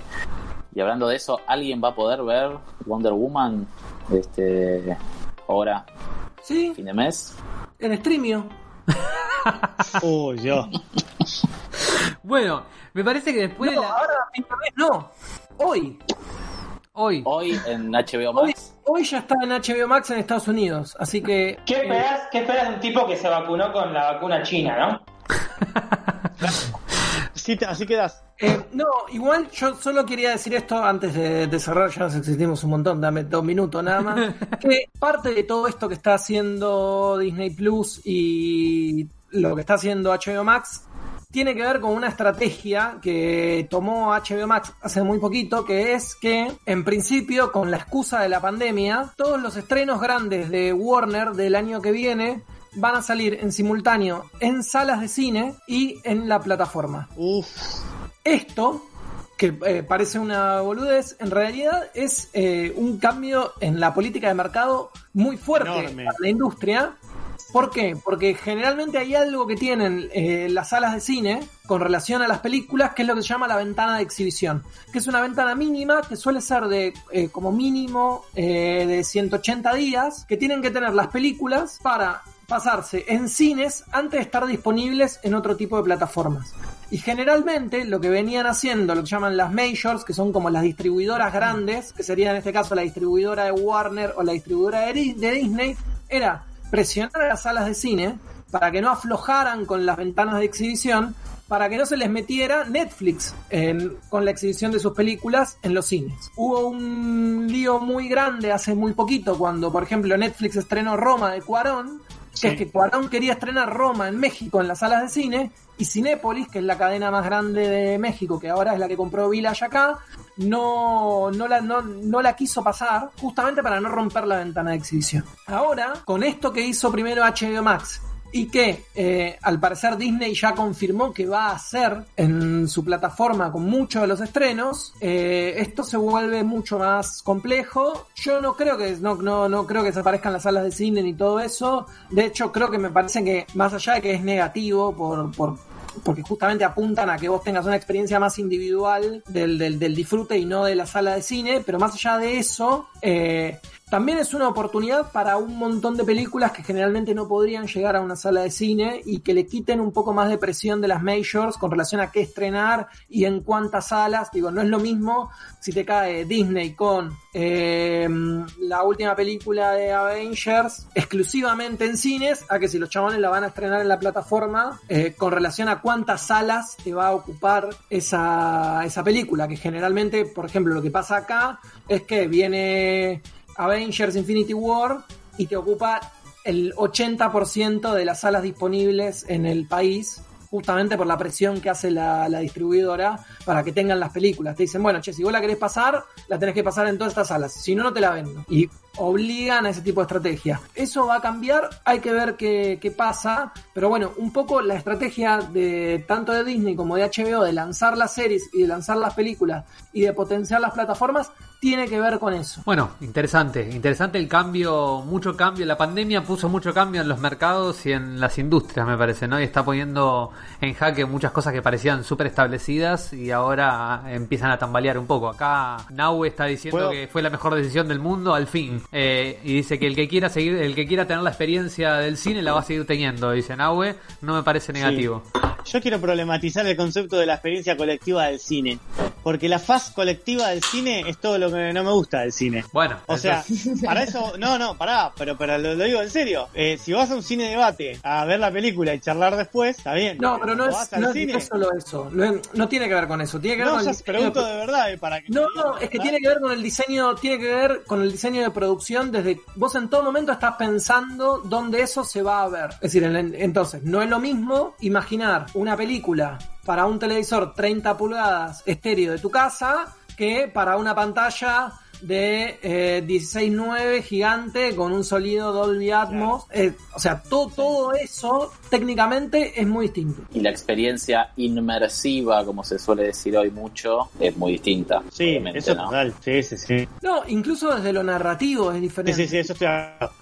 y hablando de eso, ¿alguien va a poder ver Wonder Woman este, ahora, Sí, fin de mes? en streamio. Uy, yo. Bueno, me parece que después No, de la... ahora fin de mes no. Hoy. Hoy. Hoy en HBO Hoy, Max. hoy ya está en HBO Max en Estados Unidos. Así que. ¿Qué eh, esperas, ¿Qué esperas de un tipo que se vacunó con la vacuna china, no? Te- así quedas. Eh, no, igual yo solo quería decir esto antes de, de cerrar, ya nos existimos un montón, dame dos minutos nada más, que parte de todo esto que está haciendo Disney Plus y lo que está haciendo HBO Max tiene que ver con una estrategia que tomó HBO Max hace muy poquito, que es que en principio con la excusa de la pandemia, todos los estrenos grandes de Warner del año que viene van a salir en simultáneo en salas de cine y en la plataforma. Uf. Esto, que eh, parece una boludez, en realidad es eh, un cambio en la política de mercado muy fuerte Enorme. para la industria. ¿Por qué? Porque generalmente hay algo que tienen eh, las salas de cine con relación a las películas, que es lo que se llama la ventana de exhibición, que es una ventana mínima que suele ser de como mínimo de 180 días, que tienen que tener las películas para pasarse en cines antes de estar disponibles en otro tipo de plataformas. Y generalmente lo que venían haciendo, lo que llaman las majors, que son como las distribuidoras grandes, que sería en este caso la distribuidora de Warner o la distribuidora de, Di- de Disney, era presionar a las salas de cine para que no aflojaran con las ventanas de exhibición, para que no se les metiera Netflix con la exhibición de sus películas en los cines. Hubo un lío muy grande hace muy poquito cuando, por ejemplo, Netflix estrenó Roma de Cuarón, que es que Cuarón quería estrenar Roma en México en las salas de cine y Cinépolis, que es la cadena más grande de México, que ahora es la que compró Village acá, no, no, la, no, no la quiso pasar justamente para no romper la ventana de exhibición. Ahora, con esto que hizo primero HBO Max y que eh, al parecer Disney ya confirmó que va a hacer en su plataforma con muchos de los estrenos, eh, esto se vuelve mucho más complejo. Yo no creo que no, no, no creo que se aparezcan las salas de cine ni todo eso. De hecho, creo que me parece que más allá de que es negativo por, por porque justamente apuntan a que vos tengas una experiencia más individual del, del, del disfrute y no de la sala de cine, pero más allá de eso, eh, también es una oportunidad para un montón de películas que generalmente no podrían llegar a una sala de cine y que le quiten un poco más de presión de las majors con relación a qué estrenar y en cuántas salas. Digo, no es lo mismo si te cae Disney con eh, la última película de Avengers exclusivamente en cines a que si los chabones la van a estrenar en la plataforma eh, con relación a cuántas salas te va a ocupar esa, esa película. Que generalmente, por ejemplo, lo que pasa acá es que viene Avengers Infinity War y te ocupa el 80% de las salas disponibles en el país justamente por la presión que hace la, distribuidora para que tengan las películas. Te dicen, bueno, che, si vos la querés pasar, la tenés que pasar en todas estas salas. Si no, no te la vendo. Y obligan a ese tipo de estrategia. Eso va a cambiar, hay que ver qué, qué pasa, pero bueno, un poco la estrategia de tanto de Disney como de HBO de lanzar las series y de lanzar las películas y de potenciar las plataformas tiene que ver con eso. Bueno, interesante, interesante el cambio, mucho cambio. La pandemia puso mucho cambio en los mercados y en las industrias, me parece, ¿no? Y está poniendo en jaque muchas cosas que parecían súper establecidas y ahora empiezan a tambalear un poco. Acá Nahue está diciendo ¿Puedo? que fue la mejor decisión del mundo al fin. Eh, y dice que el que quiera seguir, el que quiera tener la experiencia del cine la va a seguir teniendo. Dice Nahue, no me parece negativo. Yo quiero problematizar el concepto de la experiencia colectiva del cine. Porque la faz colectiva del cine es todo lo que no me gusta del cine. Bueno, O sea, para eso, no, no, pará, pero, pero lo, lo digo en serio. Eh, si vas a un cine debate a ver la película y charlar después, está bien. No, pero no es, no, cine, es solo eso. No, no tiene que ver con eso. Tiene que ver no, con yo el diseño pregunto de- de verdad, eh, para que No, no, es que ¿verdad? tiene que ver con el diseño, tiene que ver con el diseño de producción desde vos en todo momento estás pensando dónde eso se va a ver. Es decir, en- entonces, no es lo mismo imaginar una película para un televisor 30 pulgadas estéreo de tu casa que para una pantalla de eh, 16.9 gigante con un sonido Dolby Atmos. Eh, o sea, todo, todo eso técnicamente es muy distinto. Y la experiencia inmersiva, como se suele decir hoy mucho, es muy distinta. Sí, eso es ¿no? total. Sí, sí, sí. No, incluso desde lo narrativo es Sí, diferente. sí, sí, eso estoy.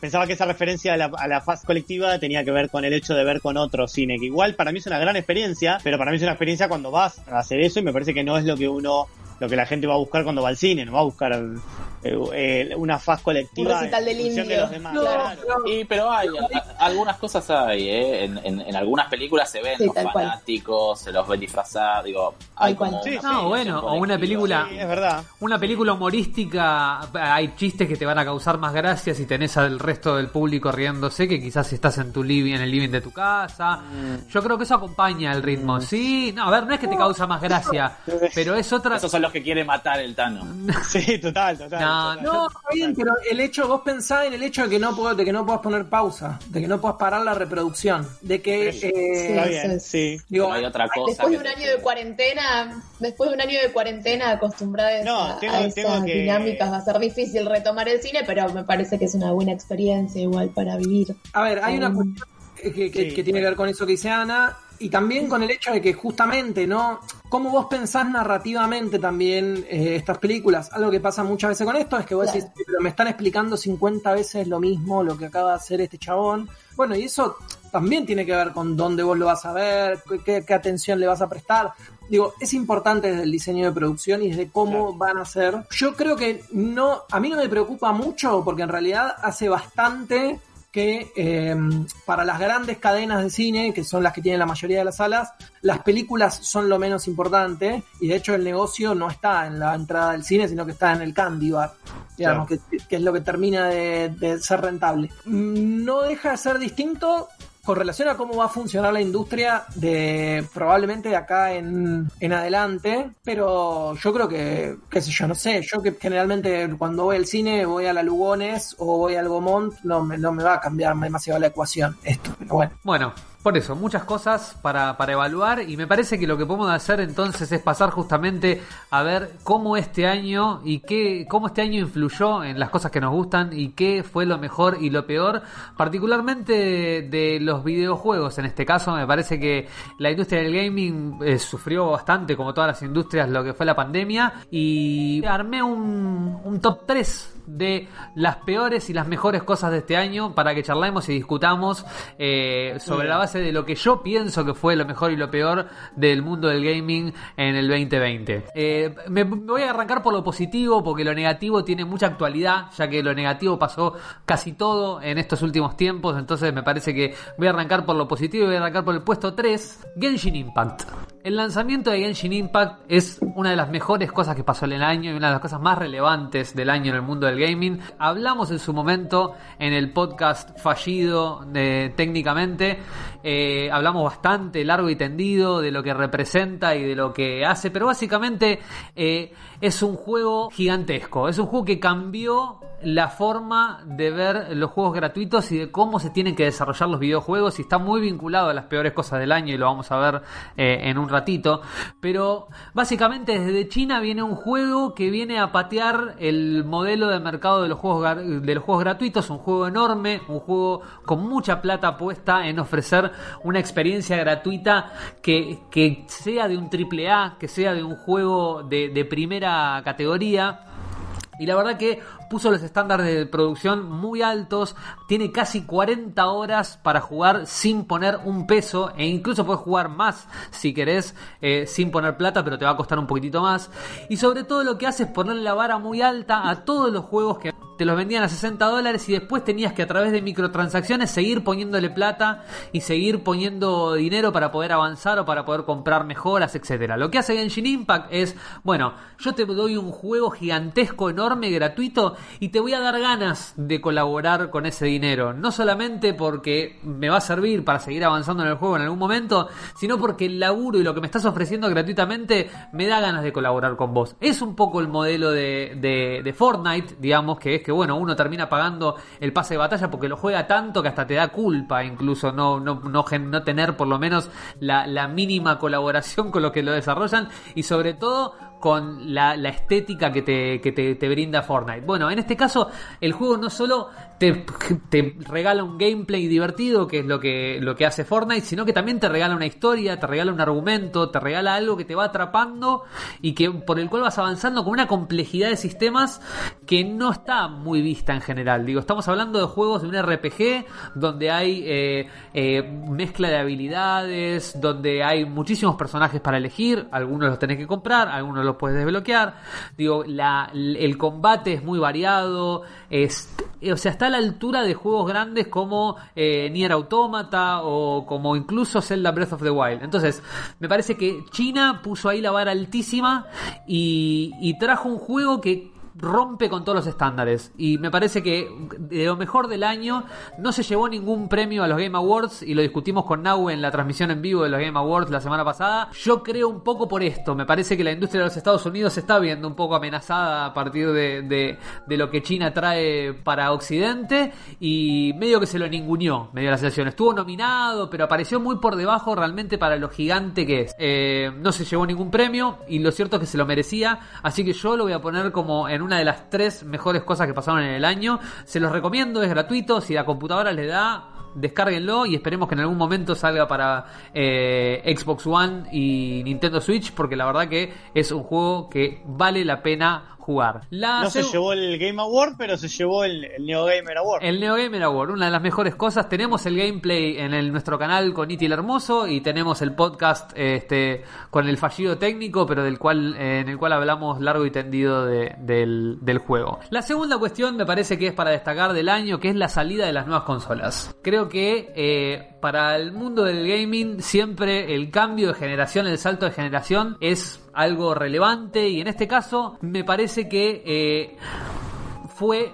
Pensaba que esa referencia a la, a la faz colectiva tenía que ver con el hecho de ver con otro cine, que igual para mí es una gran experiencia, pero para mí es una experiencia cuando vas a hacer eso y me parece que no es lo que uno, lo que la gente va a buscar cuando va al cine, no va a buscar eh, eh, una faz colectiva Un recital del función de indio. los demás. No, Claro. pero- Y, pero hay, a- algunas cosas hay, ¿eh? En, en- en algunas películas se ven Sí, los fanáticos, se los ven disfrazados, digo, hay como Sí. No, bueno, o una película- Sí, es verdad. Una película humorística, hay chistes que te van a causar más gracia si tenés al resto del público riéndose que quizás estás en tu living, en el living de tu casa. Yo creo que eso acompaña el ritmo. Sí, no, a ver, no es que te causa más gracia, pero es otra. Esos son los que quiere matar el Tano. Sí, total, total. No, total. No, está bien, pero el hecho, vos pensás en el hecho de que no puedo, de que no puedas poner pausa, de que no puedas parar la reproducción, de que Sí, eh, Está Sí, bien, sí. sí. digo, No hay otra cosa. Después de un te- año de cuarentena, después de un año de cuarentena acostumbradas No, a, tengo- a esas tengo que- dinámicas va a ser difícil retomar el cine, pero me parece que es una buena experiencia igual para vivir. a ver, hay una Um, cuestión que, que- Sí. que tiene que ver con eso que dice Ana y también con el hecho de que justamente, ¿no? Cómo vos pensás narrativamente también eh, estas películas. Algo que pasa muchas veces con esto es que vos Claro. decís, pero me están explicando 50 veces lo mismo, lo que acaba de hacer este chabón. Bueno, y eso también tiene que ver con dónde vos lo vas a ver, qué, qué atención le vas a prestar. Digo, es importante desde el diseño de producción y desde cómo van a ser. Yo creo que no, a mí no me preocupa mucho porque en realidad hace bastante que eh, para las grandes cadenas de cine, que son las que tienen la mayoría de las salas, las películas son lo menos importante y de hecho el negocio no está en la entrada del cine, sino que está en el candy bar, digamos, que, que es lo que termina de, de ser rentable. Mm, No deja de ser distinto con relación a cómo va a funcionar la industria de probablemente de acá en, en adelante, pero yo creo que, qué sé yo, no sé, yo que generalmente cuando voy al cine voy a la Lugones o voy al Gomont, no me, no me va a cambiar demasiado la ecuación esto, pero bueno. Bueno, por eso, muchas cosas para, para evaluar y me parece que lo que podemos hacer entonces es pasar justamente a ver cómo este año y qué, cómo este año influyó en las cosas que nos gustan y qué fue lo mejor y lo peor, particularmente de, los videojuegos. En este caso me parece que la industria del gaming eh, sufrió bastante, como todas las industrias, lo que fue la pandemia y armé un, un top 3 de las peores y las mejores cosas de este año para que charlemos y discutamos eh, sobre la base de lo que yo pienso que fue lo mejor y lo peor del mundo del gaming en el 2020. Eh, me, me voy a arrancar por lo positivo porque lo negativo tiene mucha actualidad, ya que lo negativo pasó casi todo en estos últimos tiempos, entonces me parece que voy a arrancar por lo positivo y voy a arrancar por el puesto 3, Genshin Impact. El lanzamiento de Genshin Impact es una de las mejores cosas que pasó en el año y una de las cosas más relevantes del año en el mundo del gaming. Hablamos en su momento en el podcast fallido de, técnicamente. Eh, hablamos bastante largo y tendido de lo que representa y de lo que hace, pero básicamente eh, es un juego gigantesco. Es un juego que cambió la forma de ver los juegos gratuitos y de cómo se tienen que desarrollar los videojuegos y está muy vinculado a las peores cosas del año y lo vamos a ver eh, en un ratito. Pero básicamente desde China viene un juego que viene a patear el modelo de mercado de los juegos, de los juegos gratuitos, un juego enorme, un juego con mucha plata puesta en ofrecer una experiencia gratuita que, que sea de un triple A, que sea de un juego de primera categoría. Y la verdad que puso los estándares de producción muy altos, tiene casi 40 horas para jugar sin poner un peso e incluso puedes jugar más si querés eh, sin poner plata, pero te va a costar un poquitito más. Y sobre todo lo que hace es ponerle la vara muy alta a todos los juegos que te los vendían a 60 dólares y después tenías que a través de microtransacciones seguir poniéndole plata y seguir poniendo dinero para poder avanzar o para poder comprar mejoras, etcétera. Lo que hace Genshin Impact es, bueno, yo te doy un juego gigantesco, enorme, gratuito y te voy a dar ganas de colaborar con ese dinero. No solamente porque me va a servir para seguir avanzando en el juego en algún momento, sino porque el laburo y lo que me estás ofreciendo gratuitamente me da ganas de colaborar con vos. Es un poco el modelo de, de, de Fortnite, digamos, que es que bueno, uno termina pagando el pase de batalla porque lo juega tanto que hasta te da culpa incluso no, no, no, no tener por lo menos la, mínima colaboración con los que lo desarrollan y sobre todo con la, estética que, te, que te brinda Fortnite. Bueno, en este caso el juego no solo te, te regala un gameplay divertido, que es lo que, lo que hace Fortnite, sino que también te regala una historia, te regala un argumento, te regala algo que te va atrapando y que por el cual vas avanzando con una complejidad de sistemas que no está muy vista en general. Digo, estamos hablando de juegos de un RPG donde hay eh, eh, mezcla de habilidades, donde hay muchísimos personajes para elegir, algunos los tenés que comprar, algunos los puedes desbloquear. Digo, el combate es muy variado, es, o sea, está a la altura de juegos grandes como eh, Nier Automata o como incluso Zelda Breath of the Wild. Entonces, me parece que China puso ahí la vara altísima y, y trajo un juego que rompe con todos los estándares. Y me parece que de lo mejor del año no se llevó ningún premio a los Game Awards y lo discutimos con Nau en la transmisión en vivo de los Game Awards la semana pasada. Yo creo un poco por esto. Me parece que la industria de los Estados Unidos se está viendo un poco amenazada a partir de, de, lo que China trae para Occidente y medio que se lo ninguneó medio la sensación. Estuvo nominado pero apareció muy por debajo realmente para lo gigante que es. Eh, no se llevó ningún premio y lo cierto es que se lo merecía así que yo lo voy a poner como en una de las tres mejores cosas que pasaron en el año. Se los recomiendo, es gratuito. Si la computadora le da, descárguenlo y esperemos que en algún momento salga para eh, Xbox One y Nintendo Switch, porque la verdad que es un juego que vale la pena jugar. La No se llevó el Game Award, pero se llevó el, el Neo Gamer Award. el Neo Gamer Award, una de las mejores cosas. Tenemos el gameplay en el, nuestro canal con Iti el Hermoso y tenemos el podcast este, con el fallido técnico, pero del cual, eh, en el cual hablamos largo y tendido de- del, del juego. La segunda cuestión me parece que es para destacar del año, que es la salida de las nuevas consolas. Creo que eh, para el mundo del gaming siempre el cambio de generación, el salto de generación es algo relevante y en este caso me parece que eh, fue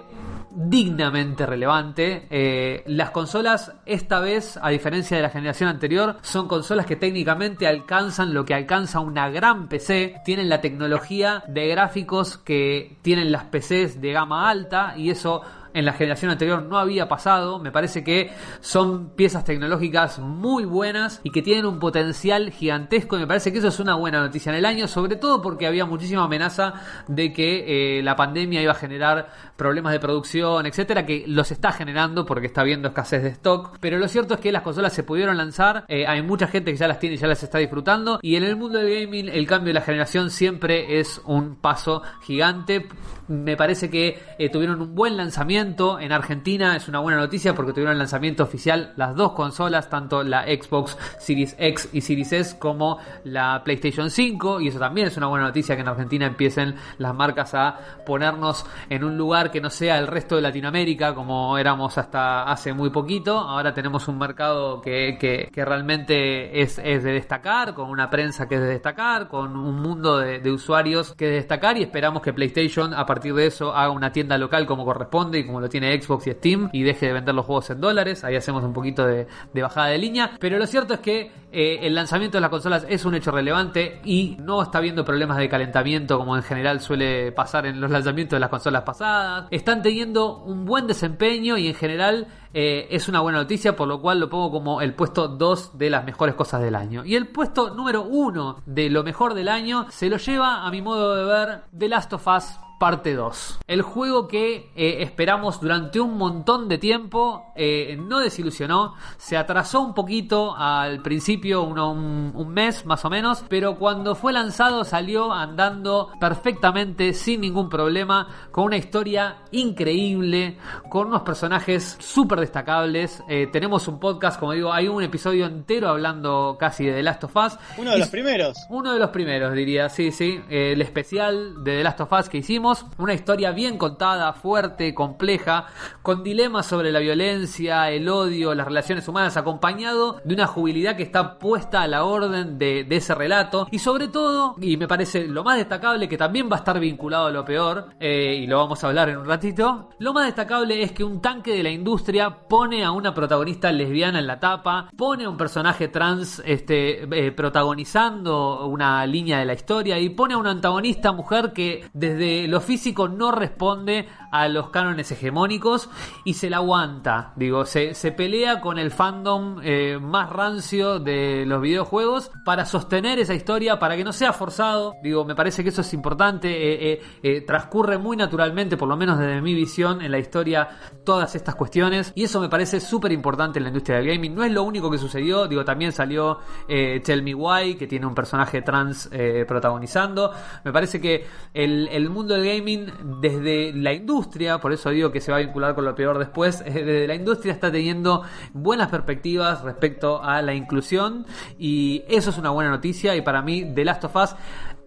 dignamente relevante. Eh, las consolas, esta vez, a diferencia de la generación anterior, son consolas que técnicamente alcanzan lo que alcanza una gran PC. Tienen la tecnología de gráficos que tienen las PCs de gama alta y eso en la generación anterior no había pasado. Me parece que son piezas tecnológicas muy buenas y que tienen un potencial gigantesco. Y me parece que eso es una buena noticia en el año, sobre todo porque había muchísima amenaza de que eh, la pandemia iba a generar problemas de producción, etcétera, que los está generando porque está habiendo escasez de stock. Pero lo cierto es que las consolas se pudieron lanzar. eh, hay mucha gente que ya las tiene y ya las está disfrutando. Y en el mundo del gaming, el cambio de la generación siempre es un paso gigante. Me parece que eh, tuvieron un buen lanzamiento en Argentina. Es una buena noticia porque tuvieron el lanzamiento oficial las dos consolas, tanto la Xbox Series X y Series S como la PlayStation 5. Y eso también es una buena noticia que en Argentina empiecen las marcas a ponernos en un lugar que no sea el resto de Latinoamérica como éramos hasta hace muy poquito. Ahora tenemos un mercado que, que- realmente es, es de destacar, con una prensa que es de destacar, con un mundo de, usuarios que es de destacar y esperamos que PlayStation a partir de eso haga una tienda local como corresponde y como lo tiene Xbox y Steam y deje de vender los juegos en dólares. Ahí hacemos un poquito de, de bajada de línea. Pero lo cierto es que eh, el lanzamiento de las consolas es un hecho relevante y no está habiendo problemas de calentamiento como en general suele pasar en los lanzamientos de las consolas pasadas. Están teniendo un buen desempeño y en general eh, es una buena noticia, por lo cual lo pongo como el puesto 2 de las mejores cosas del año. Y el puesto número 1 de lo mejor del año se lo lleva, a mi modo de ver, The Last of Us parte 2. El juego que eh, esperamos durante un montón de tiempo eh, no desilusionó, se atrasó un poquito al principio, uno, un, un, mes más o menos, pero cuando fue lanzado salió andando perfectamente sin ningún problema, con una historia increíble, con unos personajes súper destacables. Eh, tenemos un podcast, como digo, hay un episodio entero hablando casi de The Last of Us. Uno de los primeros. Uno de los primeros, diría, sí, sí. el especial de The Last of Us que hicimos una historia bien contada, fuerte, compleja, con dilemas sobre la violencia, el odio, las relaciones humanas, acompañado de una jubilidad que está puesta a la orden de, ese relato. Y sobre todo, y me parece lo más destacable, que también va a estar vinculado a lo peor, eh, y lo vamos a hablar en un ratito, lo más destacable es que un tanque de la industria pone a una protagonista lesbiana en la tapa, pone a un personaje trans este, eh, protagonizando una línea de la historia y pone a una antagonista mujer que desde lo físico no responde a los cánones hegemónicos y se la aguanta. Digo, se, se pelea con el fandom eh, más rancio de los videojuegos para sostener esa historia, para que no sea forzado. Digo, me parece que eso es importante. Eh, eh, transcurre muy naturalmente, por lo menos desde mi visión, en la historia todas estas cuestiones. Y eso me parece súper importante en la industria del gaming. No es lo único que sucedió. Digo, también salió Tell Me Why, que tiene un personaje trans protagonizando. Me parece que el, el mundo del gaming, desde la industria, por eso digo que se va a vincular con lo peor después, desde la industria está teniendo buenas perspectivas respecto a la inclusión y eso es una buena noticia y para mí The Last of Us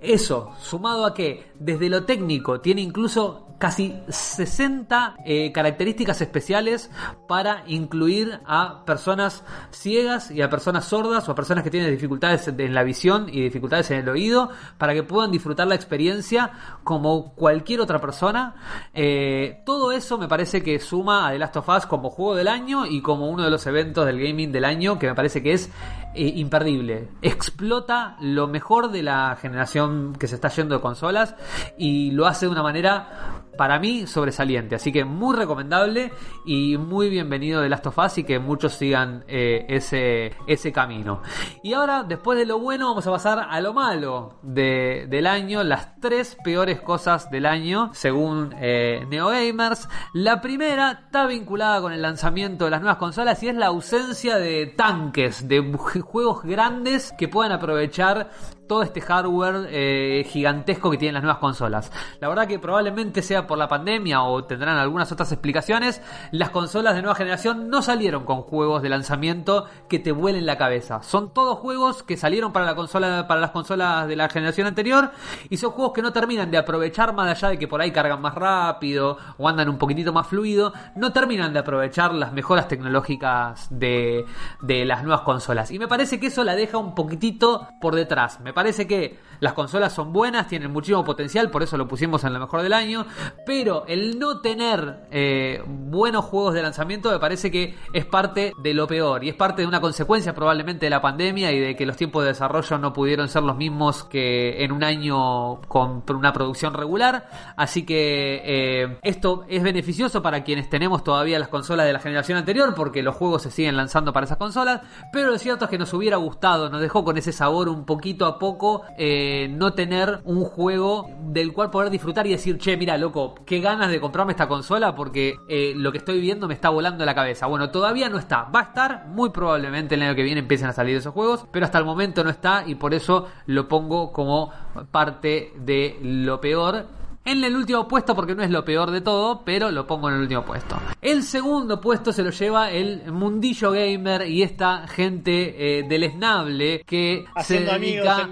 eso, sumado a que desde lo técnico tiene incluso casi 60 eh, características especiales para incluir a personas ciegas y a personas sordas o a personas que tienen dificultades en la visión y dificultades en el oído para que puedan disfrutar la experiencia como cualquier otra persona. Eh, todo eso me parece que suma a The Last of Us como juego del año y como uno de los eventos del gaming del año que me parece que es imperdible. Explota lo mejor de la generación que se está yendo de consolas y lo hace de una manera para mí sobresaliente. Así que muy recomendable y muy bienvenido de Last of Us y que muchos sigan eh, ese, ese camino. Y ahora, después de lo bueno, vamos a pasar a lo malo de, del año. Las tres peores cosas del año, según eh, NeoGamers. La primera está vinculada con el lanzamiento de las nuevas consolas y es la ausencia de tanques, de juegos grandes que puedan aprovechar todo este hardware eh, gigantesco que tienen las nuevas consolas. La verdad que probablemente sea por la pandemia o tendrán algunas otras explicaciones, las consolas de nueva generación no salieron con juegos de lanzamiento que te vuelen la cabeza. Son todos juegos que salieron para las consolas de la generación anterior y son juegos que no terminan de aprovechar más allá de que por ahí cargan más rápido o andan un poquitito más fluido, no terminan de aprovechar las mejoras tecnológicas de, de las nuevas consolas. Y me parece que eso la deja un poquitito por detrás. Me parece que las consolas son buenas, tienen muchísimo potencial, por eso lo pusimos en lo mejor del año, pero el no tener eh, buenos juegos de lanzamiento me parece que es parte de lo peor y es parte de una consecuencia probablemente de la pandemia y de que los tiempos de desarrollo no pudieron ser los mismos que en un año con una producción regular, así que eh, esto es beneficioso para quienes tenemos todavía las consolas de la generación anterior porque los juegos se siguen lanzando para esas consolas, pero lo cierto es que nos hubiera gustado, nos dejó con ese sabor un poquito a poco eh, no tener un juego del cual poder disfrutar y decir, che, mira, loco, qué ganas de comprarme esta consola porque eh, lo que estoy viendo me está volando la cabeza. Bueno, todavía no está. Va a estar, muy probablemente el año que viene empiecen a salir esos juegos, pero hasta el momento no está y por eso lo pongo como parte de lo peor en el último puesto porque no es lo peor de todo, pero lo pongo en el último puesto. El segundo puesto se lo lleva el mundillo gamer y esta gente eh, deleznable que se dedica,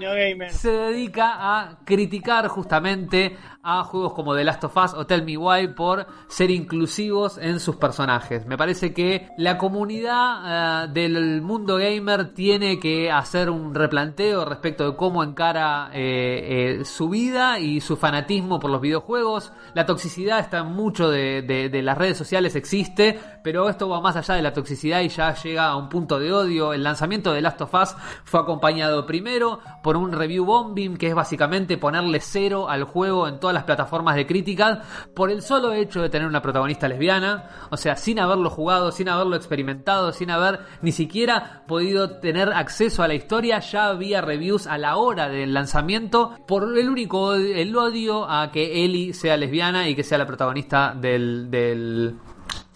se dedica a criticar justamente a juegos como The Last of Us o Tell Me Why por ser inclusivos en sus personajes. Me parece que la comunidad eh, del mundo gamer tiene que hacer un replanteo respecto de cómo encara eh, eh, su vida y su fanatismo por los videojuegos. La toxicidad está en mucho de, las redes sociales, existe, pero esto va más allá de la toxicidad y ya llega a un punto de odio. El lanzamiento de Last of Us fue acompañado primero por un review bombing, que es básicamente ponerle cero al juego en todas las plataformas de crítica, por el solo hecho de tener una protagonista lesbiana, o sea, sin haberlo jugado, sin haberlo experimentado, sin haber ni siquiera podido tener acceso a la historia, ya había reviews a la hora del lanzamiento por el único el odio a que Ellie sea lesbiana y que sea la protagonista del, del,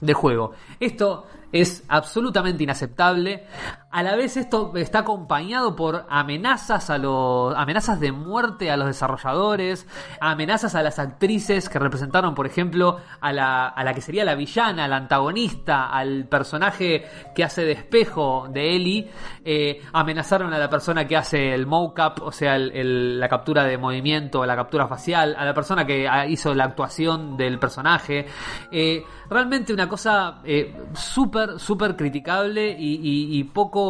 del juego. Esto es absolutamente inaceptable. A la vez esto está acompañado por amenazas a los amenazas de muerte a los desarrolladores, amenazas a las actrices que representaron, por ejemplo, a la, a la que sería la villana, la antagonista, al personaje que hace de espejo de Ellie, eh, amenazaron a la persona que hace el mocap, o sea, la captura de movimiento, la captura facial, a la persona que hizo la actuación del personaje. Eh, realmente una cosa eh, súper, súper criticable y poco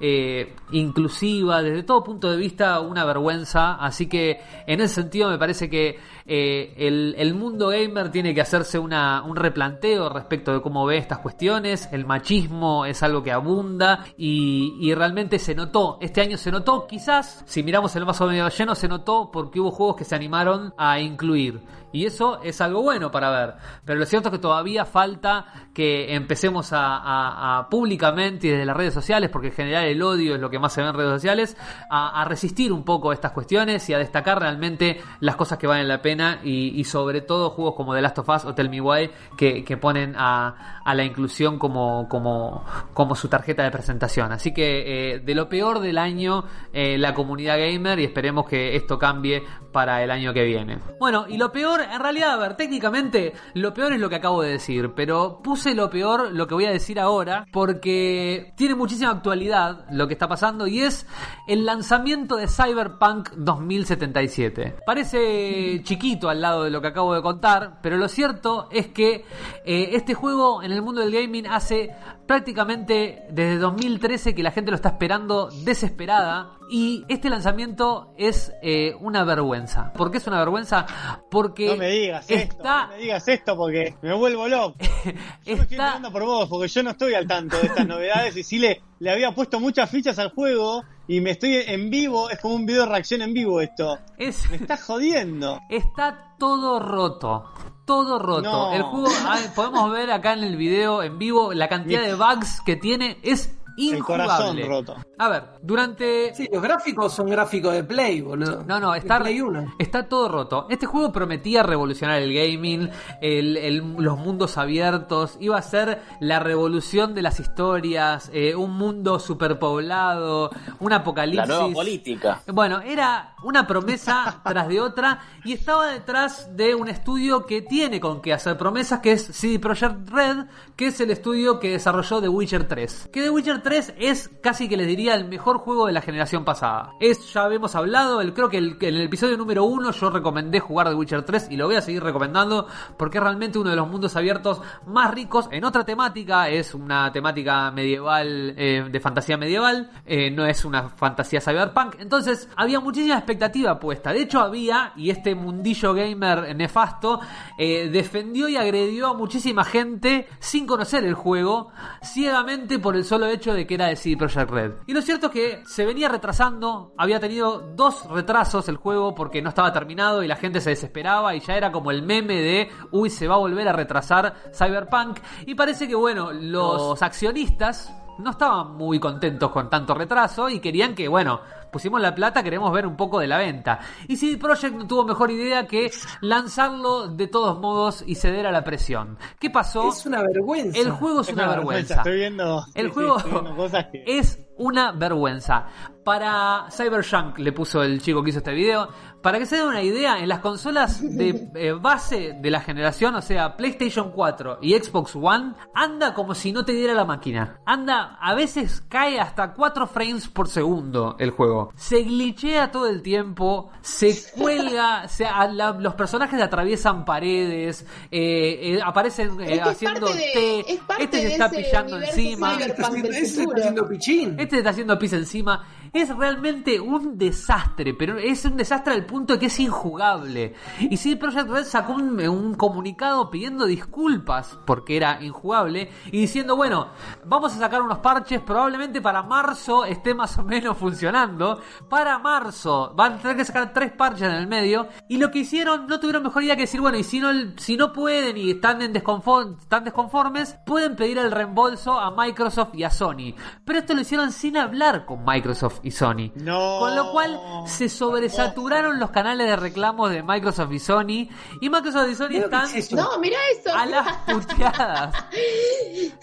eh, inclusiva, desde todo punto de vista una vergüenza, así que en ese sentido me parece que eh, el, mundo gamer tiene que hacerse un replanteo respecto de cómo ve estas cuestiones, el machismo es algo que abunda y, y realmente se notó, este año se notó, quizás si miramos el vaso medio lleno se notó porque hubo juegos que se animaron a incluir y eso es algo bueno para ver. Pero lo cierto es que todavía falta que empecemos a, públicamente y desde las redes sociales, porque en general el odio es lo que más se ve en redes sociales, a, resistir un poco estas cuestiones y a destacar realmente las cosas que valen la pena y, sobre todo juegos como The Last of Us o Tell Me Why que, que ponen a, a la inclusión como, como, como su tarjeta de presentación. Así que eh, de lo peor del año, eh, la comunidad gamer y esperemos que esto cambie para el año que viene. Bueno, y lo peor, en realidad, a ver, técnicamente, lo peor es lo que acabo de decir, pero puse lo peor, lo que voy a decir ahora, porque tiene muchísima actualidad lo que está pasando y es el lanzamiento de Cyberpunk 2077. Parece chiquito al lado de lo que acabo de contar, pero lo cierto es que eh, este juego en el mundo del gaming hace prácticamente desde 2013 que la gente lo está esperando desesperada y este lanzamiento es eh, una vergüenza. ¿Por qué es una vergüenza? Porque No me digas esto, está no me digas esto porque me vuelvo loco. Yo me estoy está enterando por vos, porque yo no estoy al tanto de estas novedades y sí le, le había puesto muchas fichas al juego y me estoy en vivo, es como un video de reacción en vivo esto. es Me estás jodiendo. Está todo roto. Todo roto. No. El juego, ah, podemos ver acá en el video en vivo la cantidad de bugs que tiene. Es El corazón injugable. roto. A ver, durante Sí, los gráficos son gráficos de Play, boludo. No, no, está, Play 1. está todo roto. Este juego prometía revolucionar el gaming, el- el- los mundos abiertos, iba a ser la revolución de las historias, eh, un mundo superpoblado, un La apocalipsis. nueva política. Bueno, era una promesa tras de otra y estaba detrás de un estudio que tiene con qué hacer promesas, que es CD Projekt Red, que es el estudio que desarrolló The Witcher 3. Que The Witcher 3 es casi que les diría el mejor juego de la generación pasada. Es, ya habíamos hablado, el, creo que en el episodio número 1 yo recomendé jugar The Witcher 3 y lo voy a seguir recomendando porque es realmente uno de los mundos abiertos más ricos en otra temática, es una temática medieval, eh, de fantasía medieval, eh, no es una fantasía cyberpunk, entonces había muchísima expectativa puesta, de hecho había, y este mundillo gamer nefasto, eh, defendió y agredió a muchísima gente sin conocer el juego, ciegamente por el solo hecho de que era de CD Projekt Red. Y lo cierto es que se venía retrasando, había tenido dos retrasos el juego porque no estaba terminado y la gente se desesperaba y ya era como el meme de, uy, se va a volver a retrasar Cyberpunk. Y parece que, bueno, los accionistas no estaban muy contentos con tanto retraso y querían que, bueno, pusimos la plata, queremos ver un poco de la venta. Y CD Projekt no tuvo mejor idea que lanzarlo de todos modos y ceder a la presión. ¿Qué pasó? Es una vergüenza. El juego es, una, vergüenza. Estoy viendo, El sí, sí, juego estoy viendo cosas que... es una vergüenza. Para Cyberjunk le puso el chico que hizo este video. Para que se den una idea, en las consolas de eh, base de la generación, o sea, PlayStation 4 y Xbox One, anda como si no te diera la máquina. Anda, a veces cae hasta 4 frames por segundo el juego. Se glitchea todo el tiempo, se cuelga, se, a la- los personajes atraviesan paredes, eh, eh, aparecen eh, Es haciendo parte de- té, es parte este se está pillando encima. del Ese está haciendo pichín. Este se está haciendo pis encima. Es realmente un desastre, pero es un desastre al punto de que es injugable. Y CD Projekt Red sacó un, un comunicado pidiendo disculpas porque era injugable y diciendo, bueno, vamos a sacar unos parches, probablemente para marzo esté más o menos funcionando. Para marzo van a tener que sacar tres parches en el medio. Y lo que hicieron, no tuvieron mejor idea que decir, bueno, y si no, si no pueden y están, en desconform- están desconformes, pueden pedir el reembolso a Microsoft y a Sony. Pero esto lo hicieron sin hablar con Microsoft y Sony. No. Con lo cual se sobresaturaron los canales de reclamos de Microsoft y Sony. Y Microsoft y Sony están. No, mira eso. a las puteadas.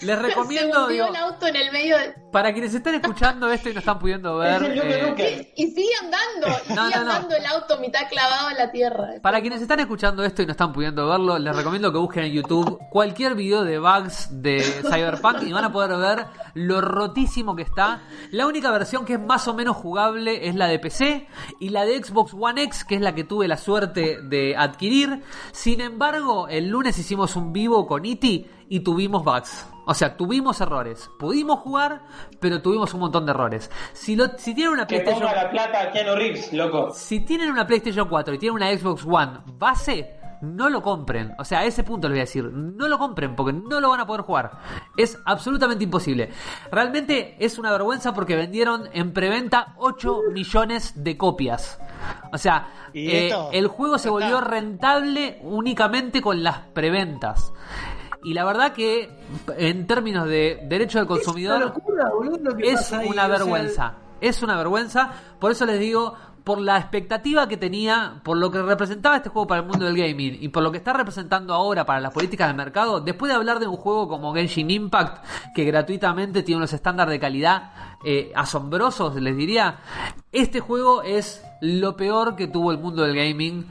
Les Se recomiendo, hundió digo, el auto en el medio de... para quienes están escuchando esto y no están pudiendo ver. Eh. Y sigue andando, y No, sigue no, no. andando el auto mitad clavado en la tierra. Para quienes están escuchando esto y no están pudiendo verlo, les recomiendo que busquen en YouTube cualquier video de bugs de Cyberpunk y van a poder ver lo rotísimo que está. La única versión que es más o menos jugable es la de PC y la de Xbox One X, que es la que tuve la suerte de adquirir. Sin embargo, el lunes hicimos un vivo con Iti y tuvimos bugs. O sea, tuvimos errores. Pudimos jugar, pero tuvimos un montón de errores. Si, lo, si tienen una Que PlayStation la plata a Keanu Reeves, loco. si tienen una PlayStation 4 y tienen una Xbox One base, no lo compren. O sea, a ese punto les voy a decir, no lo compren porque no lo van a poder jugar. Es absolutamente imposible. Realmente es una vergüenza porque vendieron en preventa 8 millones de copias. O sea, ¿Y eh, el juego se volvió rentable únicamente con las preventas. Y la verdad que en términos de derecho del consumidor Es una locura, boludo, es o sea, vergüenza. Es una vergüenza. Por eso les digo, por la expectativa que tenía, por lo que representaba este juego para el mundo del gaming y por lo que está representando ahora para las políticas del mercado, después de hablar de un juego como Genshin Impact, que gratuitamente tiene unos estándares de calidad eh, asombrosos, les diría, este juego es lo peor que tuvo el mundo del gaming,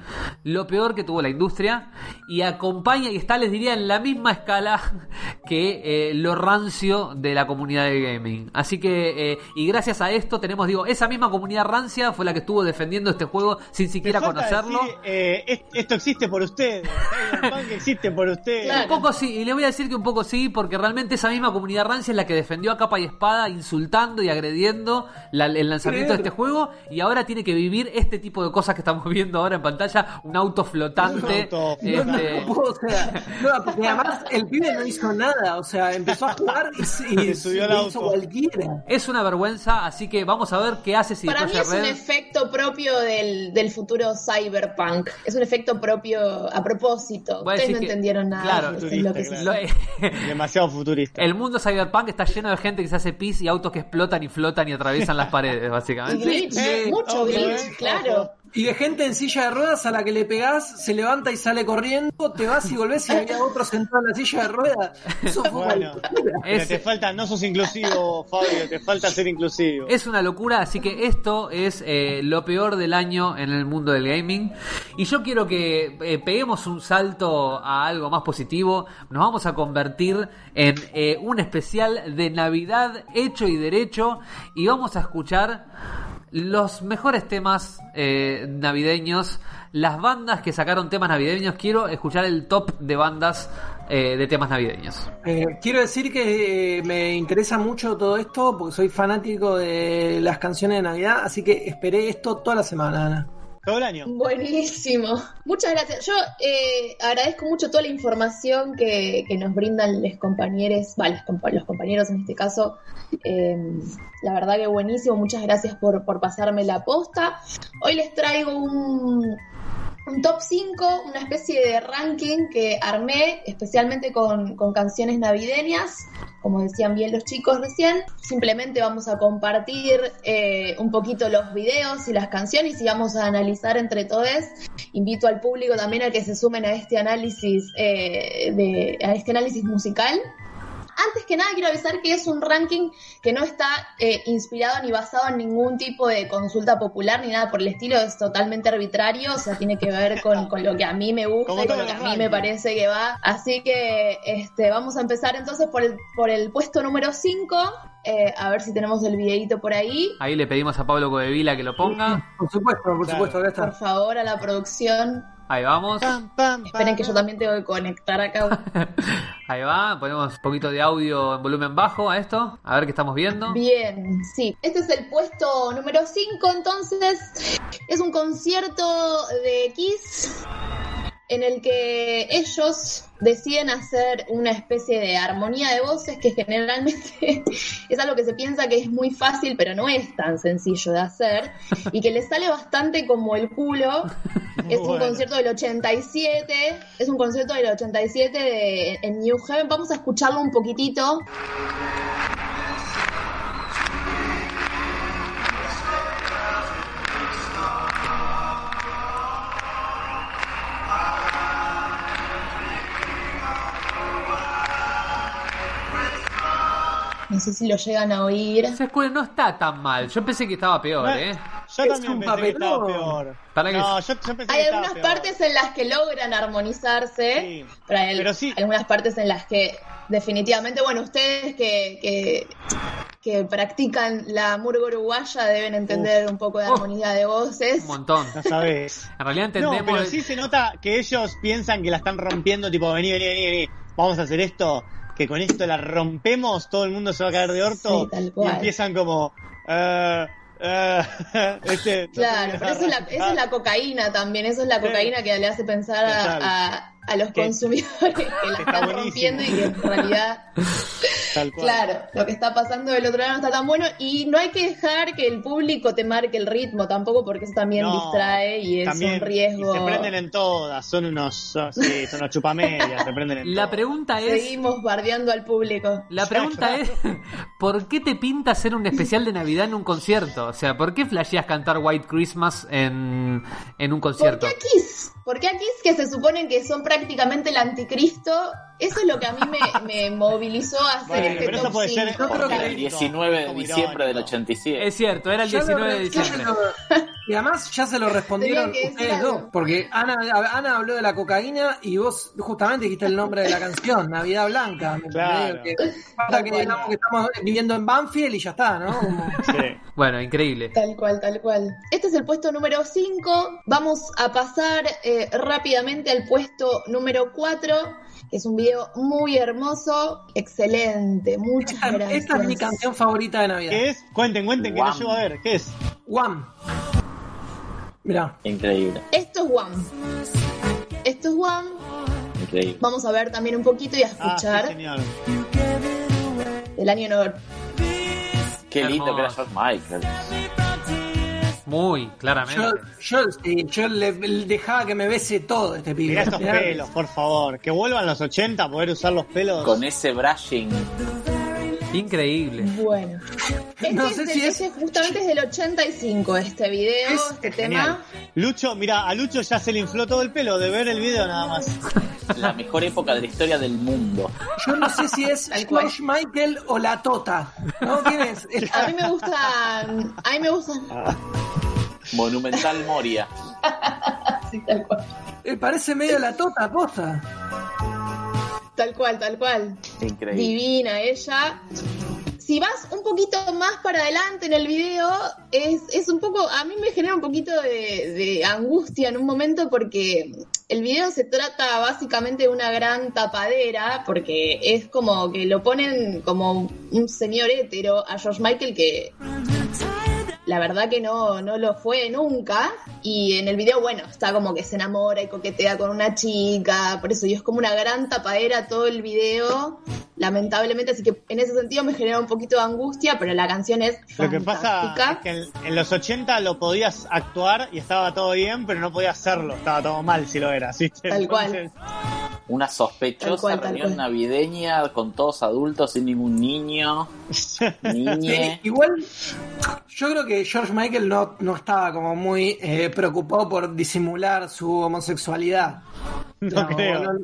lo peor que tuvo la industria y acompaña y está, les diría, en la misma escala que eh, lo rancio de la comunidad del gaming. Así que, eh, y gracias a esto tenemos, digo, esa misma comunidad rancia fue la que estuvo defendiendo este juego sin siquiera conocerlo. decir, eh, es- esto existe por ustedes. Cyberpunk existe por ustedes. Claro. Un poco sí, y le voy a decir que un poco sí, porque realmente esa misma comunidad rancia es la que defendió a capa y espada, insultando y agrediendo la- el lanzamiento de este juego, y ahora tiene que vivir este tipo de cosas que estamos viendo ahora en pantalla, un auto flotante. Un auto No, no, este, no puedo, o sea, no, porque además el pibe no hizo nada, o sea, empezó a jugar y, se- y subió al auto. hizo cualquiera. es una vergüenza, así que vamos a ver qué hace si Para mí es un efecto propio del, del futuro cyberpunk. Es un efecto propio a propósito. Ustedes no que- entendieron nada. claro, es. Lo- Demasiado futurista. el mundo cyberpunk está lleno de gente que se hace pis y autos que explotan y flotan y atraviesan las paredes, Y básicamente. glitch, Sí, mucho glitch, eh, claro. Y de gente en silla de ruedas a la que le pegás, se levanta y sale corriendo, te vas y volvés y había otro sentado en la silla de ruedas. Eso fue Bueno, pero te falta, no sos inclusivo, Fabio, te falta ser inclusivo. Es una locura, así que esto es eh, lo peor del año en el mundo del gaming. Y yo quiero que eh, peguemos un salto a algo más positivo. Nos vamos a convertir en eh, un especial de Navidad hecho y derecho. Y vamos a escuchar los mejores temas eh, navideños. Las bandas que sacaron temas navideños. Quiero escuchar el top de bandas eh, de temas navideños. Eh, quiero decir que eh, me interesa mucho todo esto porque soy fanático de las canciones de Navidad, así que esperé esto toda la semana, Ana. Todo el año. Buenísimo. Muchas gracias. Yo eh, agradezco mucho toda la información que, que nos brindan los compañeros, va, los, compa- los compañeros en este caso. Eh, la verdad que buenísimo. Muchas gracias por, por pasarme la posta. Hoy les traigo un, un top 5, una especie de ranking que armé especialmente con, con canciones navideñas, como decían bien los chicos recién. Simplemente vamos a compartir eh, un poquito los videos y las canciones y vamos a analizar entre todos. Invito al público también a que se sumen a este análisis, eh, de, a este análisis musical. Antes que nada quiero avisar que es un ranking que no está eh, inspirado ni basado en ningún tipo de consulta popular ni nada por el estilo, es totalmente arbitrario, o sea, tiene que ver con, con lo que a mí me gusta y con lo que a mí me parece que va. Así que este, vamos a empezar entonces por el, por el puesto número 5. eh, a ver si tenemos el videito por ahí. Ahí le pedimos a Pablo Codevila que lo ponga. Por supuesto, por Claro. supuesto, acá Por favor, a la producción. Ahí vamos. Pam, pam, Esperen que yo también tengo que conectar acá. Ahí va. Ponemos un poquito de audio en volumen bajo a esto. A ver qué estamos viendo. Bien, sí. Este es el puesto número 5, entonces. Es un concierto de Kiss en el que ellos deciden hacer una especie de armonía de voces que generalmente es algo que se piensa que es muy fácil, pero no es tan sencillo de hacer y que les sale bastante como el culo. Es un concierto del 87, es un concierto del 87 de, en New Haven. Vamos a escucharlo un poquitito. No sé si lo llegan a oír. Esa escuela no está tan mal. Yo pensé que estaba peor, No, ¿eh? Yo Es también un pensé que estaba papelón. peor. Para que- No, yo, yo pensé Hay que algunas peor. partes en las que logran armonizarse, Sí, pero hay pero sí. algunas partes en las que definitivamente, bueno, ustedes que, que, que practican la murga uruguaya deben entender un poco de Uf. armonía de voces. Un montón. No sabes. En realidad No, entendemos. pero sí se nota que ellos piensan que la están rompiendo, tipo, vení, vení, vení, vení, vamos a hacer esto, que con esto la rompemos, todo el mundo se va a caer de orto, Sí, y empiezan como, eh, este, Claro, pero eso es, la, eso es la cocaína también, eso es la cocaína que le hace pensar a- a los consumidores que la está están buenísimo. rompiendo y que en realidad tal cual. Claro, lo que está pasando del otro lado no está tan bueno y no hay que dejar que el público te marque el ritmo tampoco porque eso también No, distrae y es También, un riesgo. y se prenden en todas, son unos, son, sí, son unos chupamedias, se prenden en La todas. pregunta es. Seguimos bardeando al público. La pregunta es, ¿por qué te pinta hacer un especial de Navidad en un concierto? O sea, ¿por qué flasheas cantar White Christmas en, en un ¿Por concierto? qué a Kiss? ¿Por qué a Kiss que se suponen que son prácticamente el anticristo? Eso es lo que a mí me, me movilizó a hacer Bueno, este pero eso top puede ser- 5. Yo creo Porque que- el 19 de diciembre del irónico. 87. Es cierto, era el Ya lo- 19 de diciembre. lo- y además ya se lo respondieron ustedes dos, porque Ana, Ana habló de la cocaína y vos justamente dijiste el nombre de la canción, Navidad Blanca. ¿me Claro. Que, que digamos que estamos viviendo en Banfield y ya está, ¿no? Sí. Bueno, increíble. Tal cual, tal cual. Este es el puesto número 5. Vamos a pasar eh, rápidamente al puesto número 4, que es un video muy hermoso, excelente. Muchas Esta, gracias. esta es mi canción favorita de Navidad. ¿Qué es? Cuenten, cuenten, que no llego a ver. ¿Qué es? One. Mirá. Increíble, Esto es One. Esto es One. increíble. Vamos a ver también un poquito y a Ah, sí, escuchar señor. del año no- Qué lindo que era. George Michael. Muy, claramente. Yo, yo, sí, yo le, le dejaba que me bese todo este pibe. Mirá estos pelos, por favor. Que vuelvan los 80 a poder usar los pelos. Con ese brushing. Increíble. Bueno. Este, No es sé del- si es- justamente es del 85 este video, Es este Genial. tema. Lucho, mira, a Lucho ya se le infló todo el pelo de ver el video nada más. La mejor época de la historia del mundo. Yo no sé si es. George Michael o la Tota. ¿No? ¿Quién es? Es- A mí me gustan, a mí me gustan, Monumental Moria. sí, tal cual. eh, parece medio la Tota, posta. Tal cual, tal cual. Increíble. Divina ella. Si vas un poquito más para adelante en el video, es, es un poco, a mí me genera un poquito de, de angustia en un momento porque el video se trata básicamente de una gran tapadera, porque es como que lo ponen como un señor hétero a George Michael que la verdad que no, no lo fue nunca. Y en el video, bueno, está como que se enamora y coquetea con una chica. Por eso, y es como una gran tapadera todo el video. Lamentablemente, así que en ese sentido me genera un poquito de angustia, pero la canción es Lo que pasa fantástica. es que en, en los 80 lo podías actuar y estaba todo bien, pero no podías hacerlo. Estaba todo mal si lo ¿viste? Tal cual. Una sospechosa reunión navideña con todos adultos sin ningún niño, niñe. Sí, igual, yo creo que George Michael no, no estaba como muy eh, preocupado por disimular su homosexualidad. No creo. No,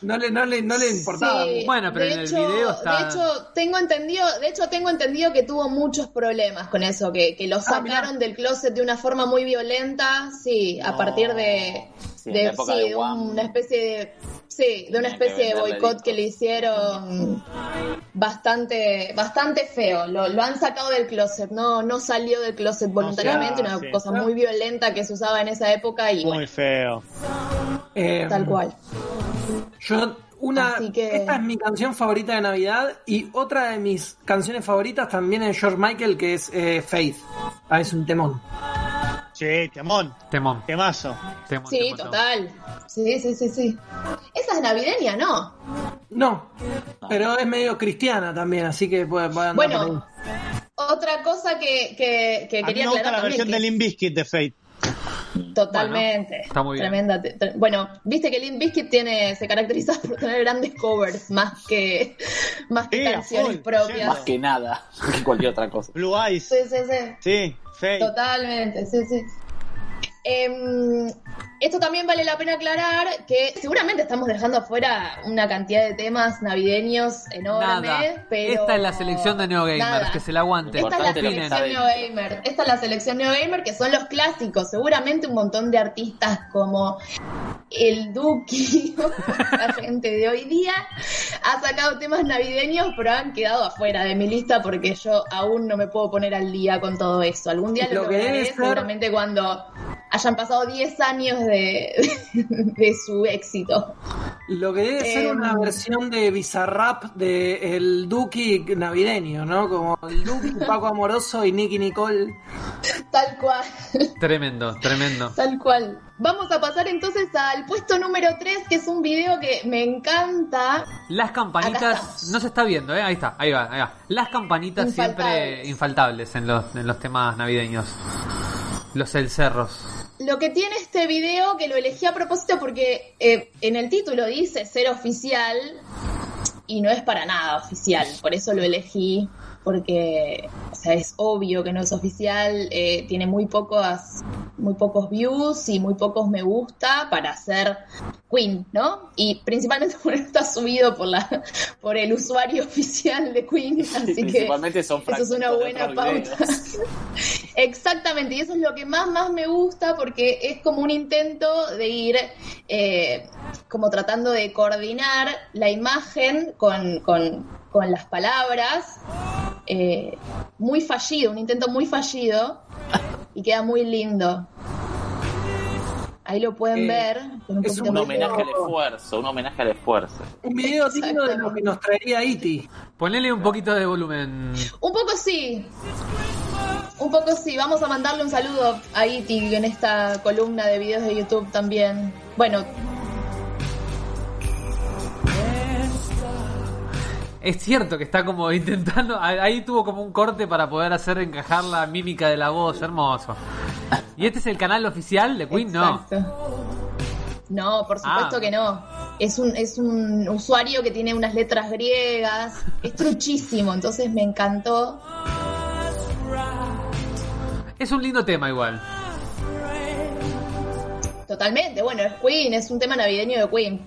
no le, no, le, no le importaba. Sí, Bueno, pero de en el hecho- video está- De hecho, tengo entendido, de hecho, tengo entendido que tuvo muchos problemas con eso, que, que lo sacaron del closet de una forma muy violenta, sí, a No. partir de, Sí, de, sí, una especie de Sí, de una especie de boicot que le hicieron bastante bastante feo. Lo, lo han sacado del closet, no no salió del closet voluntariamente, sea, una sí. cosa muy violenta que se usaba en esa época y Muy bueno, feo. Eh, tal cual. Yo, una, que- esta es mi canción favorita de Navidad y otra de mis canciones favoritas también es George Michael, que es eh, Faith. Ah, es un temón. Che, temón, Temón. temazo. temón, Sí, temón, temón. total. Sí, sí, sí, sí. Esa es navideña, ¿no? No, pero es medio cristiana también, así que puede, puede andar por Bueno, ahí. otra cosa que, que, que A mí quería me gusta aclarar la también versión que de Limp Bizkit de Fate. Totalmente. Bueno, está muy bien. Tremenda. tre- bueno, viste que Limp Bizkit tiene, se caracteriza por tener grandes covers más que, más que Sí, canciones full, propias. Más que nada, que cualquier otra cosa. Blue Eyes. Sí, sí, sí. Sí, Fate. Totalmente, sí, sí. Em, esto también vale la pena aclarar que seguramente estamos dejando afuera una cantidad de temas navideños enormes, Nada. pero Esta es la selección de Neo Gamers, Nada. que se la aguante. Esta es la selección dentro. Neo Gamer. Esta es la selección Neo Gamer, que son los clásicos. Seguramente un montón de artistas como el Duki, la gente de hoy día, ha sacado temas navideños, pero han quedado afuera de mi lista porque yo aún no me puedo poner al día con todo eso. Algún día lo, Lo que lograré, ser- seguramente cuando hayan pasado 10 años de, de su éxito. Lo que debe ser Em. una versión de Bizarrap de el Duki navideño, ¿no? Como el Duki, Paco Amoroso y Nicky Nicole. Tal cual. Tremendo, tremendo. Tal cual. Vamos a pasar entonces al puesto número 3, que es un video que me encanta. Las campanitas, no se está viendo, ¿eh? Ahí está, ahí va, ahí va. Las campanitas siempre Infaltables. en los, en los temas navideños. Los cencerros. Lo que tiene este video, que lo elegí a propósito porque eh, en el título dice ser oficial y no es para nada oficial, por eso lo elegí, porque o sea, es obvio que no es oficial, eh, tiene muy pocos, muy pocos views y muy pocos me gusta para ser Queen, ¿no? Y principalmente porque no está subido por la por el usuario oficial de Queen, así que Principalmente son eso es una buena pauta. Exactamente, y eso es lo que más, más me gusta porque es como un intento de ir eh, como tratando de coordinar la imagen con, con- con las palabras. eh, muy fallido, un intento muy fallido y queda muy lindo. Ahí lo pueden Eh, ver. un es Un homenaje al esfuerzo, un homenaje al esfuerzo. Un video digno de lo que nos traería Iti. Ponele un poquito de volumen. Un poco sí. Un poco sí. Vamos a mandarle un saludo a Iti en esta columna de videos de YouTube también. Bueno, Es cierto que está como intentando. Ahí tuvo como un corte para poder hacer encajar la mímica de la voz. Hermoso. ¿Y este es el canal oficial de Queen? No. Exacto. No, por supuesto Ah. que no. Es un, es un usuario que tiene unas letras griegas. Es truchísimo, entonces me encantó. Es un lindo tema igual. Totalmente. Bueno, es Queen, es un tema navideño de Queen.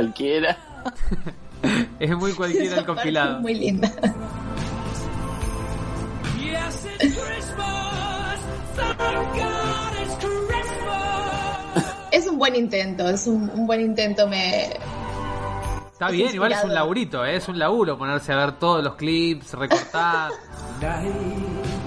Cualquiera. Es muy cualquiera el Esa parte compilado. es muy linda. Es un buen intento, es un, un buen intento. Me, Está es bien, igual es un laburito, ¿eh? es un laburo ponerse a ver todos los clips, recortar.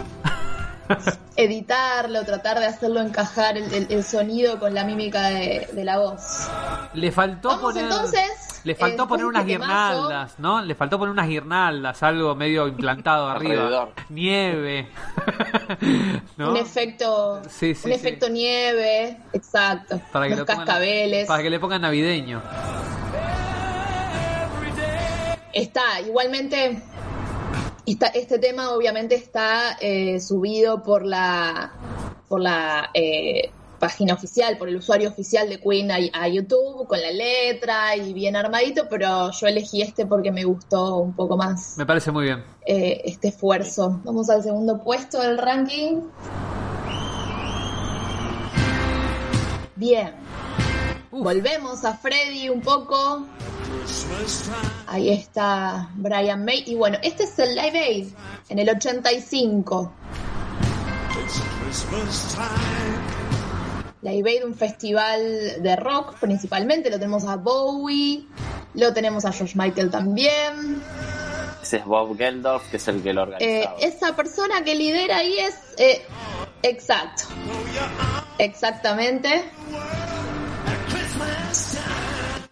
editarlo, tratar de hacerlo encajar el, el- el sonido con la mímica de, de la voz. Le faltó Vamos poner. entonces, Le faltó poner unas guirnaldas, ¿no? Le faltó poner unas guirnaldas, algo medio implantado arriba. Alrededor. Nieve. ¿No? Un efecto, Sí, sí, un sí. efecto nieve, exacto. Para que los pongan- cascabeles. Para que le pongan navideño. Está, igualmente, está, este tema obviamente está eh, subido por la, por la eh, página oficial, por el usuario oficial de Queen a, a YouTube, con la letra y bien armadito, pero yo elegí este porque me gustó un poco más Me parece muy bien. eh, este esfuerzo. Vamos al segundo puesto del ranking. Bien. Volvemos a Freddy un poco. Ahí está Brian May. Y bueno, este es el Live Aid en el 85. Live Aid, un festival de rock principalmente. Lo tenemos a Bowie, lo tenemos a George Michael también. Ese es Bob Geldof, que es el que lo Eh, organizaba. esa persona que lidera ahí es. eh, exacto. Exactamente.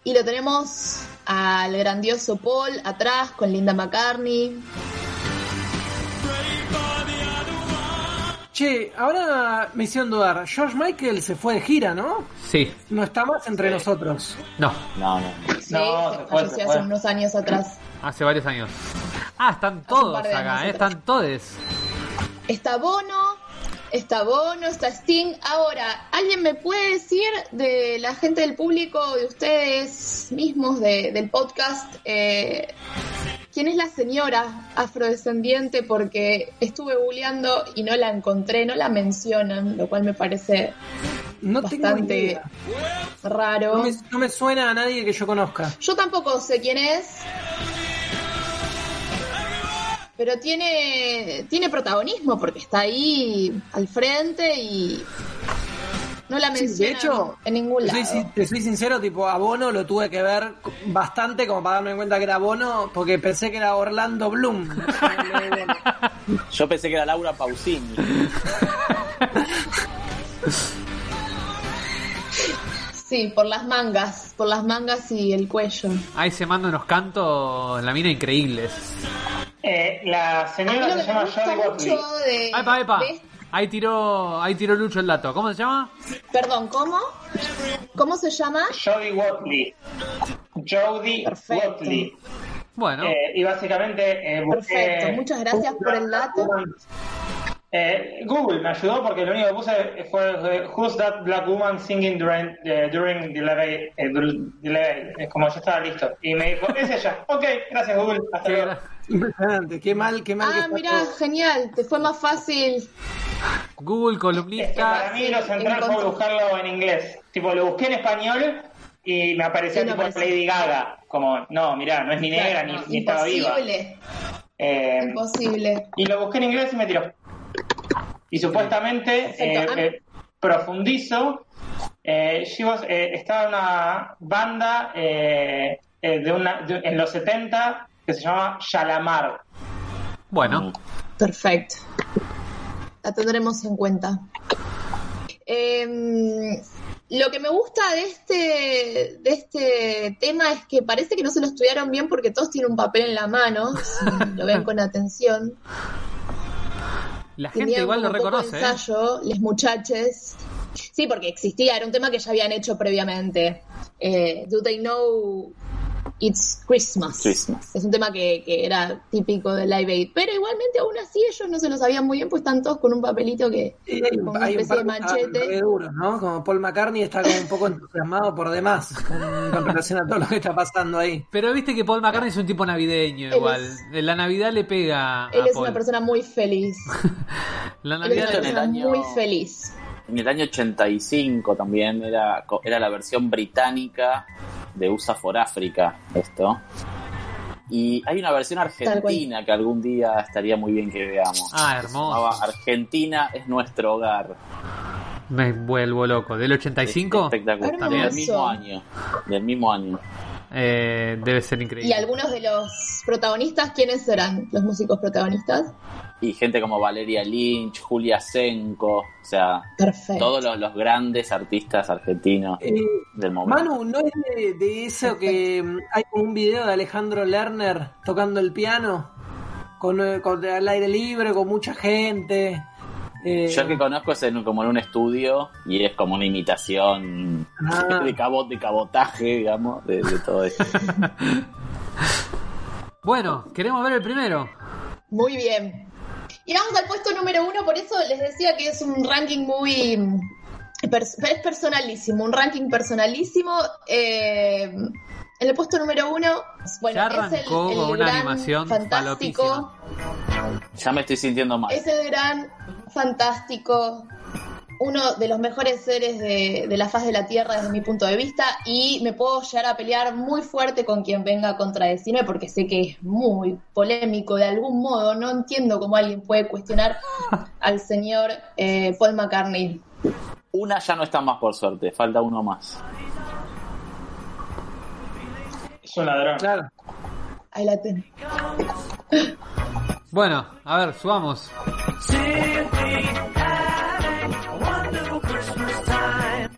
Y lo tenemos al grandioso Paul atrás con Linda McCartney. Che, ahora me hicieron dudar. George Michael se fue de gira, ¿no? Sí, No está más entre nosotros. no, No, no. Sí, No, se se fue, falleció se hace unos años atrás. hace varios años. Ah, están todos acá, eh, están todes. Está Bono, está Bono, está Sting. Ahora, ¿alguien me puede decir de la gente del público, de ustedes mismos de- del podcast, eh, quién es la señora afrodescendiente? Porque estuve googleando y no la encontré, no la mencionan, lo cual me parece No bastante raro. No me, no me suena a nadie que yo conozca. Yo tampoco sé quién es. Pero tiene, tiene protagonismo porque está ahí al frente y no la Sí, menciona de hecho, en ningún te lado. soy, te soy sincero, tipo, a Bono lo tuve que ver bastante como para darme cuenta que era Bono, porque pensé que era Orlando Bloom. Yo pensé que era Laura Pausini. Sí, por las mangas, por las mangas y el cuello. Ahí se manda unos cantos, la mina increíbles. Eh, la señora se llama Jodie Watley. de, Epa, epa. de- Ahí tiró, ahí tiró Lucho el dato. ¿Cómo se llama? Perdón, ¿cómo? ¿Cómo se llama? Jodie Watley. Jodie Perfecto. Watley. Bueno, Eh, y básicamente eh, busqué- Perfecto, muchas gracias por el dato. Eh, Google me ayudó porque lo único que puse fue eh, Who's that black woman singing during, eh, during the eh, dur- the levee? Es como yo estaba listo. Y me dijo, es ella. Ok, gracias Google. Hasta qué luego. Impresionante, qué mal, qué mal que Ah, mira, todo. genial, te fue más fácil. Google Es que columnista. para mí lo central fue buscarlo en inglés. Tipo, lo busqué en español y me Sí, no tipo. Lady Gaga. Como, no, mirá, no es ni negra Claro, ni, ni estaba viva. imposible, Eh, imposible. y lo busqué en inglés y me tiró. Y supuestamente eh, eh, profundizo. Eh, she was- eh, estaba en una banda eh, eh, de una, de- en los 70 que se llama Shalamar. Bueno, Perfecto. La tendremos en cuenta. Em, lo que me gusta de este, de este tema es que parece que no se lo estudiaron bien porque todos tienen un papel en la mano, si lo ven con atención. La gente igual lo reconoce. ¿eh? ensayo, les muchaches. Sí, porque existía, era un tema que ya habían hecho previamente. Eh, Do They Know It's Christmas? Christmas. Es un tema que, que era típico de Live Aid. Pero igualmente, aún así, ellos no se lo sabían muy bien, pues están todos con un papelito que. Hay, con una hay un especie par de estaban manchete. re duros, ¿no? Como Paul McCartney está como un poco entusiasmado por demás con, con relación a todo lo que está pasando ahí. Pero viste que Paul McCartney es un tipo navideño Él igual. es- La Navidad le pega Él a es Paul. una persona muy feliz. La Él es Navidad una en el persona año- muy feliz. En el año 85 también era, co- era la versión británica de USA for Africa, esto. Y hay una versión argentina que algún día estaría muy bien que veamos. Ah, hermoso. Argentina es nuestro hogar. Me vuelvo loco. ¿Del 85? Espectacular. Del mismo año. Del mismo año. Eh, debe ser Y increíble. algunos de los protagonistas, ¿quiénes serán los músicos protagonistas? Y gente como Valeria Lynch, Julia Senko, o sea, Perfecto. todos los, los grandes artistas argentinos Eh, del momento. Manu, ¿no es de, de eso que mm, hay como un video de Alejandro Lerner tocando el piano? Con, eh, con al aire libre, con mucha gente. Eh, Yo el que conozco es en- como en un estudio y es como una imitación Ah. de, cabo, de cabotaje, digamos, de, de todo esto. Bueno, queremos ver el primero. Muy bien. Y vamos al puesto número uno, por eso les decía que es un ranking muy... pers- es personalísimo, un ranking personalísimo. Eh, en el puesto número uno, bueno, Ya es el, arrancó el con una gran animación fantástico, Ya me estoy sintiendo mal. es el gran fantástico, uno de los mejores seres de, de la faz de la Tierra desde mi punto de vista y me puedo llegar a pelear muy fuerte con quien venga a contradecirme porque sé que es muy polémico de algún modo. No entiendo cómo alguien puede cuestionar al señor eh, Paul McCartney. Una ya no está más por suerte, falta uno más. Es un ladrón. Claro. Ahí la tenés. Bueno, a ver, subamos.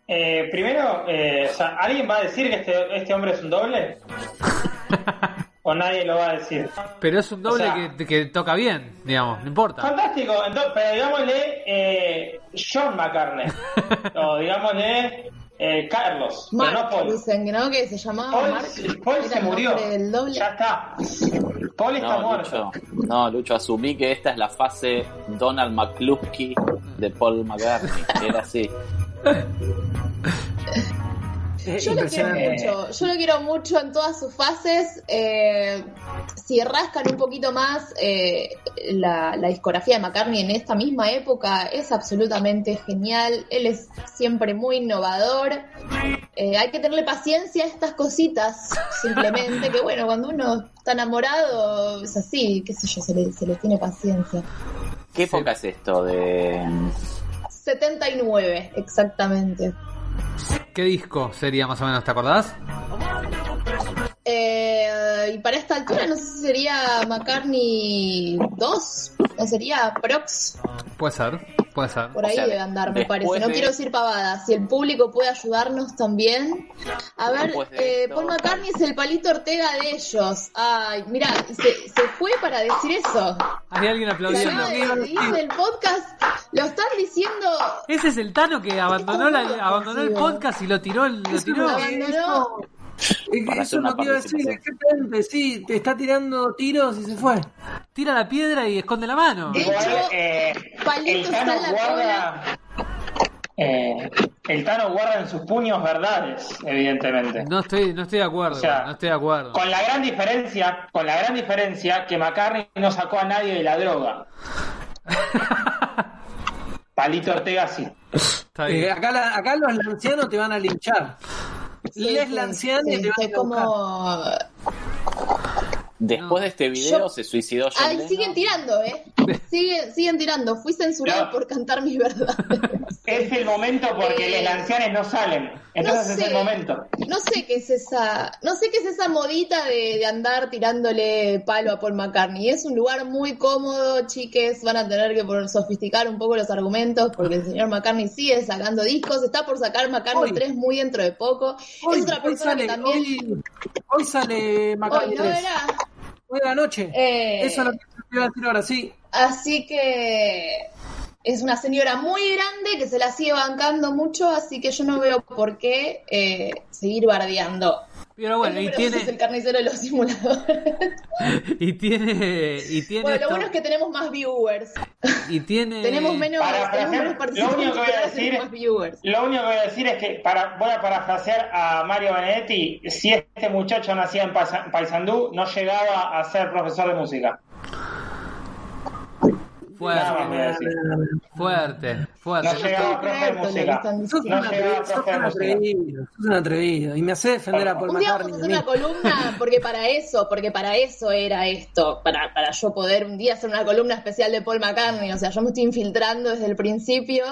Eh, primero, eh, o sea, ¿alguien va a decir que este, este hombre es un doble? ¿O nadie lo va a decir? Pero es un doble O sea- que, que toca bien, digamos, no importa. Fantástico, entonces, pero digámosle eh, John McCartney. o digámosle eh, Carlos, pero no Mark, Paul. dicen, ¿no? Que se llamaba Paul, Mark. Paul se murió. Ya está. Paul está No, muerto. Lucho, no, Lucho, asumí que esta es la fase Donald McCluskey de Paul McCartney. Era así. Es Yo lo quiero mucho, yo lo quiero mucho en todas sus fases. Eh, si rascan un poquito más eh, la, la discografía de McCartney en esta misma época, es absolutamente genial. Él es siempre muy innovador. Eh, hay que tenerle paciencia a estas cositas, simplemente. Que bueno, cuando uno está enamorado, es así, qué sé yo, se le, se le tiene paciencia. ¿Qué época es esto de.? 79, exactamente. ¿Qué disco sería más o menos, te acordás? Eh, y para esta altura no sé si sería McCartney 2, no sería Prox, Puede ser, puede ser. por O ahí sea, debe andar, me parece. No de- quiero decir pavadas, si el público puede ayudarnos también. A ver, eh, Paul McCartney es el palito Ortega de ellos. Ay, mira, se, se fue para decir eso. Hay alguien aplaudiendo. de el podcast, lo están diciendo, Ese es el Tano que abandonó, la, ¿Cómo abandonó el podcast y lo tiró. Lo tiró. abandonó. Para Eso una que iba a decir, exactamente, sí, te está tirando tiros y se fue. Tira la piedra y esconde la mano. De Igual, hecho, eh, Palito el está Tano en la guarda. eh, el Tano guarda en sus puños verdades, evidentemente. No estoy, no estoy de acuerdo, O sea, no estoy de acuerdo. Con la gran diferencia, con la gran diferencia que McCartney no sacó a nadie de la droga. Palito Ortega sí. Está Eh, acá, la- acá los lancianos te van a linchar. Sí, Les sí, lancianos sí, te van a fue ir a buscar. Después No. de este video Yo- se suicidó John Ay, Lennon. siguen tirando, ¿eh? Siguen, siguen tirando. Fui censurado No. por cantar mis verdades. Es el momento porque Eh, los lancianes no salen. Entonces no es el momento. No sé qué es esa, no sé qué es esa modita de, de andar tirándole palo a Paul McCartney. Es un lugar muy cómodo, chiques. Van a tener que por sofisticar un poco los argumentos porque el señor McCartney sigue sacando discos. Está por sacar McCartney Hoy. 3 muy dentro de poco. Hoy, es otra hoy persona sale, que también. hoy, hoy sale Hoy, McCartney ¿no 3. era? La noche. Eh, Eso es lo que te iba a decir ahora, sí. Así que es una señora muy grande que se la sigue bancando mucho, así que yo no veo por qué eh, seguir bardeando. Pero bueno, el y dos es el tiene, carnicero de los simuladores. y tiene, y tiene, bueno, lo bueno es que tenemos más viewers. y tiene, tenemos menos, para- para tenemos hacer- menos lo participantes, único que voy a decir- más viewers. Lo único que voy a decir es que para, voy a parafrasear a Mario Benedetti. Si este muchacho nacía en Paisa- Paysandú, no llegaba a ser profesor de música. Voy a fuerte, decir. fuerte, fuerte. No llegaba a profe música. Sos un No atrevido, atrevido, sos un atrevido. Y me hace defender a Paul Un día McCartney. vamos a hacer una columna, porque para eso, porque para eso era esto, para, para yo poder un día hacer una columna especial de Paul McCartney. O sea, yo me estoy infiltrando desde el principio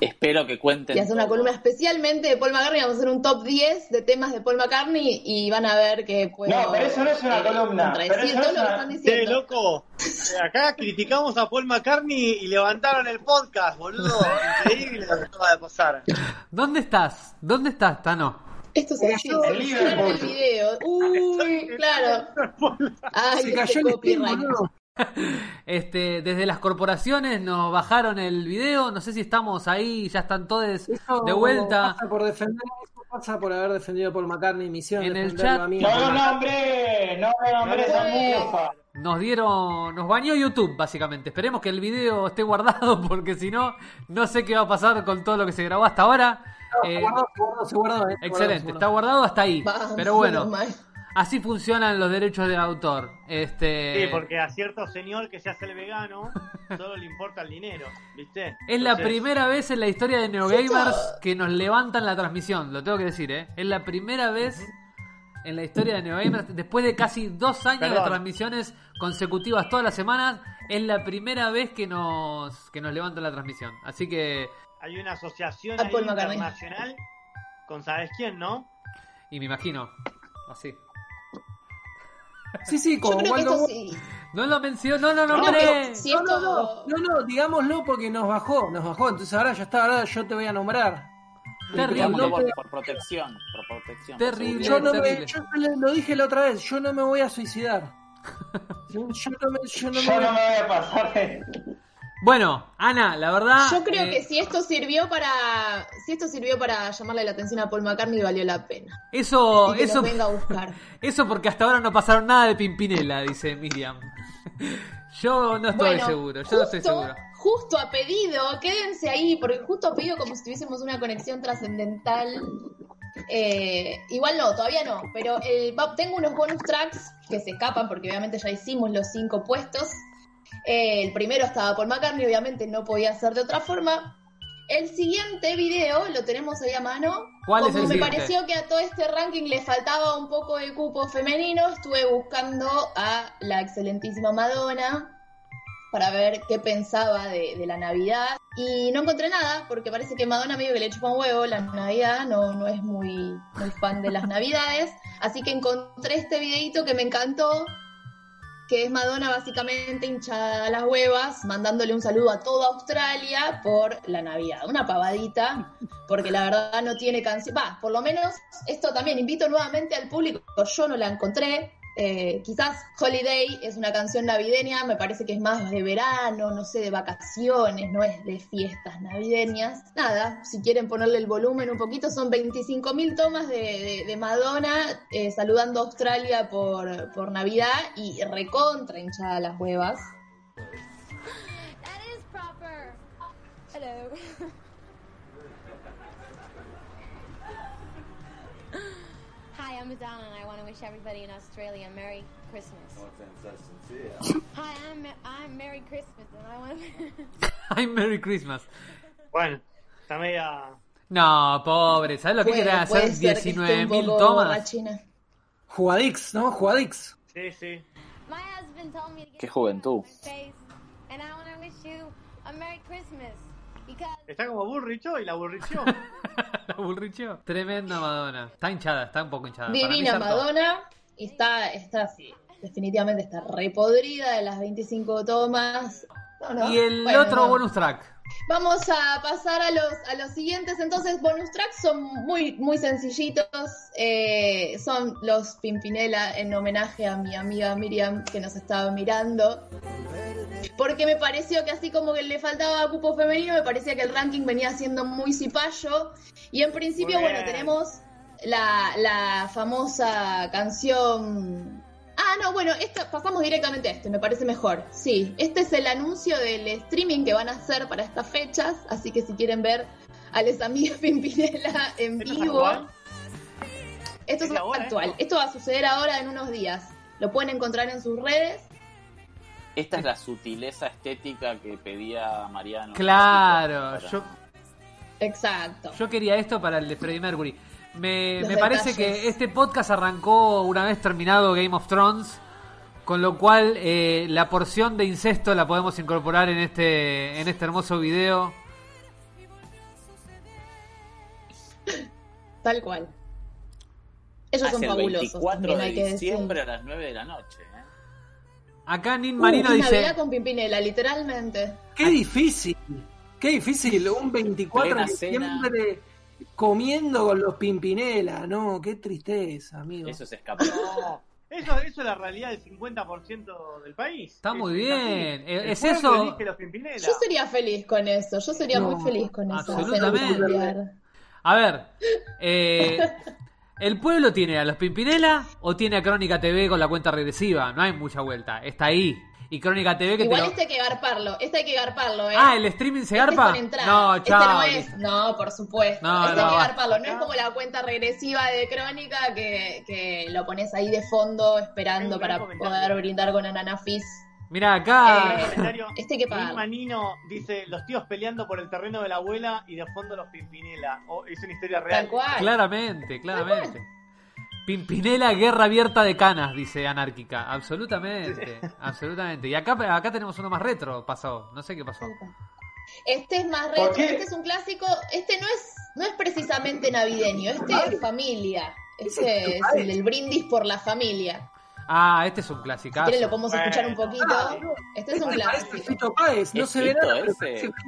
Espero que cuenten. y hacer una todo. columna especialmente de Paul McCartney. Vamos a hacer un top 10 de temas de Paul McCartney y van a ver que puedo. No, pero eso no es una eh, columna. Pero eso no todo es lo que una- están diciendo. loco, eh, acá criticamos a Paul McCartney y levantaron el podcast, boludo. Increíble lo que acaba de pasar. ¿Dónde estás? ¿Dónde estás, Tano? Esto se cayó el video. Uy, claro. Ay, Se cayó el stream, copyright. Este, desde las corporaciones nos bajaron el video, no sé si estamos ahí, ya están todos Eso de vuelta. Pasa por defender, eso pasa por haber defendido a Paul McCartney. Misión En el chat- a mí. No lo nombré, no lo nombré. Nos dieron, nos bañó YouTube básicamente. Esperemos que el video esté guardado porque si no, no sé qué va a pasar con todo lo que se grabó hasta ahora. No, Eh, se guardó, se guardó, se guardó, eh, excelente, se está guardado hasta ahí. Vamos, Pero bueno. Así funcionan los derechos de autor. Este, Sí, porque a cierto señor que se hace el vegano solo le importa el dinero, ¿viste? Es la primera vez en la historia de NeoGamers que nos levantan la transmisión, lo tengo que decir, ¿eh? Es la primera vez en la historia de NeoGamers, después de casi dos años de transmisiones consecutivas todas las semanas, es la primera vez que nos, que nos levantan la transmisión. Así que hay una asociación A ahí Paul McCartney. internacional con sabes quién, ¿no? Y me imagino. Así. Sí, sí, Yo como creo que Waldo esto Wo- sí. No lo mencionó, no, no, Creo hombre. si No, no, esto. no, no, no, digámoslo porque nos bajó, nos bajó. Entonces ahora ya está, ahora yo te voy a nombrar. Terrible. Digámoslo No, por, protección, por protección. Terrible. Yo no me, yo lo dije la otra vez, yo no me voy a suicidar. Yo, yo no me, yo no Yo voy no a- me voy a pasar de... Bueno, Ana, la verdad. Yo creo eh, que si esto sirvió para. Si esto sirvió para llamarle la atención a Paul McCartney, valió la pena. Eso, que eso, venga a buscar. eso porque hasta ahora no pasaron nada de Pimpinela, dice Miriam. Yo no estoy Bueno, seguro, yo no estoy seguro. Justo a pedido, quédense ahí, porque justo a pedido como si tuviésemos una conexión trascendental. Eh, igual no, todavía no, pero el- va- tengo unos bonus tracks que se escapan porque obviamente ya hicimos los cinco puestos. Eh, el primero estaba por McCartney, obviamente no podía ser de otra forma. El siguiente video lo tenemos ahí a mano. ¿Cuál es Como el me siguiente? pareció que a todo este ranking le faltaba un poco de cupo femenino, estuve buscando a la excelentísima Madonna para ver qué pensaba de, de la Navidad. Y no encontré nada, porque parece que Madonna medio que le chupa un huevo la Navidad, no, no es muy, muy fan de las Navidades. Así que encontré este videito que me encantó, que es Madonna básicamente hinchada a las huevas, mandándole un saludo a toda Australia por la Navidad. Una pavadita, porque la verdad no tiene canción. Va, por lo menos esto también invito nuevamente al público, yo no la encontré. Eh, quizás Holiday es una canción navideña, me parece que es más de verano, no sé, de vacaciones, no es de fiestas navideñas. Nada, si quieren ponerle el volumen un poquito, son 25.000 tomas de, Madonna eh, saludando a Australia por, por Navidad y recontra hinchada las huevas. That is proper. Hello. Hi, I'm Madonna, and I want to wish everybody in Australia a Merry Christmas. Hi, I'm I'm Merry Christmas, and I want to. Ay, Merry Christmas. Bueno, está media. Uh, no, pobre, ¿sabes lo que Puede- quería hacer? ser que esté un 19.000 tomas. borrachina. Jugadix, ¿no? Jugadix. Sí, sí. My husband told me to get Qué juventud. my face, and I want to wish you a Merry Christmas because Está como Burricho y la Burricho. La burricho. Tremenda Madonna. Está hinchada, está un poco hinchada. Divina. Madonna. Y está, está así. Definitivamente está repodrida de las 25 tomas. No, no. Y el Bueno, otro no. bonus track. Vamos a pasar a los, a los siguientes. Entonces, bonus tracks son muy, muy sencillitos. Eh, son los Pimpinela en homenaje a mi amiga Miriam que nos estaba mirando. Porque me pareció que así como que le faltaba cupo femenino, me parecía que el ranking venía siendo muy cipayo. Y en principio, bueno, tenemos la, la famosa canción. Ah, no, bueno, esta, pasamos directamente a este, me parece mejor. Sí, este es el anuncio del streaming que van a hacer para estas fechas, así que si quieren ver a les amigas Pimpinela en ¿Esto vivo, esto es ¿Es ahora actual. esto? Esto va a suceder ahora en unos días. Lo pueden encontrar en sus redes. Esta es la sutileza estética que pedía Mariano. Claro, Para- yo, Exacto. yo quería esto para el de Freddie Mercury. Me, me parece que este podcast arrancó una vez terminado Game of Thrones, con lo cual eh, la porción de incesto la podemos incorporar en este, en este hermoso video. Tal cual. Ellos son Hacia el fabulosos. 24 también de hay que diciembre decir. a las 9 de la noche. ¿eh? Acá Nin Uh, Marino es dice... Navidad con Pimpinela, literalmente. Qué difícil. Qué difícil. Un 24 de Plena cena. Comiendo con los Pimpinela. No, qué tristeza, amigo. Eso es escapar. No, eso, eso es la realidad del 50% del país. Está Es- muy es bien. Eh, El es eso-. Yo sería feliz con eso. Yo sería No, muy feliz con cena absolutamente. A ver, eh, ¿el pueblo tiene a los Pimpinela o tiene a Crónica TV con la cuenta regresiva? No hay mucha vuelta, está ahí. Y Crónica TV que Igual te lo- este hay que garparlo. Este hay que garparlo, ¿eh? Ah, ¿el streaming se Este es garpa? entrada. No, Este chao. no es. No, por supuesto. No, este no, hay que garparlo. No es como la cuenta regresiva de Crónica que, que lo pones ahí de fondo esperando para comentario. poder brindar con Anana Fizz. Mira, acá... Eh. Este que pagar. Manino dice: Los tíos peleando por el terreno de la abuela y de fondo los Pimpinela. Oh, es una historia real. Tal cual. Claramente, claramente. Pimpinela, guerra abierta de canas, dice Anárquica. Absolutamente, absolutamente. Y acá, acá tenemos uno más retro, pasó. No sé qué pasó. Este es más ¿Por retro, este es un clásico, este no es, no es precisamente navideño, este es familia. Este es el del brindis por la familia. Ah, este es un Si clasicazo. quieren lo podemos escuchar un poquito. Este es un Parece clásico. Fito Páez, no ¿Es se ve nada,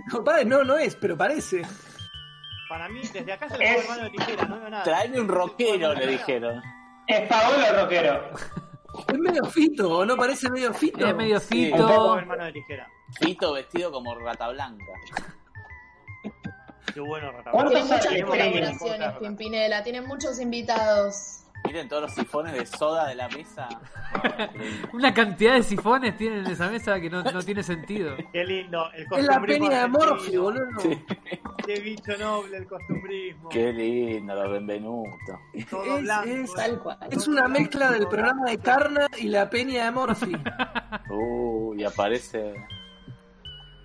Fito Páez. No, no es, pero parece. Para mí, desde acá se le pongo hermano de tijera, no veo nada. Traeme un rockero, le dijeron. Es Paolo Roquero. Es medio Fito, ¿o no parece medio Fito? Es medio Sí. Un poco fito. hermano de tijera. Fito vestido como rata blanca. Qué bueno, Rata. ¿Cuántos Tienen muchas años colaboraciones, tiene? Pimpinela, tienen muchos invitados. Miren todos los sifones de soda de la mesa. Una cantidad de sifones tienen en esa mesa que no, no tiene sentido. Qué lindo. El Es la peña de. Morphy, boludo. Qué bicho noble el costumbrismo. Qué lindo, los Benvenuto. Todo Es- blanco. es- Tal cual. Es una mezcla del programa de Carna y la peña de Morphy. Uy, aparece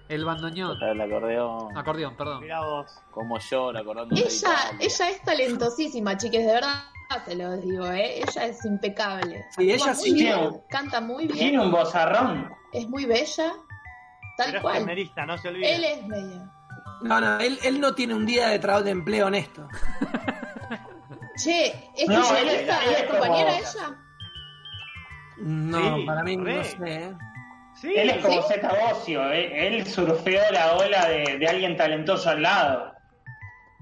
El bandoneón. el acordeón. Acordeón, perdón. Mirá vos. Como llora, acordando de Ella, ella es talentosísima, chiques, de verdad se los digo, ¿eh? Ella es impecable. Sí, ella sí muy tiene canta muy bien, Tiene un bozarrón. es muy bella, tal Pero es cual. kirchnerista, no se olvide. Él es bella. No, no, él, él no tiene un día de trabajo de empleo honesto. Che, ¿es No, kirchnerista, él es- él es ¿Es compañera como- ella? No, Sí, para mí no re. sé. ¿eh? Sí, Él es como ¿Sí? Zeta Bocio, eh, él surfeó la ola de, de alguien talentoso al lado.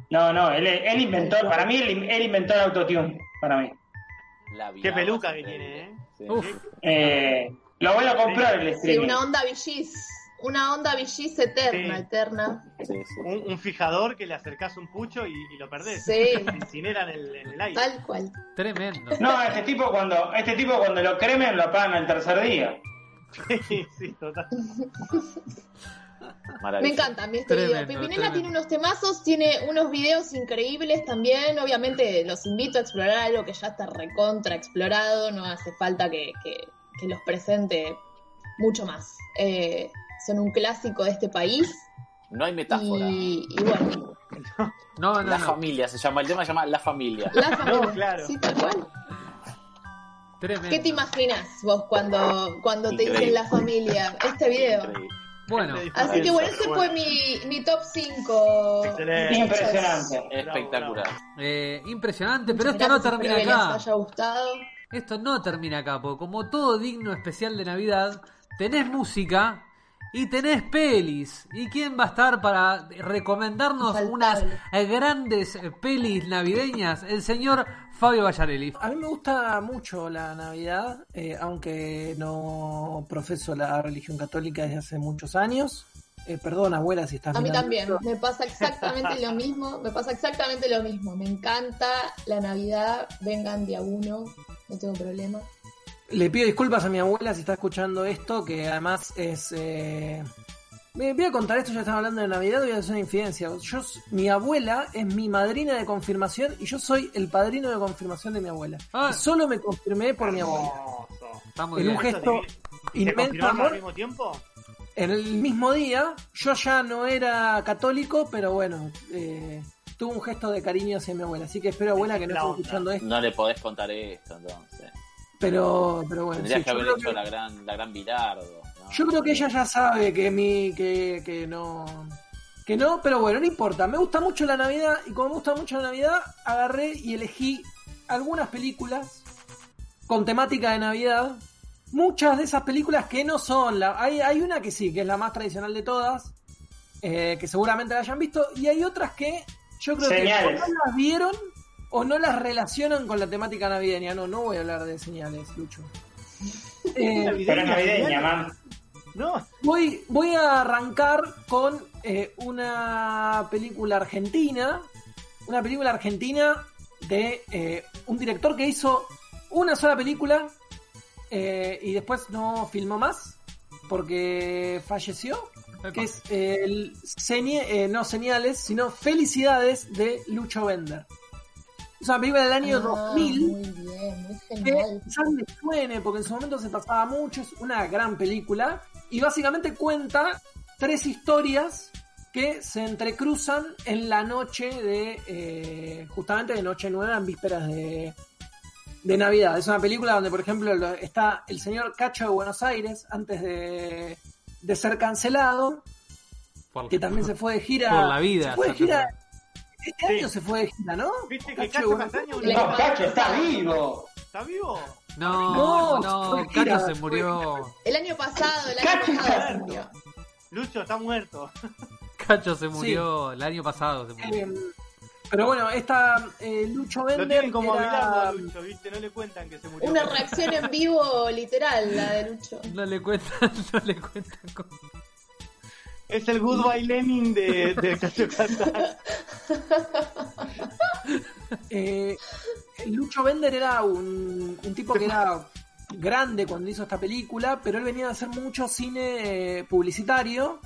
No, no, él, él inventó, para mí él, él inventó el autotune, para mí. La Qué peluca que tiene, ¿eh? Sí. Uf. Eh, lo voy a comprar el Sí, streaming. una onda villis. Una onda villis eterna, Sí. eterna. Sí, sí. Un, un fijador que le acercás un pucho y, y lo perdés. Sí. Se incinera en el, en el aire. Tal cual. Tremendo. No, este tipo cuando, este tipo cuando lo cremen lo apagan al tercer día. Sí, sí, total. Me encanta mi este Tremendo, video. Pimpinela tremendo. tiene unos temazos, tiene unos videos increíbles también. Obviamente los invito a explorar algo que ya está recontra explorado. No hace falta que, que- que los presente mucho más. Eh, son un clásico de este país. No hay metáfora. Y, y bueno, No, no, La no. familia se llama, el tema se llama La familia. la familia. No, claro. Sí, tal cual. Tremendo. ¿Qué te imaginas vos cuando, cuando te dicen la familia? Este video. Increíble. Bueno, Así que bueno, ese fue mi, mi top 5. Excelente. Impresionante. Espectacular. eh, impresionante, pero esto no termina Espero que acá. les haya gustado. Esto no termina acá, porque como todo digno especial de Navidad, tenés música y tenés pelis. ¿Y quién va a estar para recomendarnos unas eh, grandes eh, pelis navideñas? El señor Fabio Vallarelli. A mí me gusta mucho la Navidad, eh, aunque no profeso la religión católica desde hace muchos años. Eh, perdón, abuela, si estás A mí mirando también, esto. me pasa exactamente lo mismo, me pasa exactamente lo mismo. Me encanta la Navidad, vengan de a uno, no tengo problema. Le pido disculpas a mi abuela si está escuchando esto, que además es... eh, Me voy a contar esto, ya estaba hablando de Navidad, voy a hacer una infidencia. Yo, mi abuela es mi madrina de confirmación y yo soy el padrino de confirmación de mi abuela. Ah. Y solo me confirmé por mi abuela. Está muy En un bien. gesto ¿Te inmenso amor. al mismo tiempo? En el mismo día, yo ya no era católico, pero bueno, eh, tuve un gesto de cariño hacia mi abuela. Así que espero, abuela, que no esté escuchando esto. No le podés contar esto, entonces. Pero, pero bueno, Tendrías sí, que haber hecho que, la gran, la gran Bilardo. ¿no? yo creo que ella ya sabe que mi, que, que no, que no, pero bueno, no importa. Me gusta mucho la Navidad y como me gusta mucho la Navidad, agarré y elegí algunas películas con temática de Navidad. Muchas de esas películas que no son la, hay, hay una que sí, que es la más tradicional de todas, eh, que seguramente la hayan visto, y hay otras que yo creo Señales. que no las vieron o no las relacionan con la temática navideña. No, no voy a hablar de señales, Lucho. Eh, Pero navideña, man. No, Voy, voy a arrancar con eh, una película argentina. Una película argentina de eh, un director que hizo una sola película eh, y después no filmó más porque falleció. Epa. Que es eh, el Señe- eh, no señales, sino Felicidades de Lucho Bender. Es una película del año Ah, 2000 Muy bien, muy que genial. quizás le suene porque en su momento se pasaba mucho, es una gran película y básicamente cuenta tres historias que se entrecruzan en la noche de eh, justamente de Noche Nueva en vísperas de, de Navidad. Es una película donde por ejemplo lo- está el señor Cacho de Buenos Aires antes de, de ser cancelado Por- que también se fue de gira. Por la vida, Se fue de Santiago. gira. Este Sí. año se fue de gira, ¿no? ¿Viste que Cacho, Castaño No, Cacho está vivo. ¿Está vivo? No, No, Cacho se murió. El año pasado, el año Cacho pasado se está murió. Lucho está muerto. Cacho se murió el año pasado. Se murió. Eh, pero bueno, esta eh, Lucho Lo Bender tienen como era- Milano a Lucho, ¿viste? No le cuentan que se murió. Una reacción en vivo literal, la de Lucho. No le cuentan, no le cuentan cómo. Es el Goodbye Lenin de, de Castaño. Eh, Lucho Bender era un, un tipo que era grande cuando hizo esta película, pero él venía a hacer mucho cine eh, publicitario.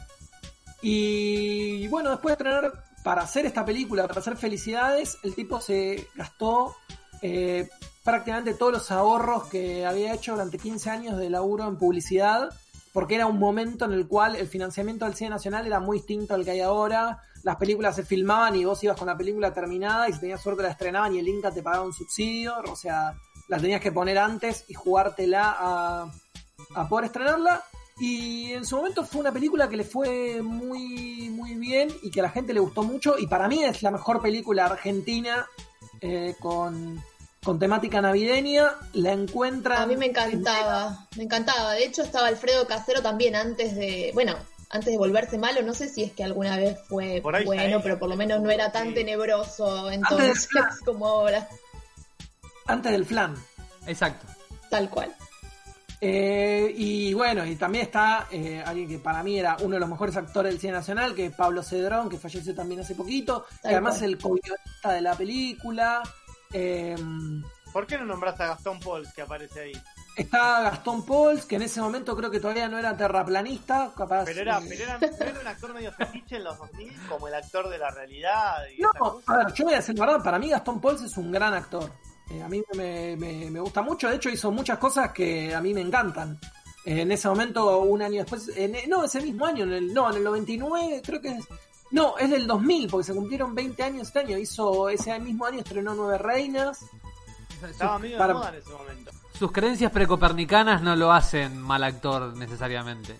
Y bueno, después de tener para hacer esta película, para hacer Felicidades, el tipo se gastó eh, prácticamente todos los ahorros que había hecho durante 15 años de laburo en publicidad, porque era un momento en el cual el financiamiento del cine nacional era muy distinto al que hay ahora. Las películas se filmaban y vos ibas con la película terminada y si tenías suerte la estrenaban y el Inca te pagaba un subsidio, o sea, la tenías que poner antes y jugártela a, a poder estrenarla. Y en su momento fue una película que le fue muy, muy bien y que a la gente le gustó mucho. Y para mí es la mejor película argentina eh, con, con temática navideña. La encuentran. A mí me encantaba, me encantaba. De hecho, estaba Alfredo Casero también antes de, bueno, antes de volverse malo. No sé si es que alguna vez fue Por ahí bueno, pero por lo menos no era tan Sí. tenebroso Antes entonces del- como ahora. Antes del flan. Exacto. Tal cual. Eh, y bueno, y también está eh, alguien que para mí era uno de los mejores actores del cine nacional, que es Pablo Cedrón, que falleció también hace poquito, que además cual. es el co-guionista de la película. Eh, ¿Por qué no nombraste a Gastón Pauls que aparece ahí? está Gastón Pauls, que en ese momento creo que todavía no era terraplanista, capaz. Pero era, eh, pero era, un actor medio fetiche en los 2000, como el actor de la realidad. Y No, cosa. a ver, yo voy a decir la verdad, para mí Gastón Pauls es un gran actor. Eh, a mí me, me- me gusta mucho, de hecho hizo muchas cosas que a mí me encantan. Eh, en ese momento, un año después, en- no, ese mismo año, en el, no, en el 99, creo que es... No, es del 2000, porque se cumplieron 20 años este año. Hizo ese mismo año, estrenó Nueve Reinas. Estaba medio para- de moda en ese momento. Sus creencias precopernicanas no lo hacen mal actor necesariamente.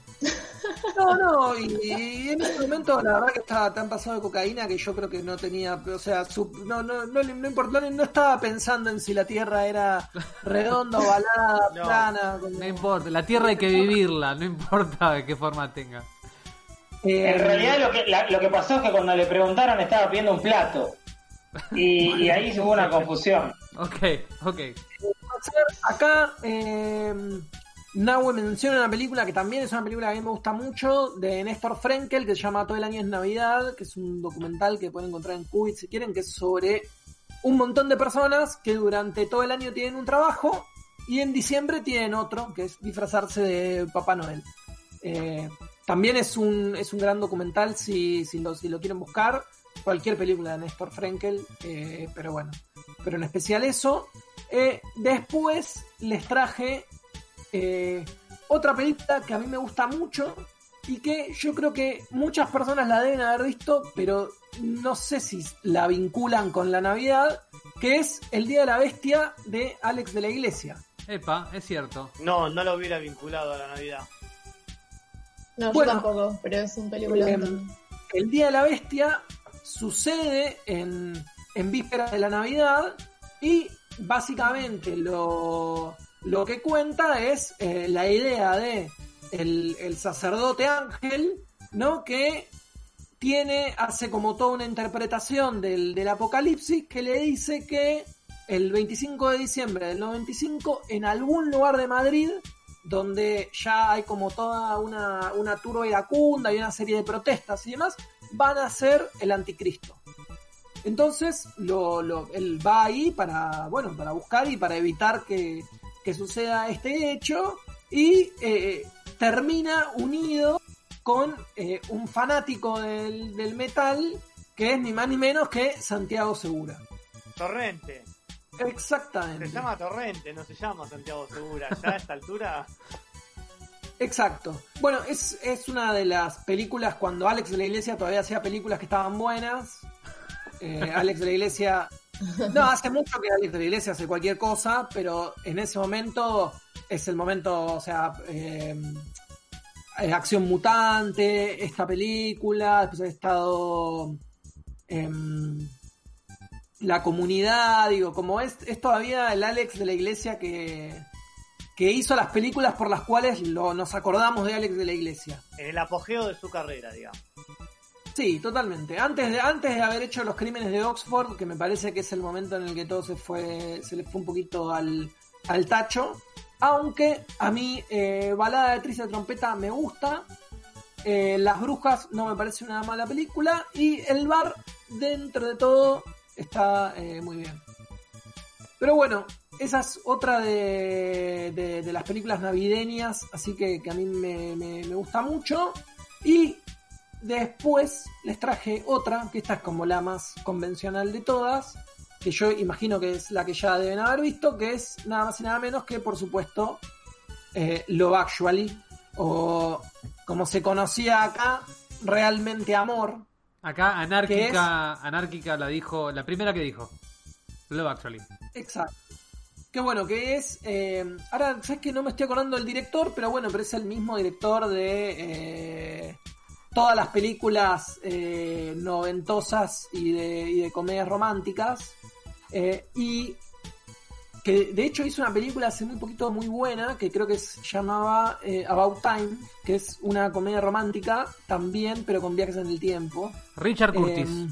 No, no, y, y en ese momento la verdad que estaba tan pasado de cocaína que yo creo que no tenía, o sea, su- no, no, no, le- no importó, no, no estaba pensando en si la Tierra era redonda, ovalada, No. plana. como- No importa, la tierra hay que vivirla, no importa de qué forma tenga. Eh, En realidad lo que, la- lo que pasó es que cuando le preguntaron estaba pidiendo un plato. Y, y ahí hubo una confusión. Ok, ok. Acá eh, Nahue menciona una película que también es una película que a mí me gusta mucho, de Néstor Frenkel, que se llama Todo el año es Navidad, que es un documental que pueden encontrar en Qubit si quieren, que es sobre un montón de personas que durante todo el año tienen un trabajo y en diciembre tienen otro, que es disfrazarse de Papá Noel. Eh, también es un, es un gran documental si, si, lo, si lo quieren buscar. Cualquier película de Néstor Frenkel, eh, pero bueno. Pero en especial eso. Eh, después les traje eh, otra película que a mí me gusta mucho y que yo creo que muchas personas la deben haber visto, pero no sé si la vinculan con la Navidad, que es El Día de la Bestia de Alex de la Iglesia. Epa, es cierto. No, no lo hubiera vinculado a la Navidad. No, Bueno. yo tampoco, pero es un película. Em, El Día de la Bestia sucede en, en vísperas de la Navidad y básicamente lo, lo que cuenta es eh, la idea de el, el sacerdote ángel, ¿no? Que tiene, hace como toda una interpretación del, del apocalipsis que le dice que el 25 de diciembre del 95 en algún lugar de Madrid donde ya hay como toda una, una turba iracunda y una serie de protestas y demás, van a ser el anticristo. Entonces, lo, lo- él va ahí para, bueno, para buscar y para evitar que, que suceda este hecho y eh, termina unido con eh, un fanático del, del metal que es ni más ni menos que Santiago Segura. Torrente. Exactamente. Se llama Torrente, no se llama Santiago Segura. Ya a esta altura. Exacto. Bueno, es, es una de las películas cuando Alex de la Iglesia todavía hacía películas que estaban buenas. Eh, Alex de la Iglesia. No, hace mucho que Alex de la Iglesia hace cualquier cosa, pero en ese momento es el momento, o sea, eh, eh, Acción Mutante, esta película, después ha estado em, La Comunidad, digo, como es, es todavía el Alex de la iglesia que, que hizo las películas por las cuales lo, nos acordamos de Alex de la iglesia. En el apogeo de su carrera, digamos. Sí, totalmente. Antes de, antes de haber hecho los crímenes de Oxford, que me parece que es el momento en el que todo se fue, se le fue un poquito al, al tacho. Aunque a mí eh, Balada de Triste de Trompeta me gusta. eh, Las Brujas no me parece una mala película. Y El Bar, dentro de todo, está eh, muy bien. Pero bueno, esa es otra de, de- las películas navideñas. Así que, que a mí me, me- me gusta mucho. Y después les traje otra, que esta es como la más convencional de todas que yo imagino que es la que ya deben haber visto, que es nada más y nada menos que, por supuesto, eh, Love Actually, o como se conocía acá, Realmente Amor. Acá ¿Qué anárquica, anárquica la dijo, la primera que dijo. Love Actually. Exacto. Qué bueno, que es... eh, ahora, sabes que no me estoy acordando del director, pero bueno, pero es el mismo director de... eh, todas las películas eh, noventosas y de, y de comedias románticas. Eh, y que de hecho hizo una película hace muy poquito muy buena que creo que se llamaba eh, About Time, que es una comedia romántica también, pero con viajes en el tiempo. Richard Curtis. Eh,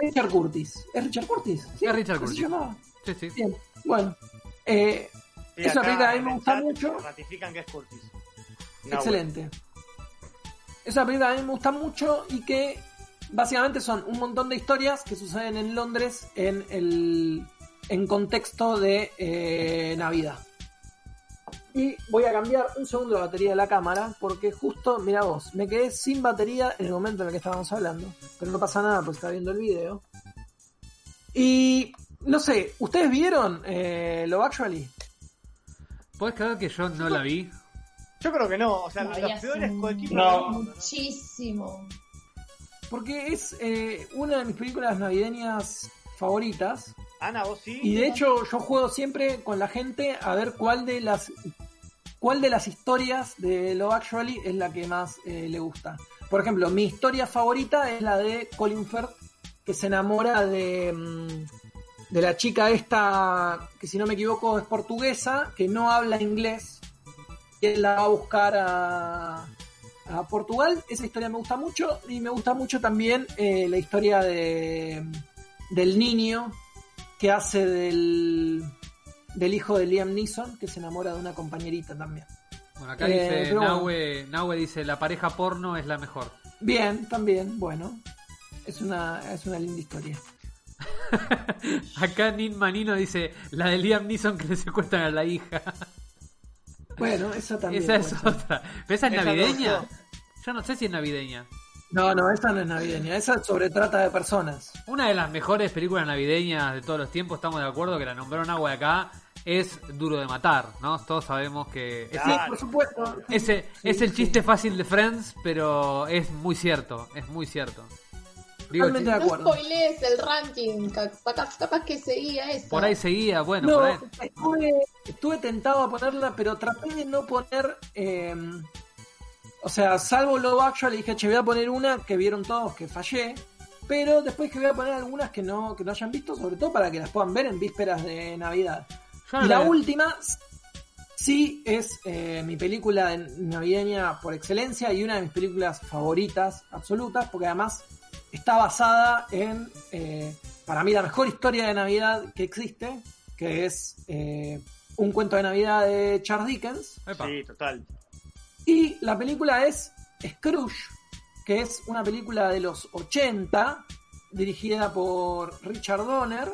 Richard Curtis. ¿Es Richard Curtis? Sí, Es Richard ¿así Curtis. se llamaba? sí, sí. Bien, bueno. Eh, Sí, Es una película que a mí me gusta mucho. Ratifican que es Curtis. Excelente. Es una película que a mí me gusta mucho y que básicamente son un montón de historias que suceden en Londres en el en contexto de eh, Navidad. Y voy a cambiar un segundo la batería de la cámara porque justo, mira vos, me quedé sin batería en el momento en el que estábamos hablando. Pero no pasa nada porque está viendo el video. Y no sé, ¿ustedes vieron eh, Love Actually? ¿Puedes creer que yo no la vi? Yo creo que no. O sea, No, los peores No. mundo, ¿no? Muchísimo. Porque es eh, una de mis películas navideñas favoritas. Ana, vos sí. Y de hecho yo juego siempre con la gente a ver cuál de las cuál de las historias de Love Actually es la que más eh, le gusta. Por ejemplo, mi historia favorita es la de Colin Firth, que se enamora de, mm, de la chica esta, que si no me equivoco es portuguesa, que no habla inglés, y él la va a buscar a, a Portugal. Esa historia me gusta mucho, y me gusta mucho también eh, la historia de, del niño que hace del, del hijo de Liam Neeson, que se enamora de una compañerita también. Bueno, acá Eh, dice, pero bueno. Nahue, Nahue dice, la pareja porno es la mejor. Bien, también, bueno. Es una, es una linda historia. Acá Nin Manino dice, la de Liam Neeson que le secuestran a la hija. Bueno, esa también. Esa es ser. otra. ¿Pero esa es Esa navideña? no. Yo no sé si es navideña. No, no, esa no es navideña. Esa es sobre trata de personas. Una de las mejores películas navideñas de todos los tiempos, estamos de acuerdo que la nombraron agua de acá, es Duro de Matar, ¿no? Todos sabemos que... ese- Sí, por supuesto. Ese sí, es el sí. chiste fácil de Friends, pero es muy cierto, es muy cierto. Digo, Totalmente de No acuerdo. spoilees el ranking, capaz, capaz que seguía eso. por ahí seguía, bueno, por No, ahí. estuve, estuve tentado a ponerla, pero traté de no poner. eh, o sea, salvo Love Actually, dije, che, voy a poner una que vieron todos que fallé. Pero después que voy a poner algunas que no, que no hayan visto, sobre todo para que las puedan ver en vísperas de Navidad. Y la última sí es eh, mi película de- navideña por excelencia y una de mis películas favoritas absolutas, porque además está basada en, eh, para mí, la mejor historia de Navidad que existe, que es eh, un cuento de Navidad de Charles Dickens. Epa. Sí, total. Y la película es Scrooge, que es una película de los 80, dirigida por Richard Donner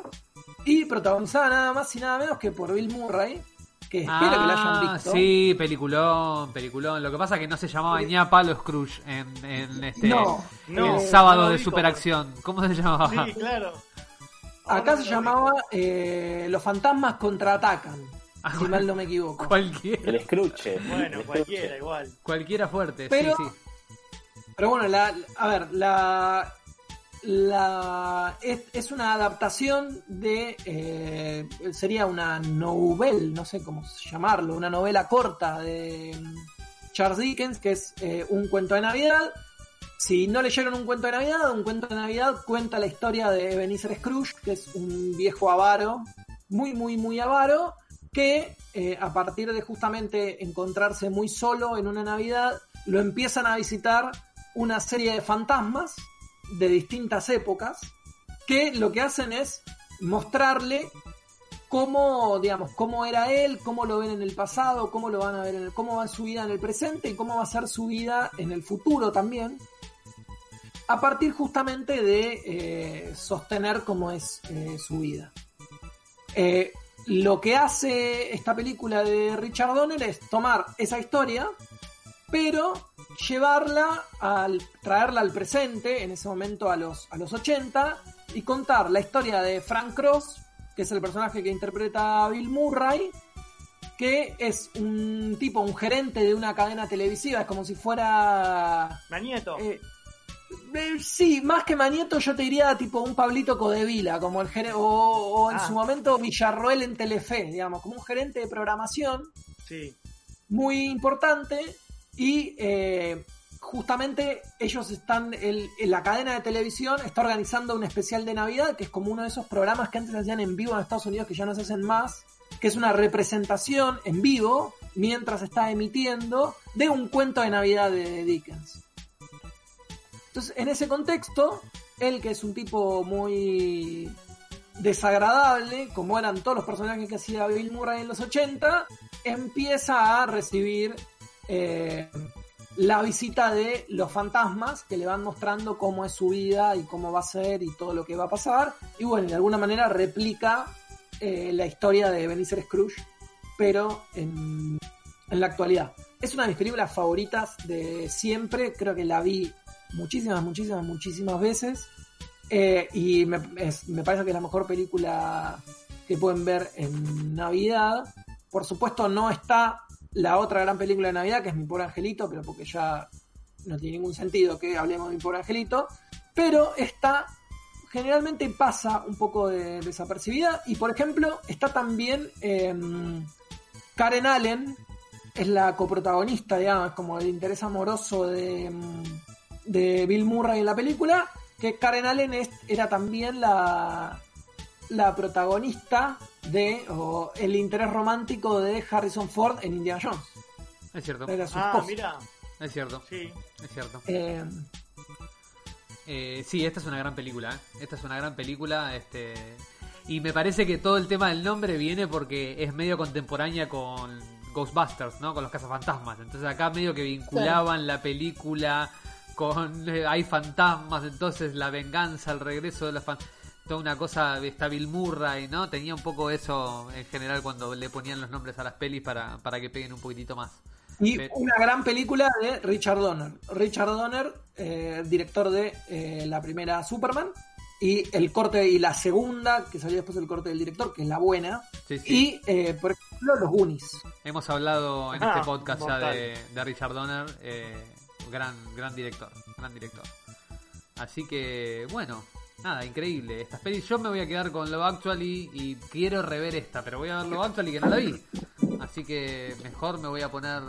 y protagonizada nada más y nada menos que por Bill Murray, que espero que la hayan Ah, visto. sí, peliculón, peliculón. Lo que pasa es que no se llamaba ni a palo Scrooge en, en este No, No, el sábado no de superacción. ¿Cómo se llamaba? Sí, claro. acá se llamaba eh, Los fantasmas contraatacan, si mal no me equivoco. Cualquiera, El Scrooge. Bueno, El cualquiera, igual. cualquiera fuerte, Pero- sí, sí. Pero bueno, la, a ver, la, la es, es una adaptación de eh, sería una novel, no sé cómo llamarlo, una novela corta de mm, Charles Dickens, que es eh, un cuento de Navidad. Si no leyeron un cuento de Navidad, un cuento de Navidad cuenta la historia de Ebenezer Scrooge, que es un viejo avaro, muy, muy, muy avaro, que eh, a partir de justamente encontrarse muy solo en una Navidad, lo empiezan a visitar una serie de fantasmas de distintas épocas, que lo que hacen es mostrarle cómo, digamos, cómo era él, cómo lo ven en el pasado, cómo lo van a ver en cómo va su vida en el presente y cómo va a ser su vida en el futuro también. A partir justamente de eh, sostener cómo es eh, su vida. Lo que hace esta película de Richard Donner es tomar esa historia, pero llevarla al traerla al presente, en ese momento a los, a los 80, y contar la historia de Frank Cross, que es el personaje que interpreta a Bill Murray, que es un tipo, un gerente de una cadena televisiva, es como si fuera... Manieto. eh, eh, sí, más que Manieto yo te diría tipo un Pablito Codevila, como el gerente, o, o en Ah. su momento Villarroel en Telefe, digamos, como un gerente de programación Sí. muy importante y eh, justamente ellos están, el- en la cadena de televisión está organizando un especial de Navidad, que es como uno de esos programas que antes se hacían en vivo en Estados Unidos que ya no se hacen más, que es una representación en vivo mientras está emitiendo de un cuento de Navidad de Dickens. Entonces, en ese contexto, él que es un tipo muy desagradable, como eran todos los personajes que hacía Bill Murray en los 80, empieza a recibir eh, la visita de los fantasmas que le van mostrando cómo es su vida y cómo va a ser y todo lo que va a pasar. Y bueno, de alguna manera replica eh, la historia de Ebenezer Scrooge, pero en la actualidad. Es una de mis películas favoritas de siempre, creo que la vi muchísimas, muchísimas, muchísimas veces. Eh, y me, parece que es la mejor película que pueden ver en Navidad. Por supuesto, no está la otra gran película de Navidad, que es Mi Pobre Angelito, pero porque ya no tiene ningún sentido que hablemos de Mi Pobre Angelito. Pero está, generalmente pasa un poco de- desapercibida. Y por ejemplo, está también em, Karen Allen, es la coprotagonista, digamos, como el interés amoroso de, em, de Bill Murray en la película, que Karen Allen es- era también la, la protagonista de o el interés romántico de Harrison Ford en Indiana Jones. Es cierto, Era su Ah, esposa. mira. es cierto, Sí. es cierto. Eh, Eh, sí, esta es una gran película. ¿eh? Esta es una gran película. Este y me parece que todo el tema del nombre viene porque es medio contemporánea con Ghostbusters, ¿no? Con los cazafantasmas. Entonces acá medio que vinculaban la película con eh, hay fantasmas, entonces la venganza, el regreso de los fantasmas. Toda una cosa, está Bill Murray, ¿no? Tenía un poco eso en general cuando le ponían los nombres a las pelis para, para que peguen un poquitito más. y una gran película de Richard Donner. Richard Donner, eh, director de eh, la primera Superman, y el corte y la segunda, que salió después del corte del director, que es la buena. Sí, sí. Y, eh, por ejemplo, los Goonies. Hemos hablado en Ah, este podcast ya de, de Richard Donner, eh, gran, gran director, gran director. Así que, bueno, nada, increíble. Estas pelis, yo me voy a quedar con Love Actually y quiero rever esta, pero voy a ver Love Actually que no la vi. Así que mejor me voy a poner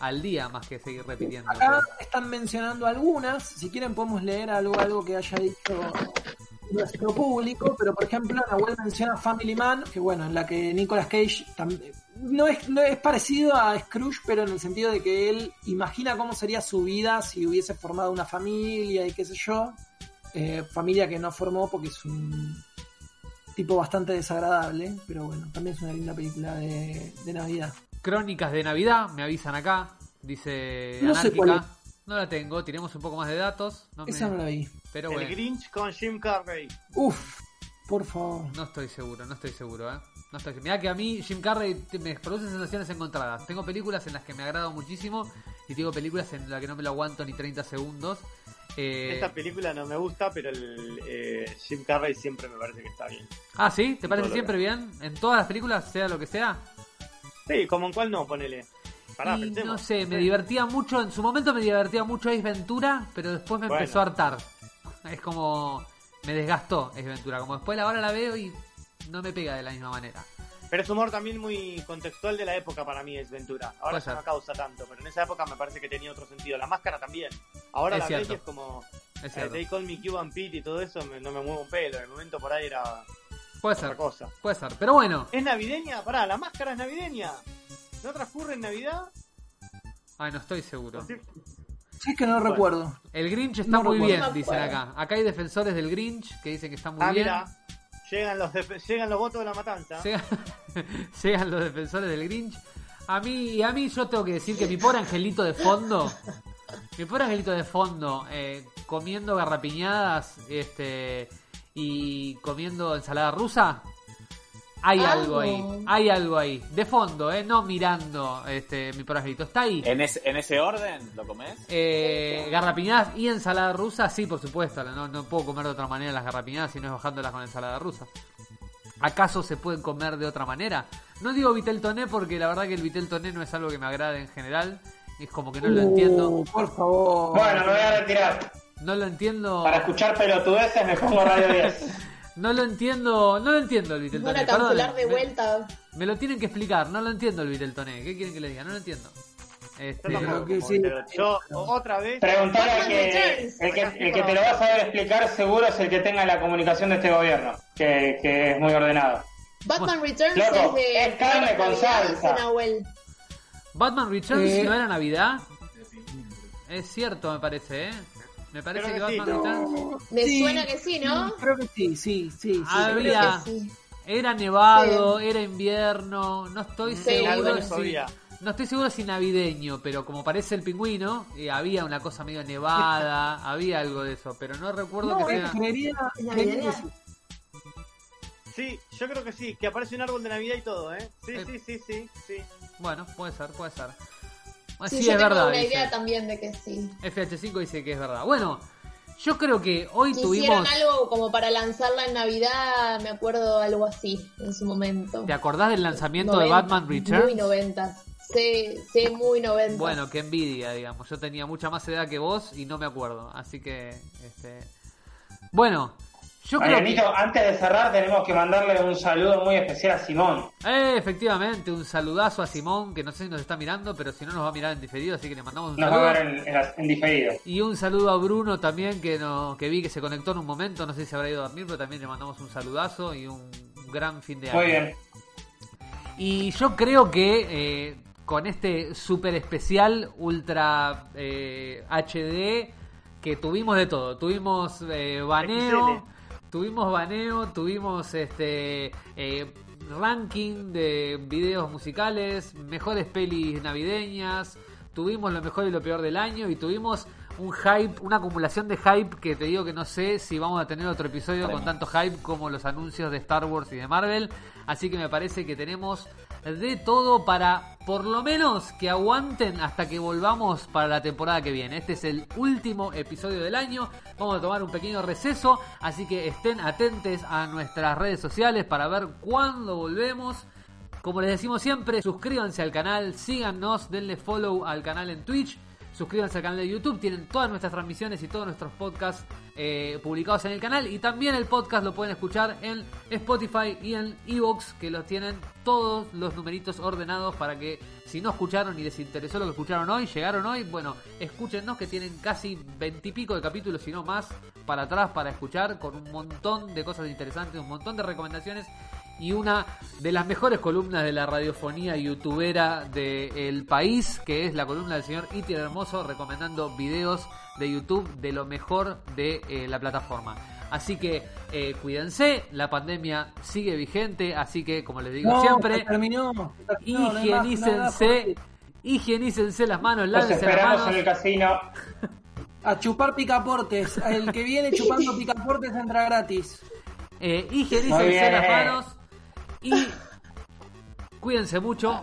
al día más que seguir repitiendo. Acá están mencionando algunas, si quieren podemos leer algo, algo que haya dicho nuestro público, pero por ejemplo Nahuel menciona Family Man, que bueno, en la que Nicolas Cage tam- no es, no es parecido a Scrooge, pero en el sentido de que él imagina cómo sería su vida si hubiese formado una familia y qué sé yo, Eh, familia que no formó porque es un tipo bastante desagradable, pero bueno, también es una linda película de, de Navidad. Crónicas de Navidad, me avisan acá, dice No sé cuál No la tengo, tiremos un poco más de datos. No me- Esa no la vi. Pero el bueno. Grinch con Jim Carrey. Uf, por favor. No estoy seguro, no estoy seguro, ¿eh? No estoy Mirá que a mí Jim Carrey te- me produce sensaciones encontradas. Tengo películas en las que me agrado muchísimo y tengo películas en las que no me lo aguanto ni 30 segundos. Eh, Esta película no me gusta, pero el eh, Jim Carrey siempre me parece que está bien. Ah, ¿sí? ¿Te parece siempre bien? ¿En todas las películas, sea lo que sea? Sí, como en cuál no, ponele. Pará, Y no sé, me divertía mucho, en su momento me divertía mucho Ace Ventura, pero después me Bueno. empezó a hartar. Es como... Me desgastó Ace Ventura, como después ahora la veo y no me pega de la misma manera. Pero es humor también muy contextual de la época para mí, es Ventura. Ahora ya no causa tanto, pero en esa época me parece que tenía otro sentido. La máscara también. Ahora Es la cierto. es como Es eh. They Call Me Cuban Pete y todo eso, me- no me muevo un pelo. En el momento por ahí era Puede otra ser, cosa. puede ser. Pero bueno. ¿Es navideña? Pará, la máscara es navideña. ¿No transcurre en Navidad? Ay, no estoy seguro. Sí, es que no Bueno. recuerdo. El Grinch está No muy recuerdo. bien, dicen acá. Acá hay defensores del Grinch que dicen que está muy ah, bien. mira. Llegan los, llegan los votos de la matanza. Llegan, llegan los defensores del Grinch. A mí, y a mí yo tengo que decir que mi pobre angelito de fondo, mi pobre angelito de fondo, eh, comiendo garrapiñadas este, y comiendo ensalada rusa, hay algo ahí, hay algo ahí. De fondo, eh, no mirando este, mi angelito. Está ahí. ¿En ese, ¿En ese orden lo comes? Eh, garrapiñadas y ensalada rusa, sí, por supuesto. No, no puedo comer de otra manera las garrapiñadas si no es bajándolas con ensalada rusa. ¿Acaso se pueden comer de otra manera? No digo vitel toné porque la verdad que el vitel toné no es algo que me agrade en general. Es como que no lo entiendo. Uh, por favor. Bueno, me voy a retirar. No lo entiendo. Para escuchar pelotudeces me pongo Radio 10. No lo entiendo. No lo entiendo el vitel Van toné. a cancelar perdonen. de Me- vuelta. Me, lo tienen que explicar. No lo entiendo el vitel toné. ¿Qué quieren que le diga? No lo entiendo. Este, Yo que sí. otra vez. Preguntale al que, el que, el que te lo va a saber explicar seguro es el que tenga la comunicación de este gobierno, que, que es muy ordenado. Batman Returns Loco, es de. es carne con salsa. Batman Returns Eh. no era Navidad. Es cierto, me parece, ¿eh? Me parece Creo que que Batman sí. Returns Me Sí. suena que sí, ¿no? Creo que sí, sí, sí. sí. Ah, sí. era nevado, era invierno, no estoy Sí, seguro si, no estoy seguro si navideño, pero como parece el pingüino, eh, había una cosa medio nevada, había algo de eso, pero no recuerdo No, que sea. Sí, yo creo que sí, que aparece un árbol de Navidad y todo, ¿eh? Sí, Eh. sí, sí, sí, sí. Bueno, puede ser, puede ser. Sí, sí, yo es tengo verdad. una dice. idea también de que sí. FH5 dice que es verdad. Bueno, yo creo que hoy Hicieron tuvimos. algo como para lanzarla en Navidad, me acuerdo algo así en su momento. ¿Te acordás del lanzamiento de Batman Returns? Muy noventas. Sí, sí, muy noventas. Bueno, qué envidia, digamos. Yo tenía mucha más edad que vos y no me acuerdo. Así que, este... Bueno, yo creo que... Marianito, antes de cerrar tenemos que mandarle un saludo muy especial a Simón. Eh, efectivamente, un saludazo a Simón, que no sé si nos está mirando, pero si no nos va a mirar en diferido, así que le mandamos un Nos va a saludo. ver en, en la- en diferido. Y un saludo a Bruno también, que no, que vi que se conectó en un momento, no sé si se habrá ido a dormir, pero también le mandamos un saludazo y un gran fin de año. Muy bien. Y yo creo que eh, con este super especial ultra eh, HD que tuvimos de todo, tuvimos eh, baneo, tuvimos baneo, tuvimos este eh, ranking de videos musicales, mejores pelis navideñas, tuvimos lo mejor y lo peor del año y tuvimos un hype, una acumulación de hype que te digo que no sé si vamos a tener otro episodio con tanto hype como los anuncios de Star Wars y de Marvel. Así que me parece que tenemos de todo para por lo menos que aguanten hasta que volvamos para la temporada que viene. Este es el último episodio del año. Vamos a tomar un pequeño receso, así que estén atentos a nuestras redes sociales para ver cuándo volvemos. Como les decimos siempre, suscríbanse al canal, síganos, denle follow al canal en Twitch, suscríbanse al canal de YouTube, tienen todas nuestras transmisiones y todos nuestros podcasts eh, publicados en el canal y también el podcast lo pueden escuchar en Spotify y en Evox que los tienen todos los numeritos ordenados para que si no escucharon y les interesó lo que escucharon hoy, llegaron hoy, bueno, escúchennos que tienen casi veintipico de capítulos, si no más, para atrás para escuchar con un montón de cosas interesantes, un montón de recomendaciones y una de las mejores columnas de la radiofonía youtubera del país, que es la columna del señor Iti Hermoso, recomendando videos de YouTube de lo mejor de eh, la plataforma. Así que eh, cuídense, la pandemia sigue vigente, así que como les digo No, siempre, se terminó. se terminó, no higienícense, higienícense las manos, Los lávense las esperamos manos. en el casino. A chupar picaportes. El que viene chupando picaportes entra gratis. Eh, higienícense las manos y cuídense mucho.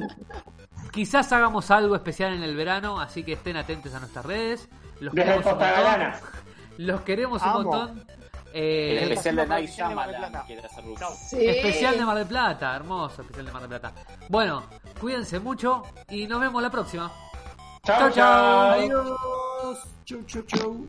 Quizás hagamos algo especial en el verano, así que estén atentos a nuestras redes. Los Desde queremos un montón. Galana. Los queremos un montón. El Eh, especial de Night Shyamalan. Sí. especial de Mar del Plata, hermoso especial de Mar del Plata. Bueno, cuídense mucho y nos vemos la próxima. Chau. chau. Adiós. Chau, chau, chau.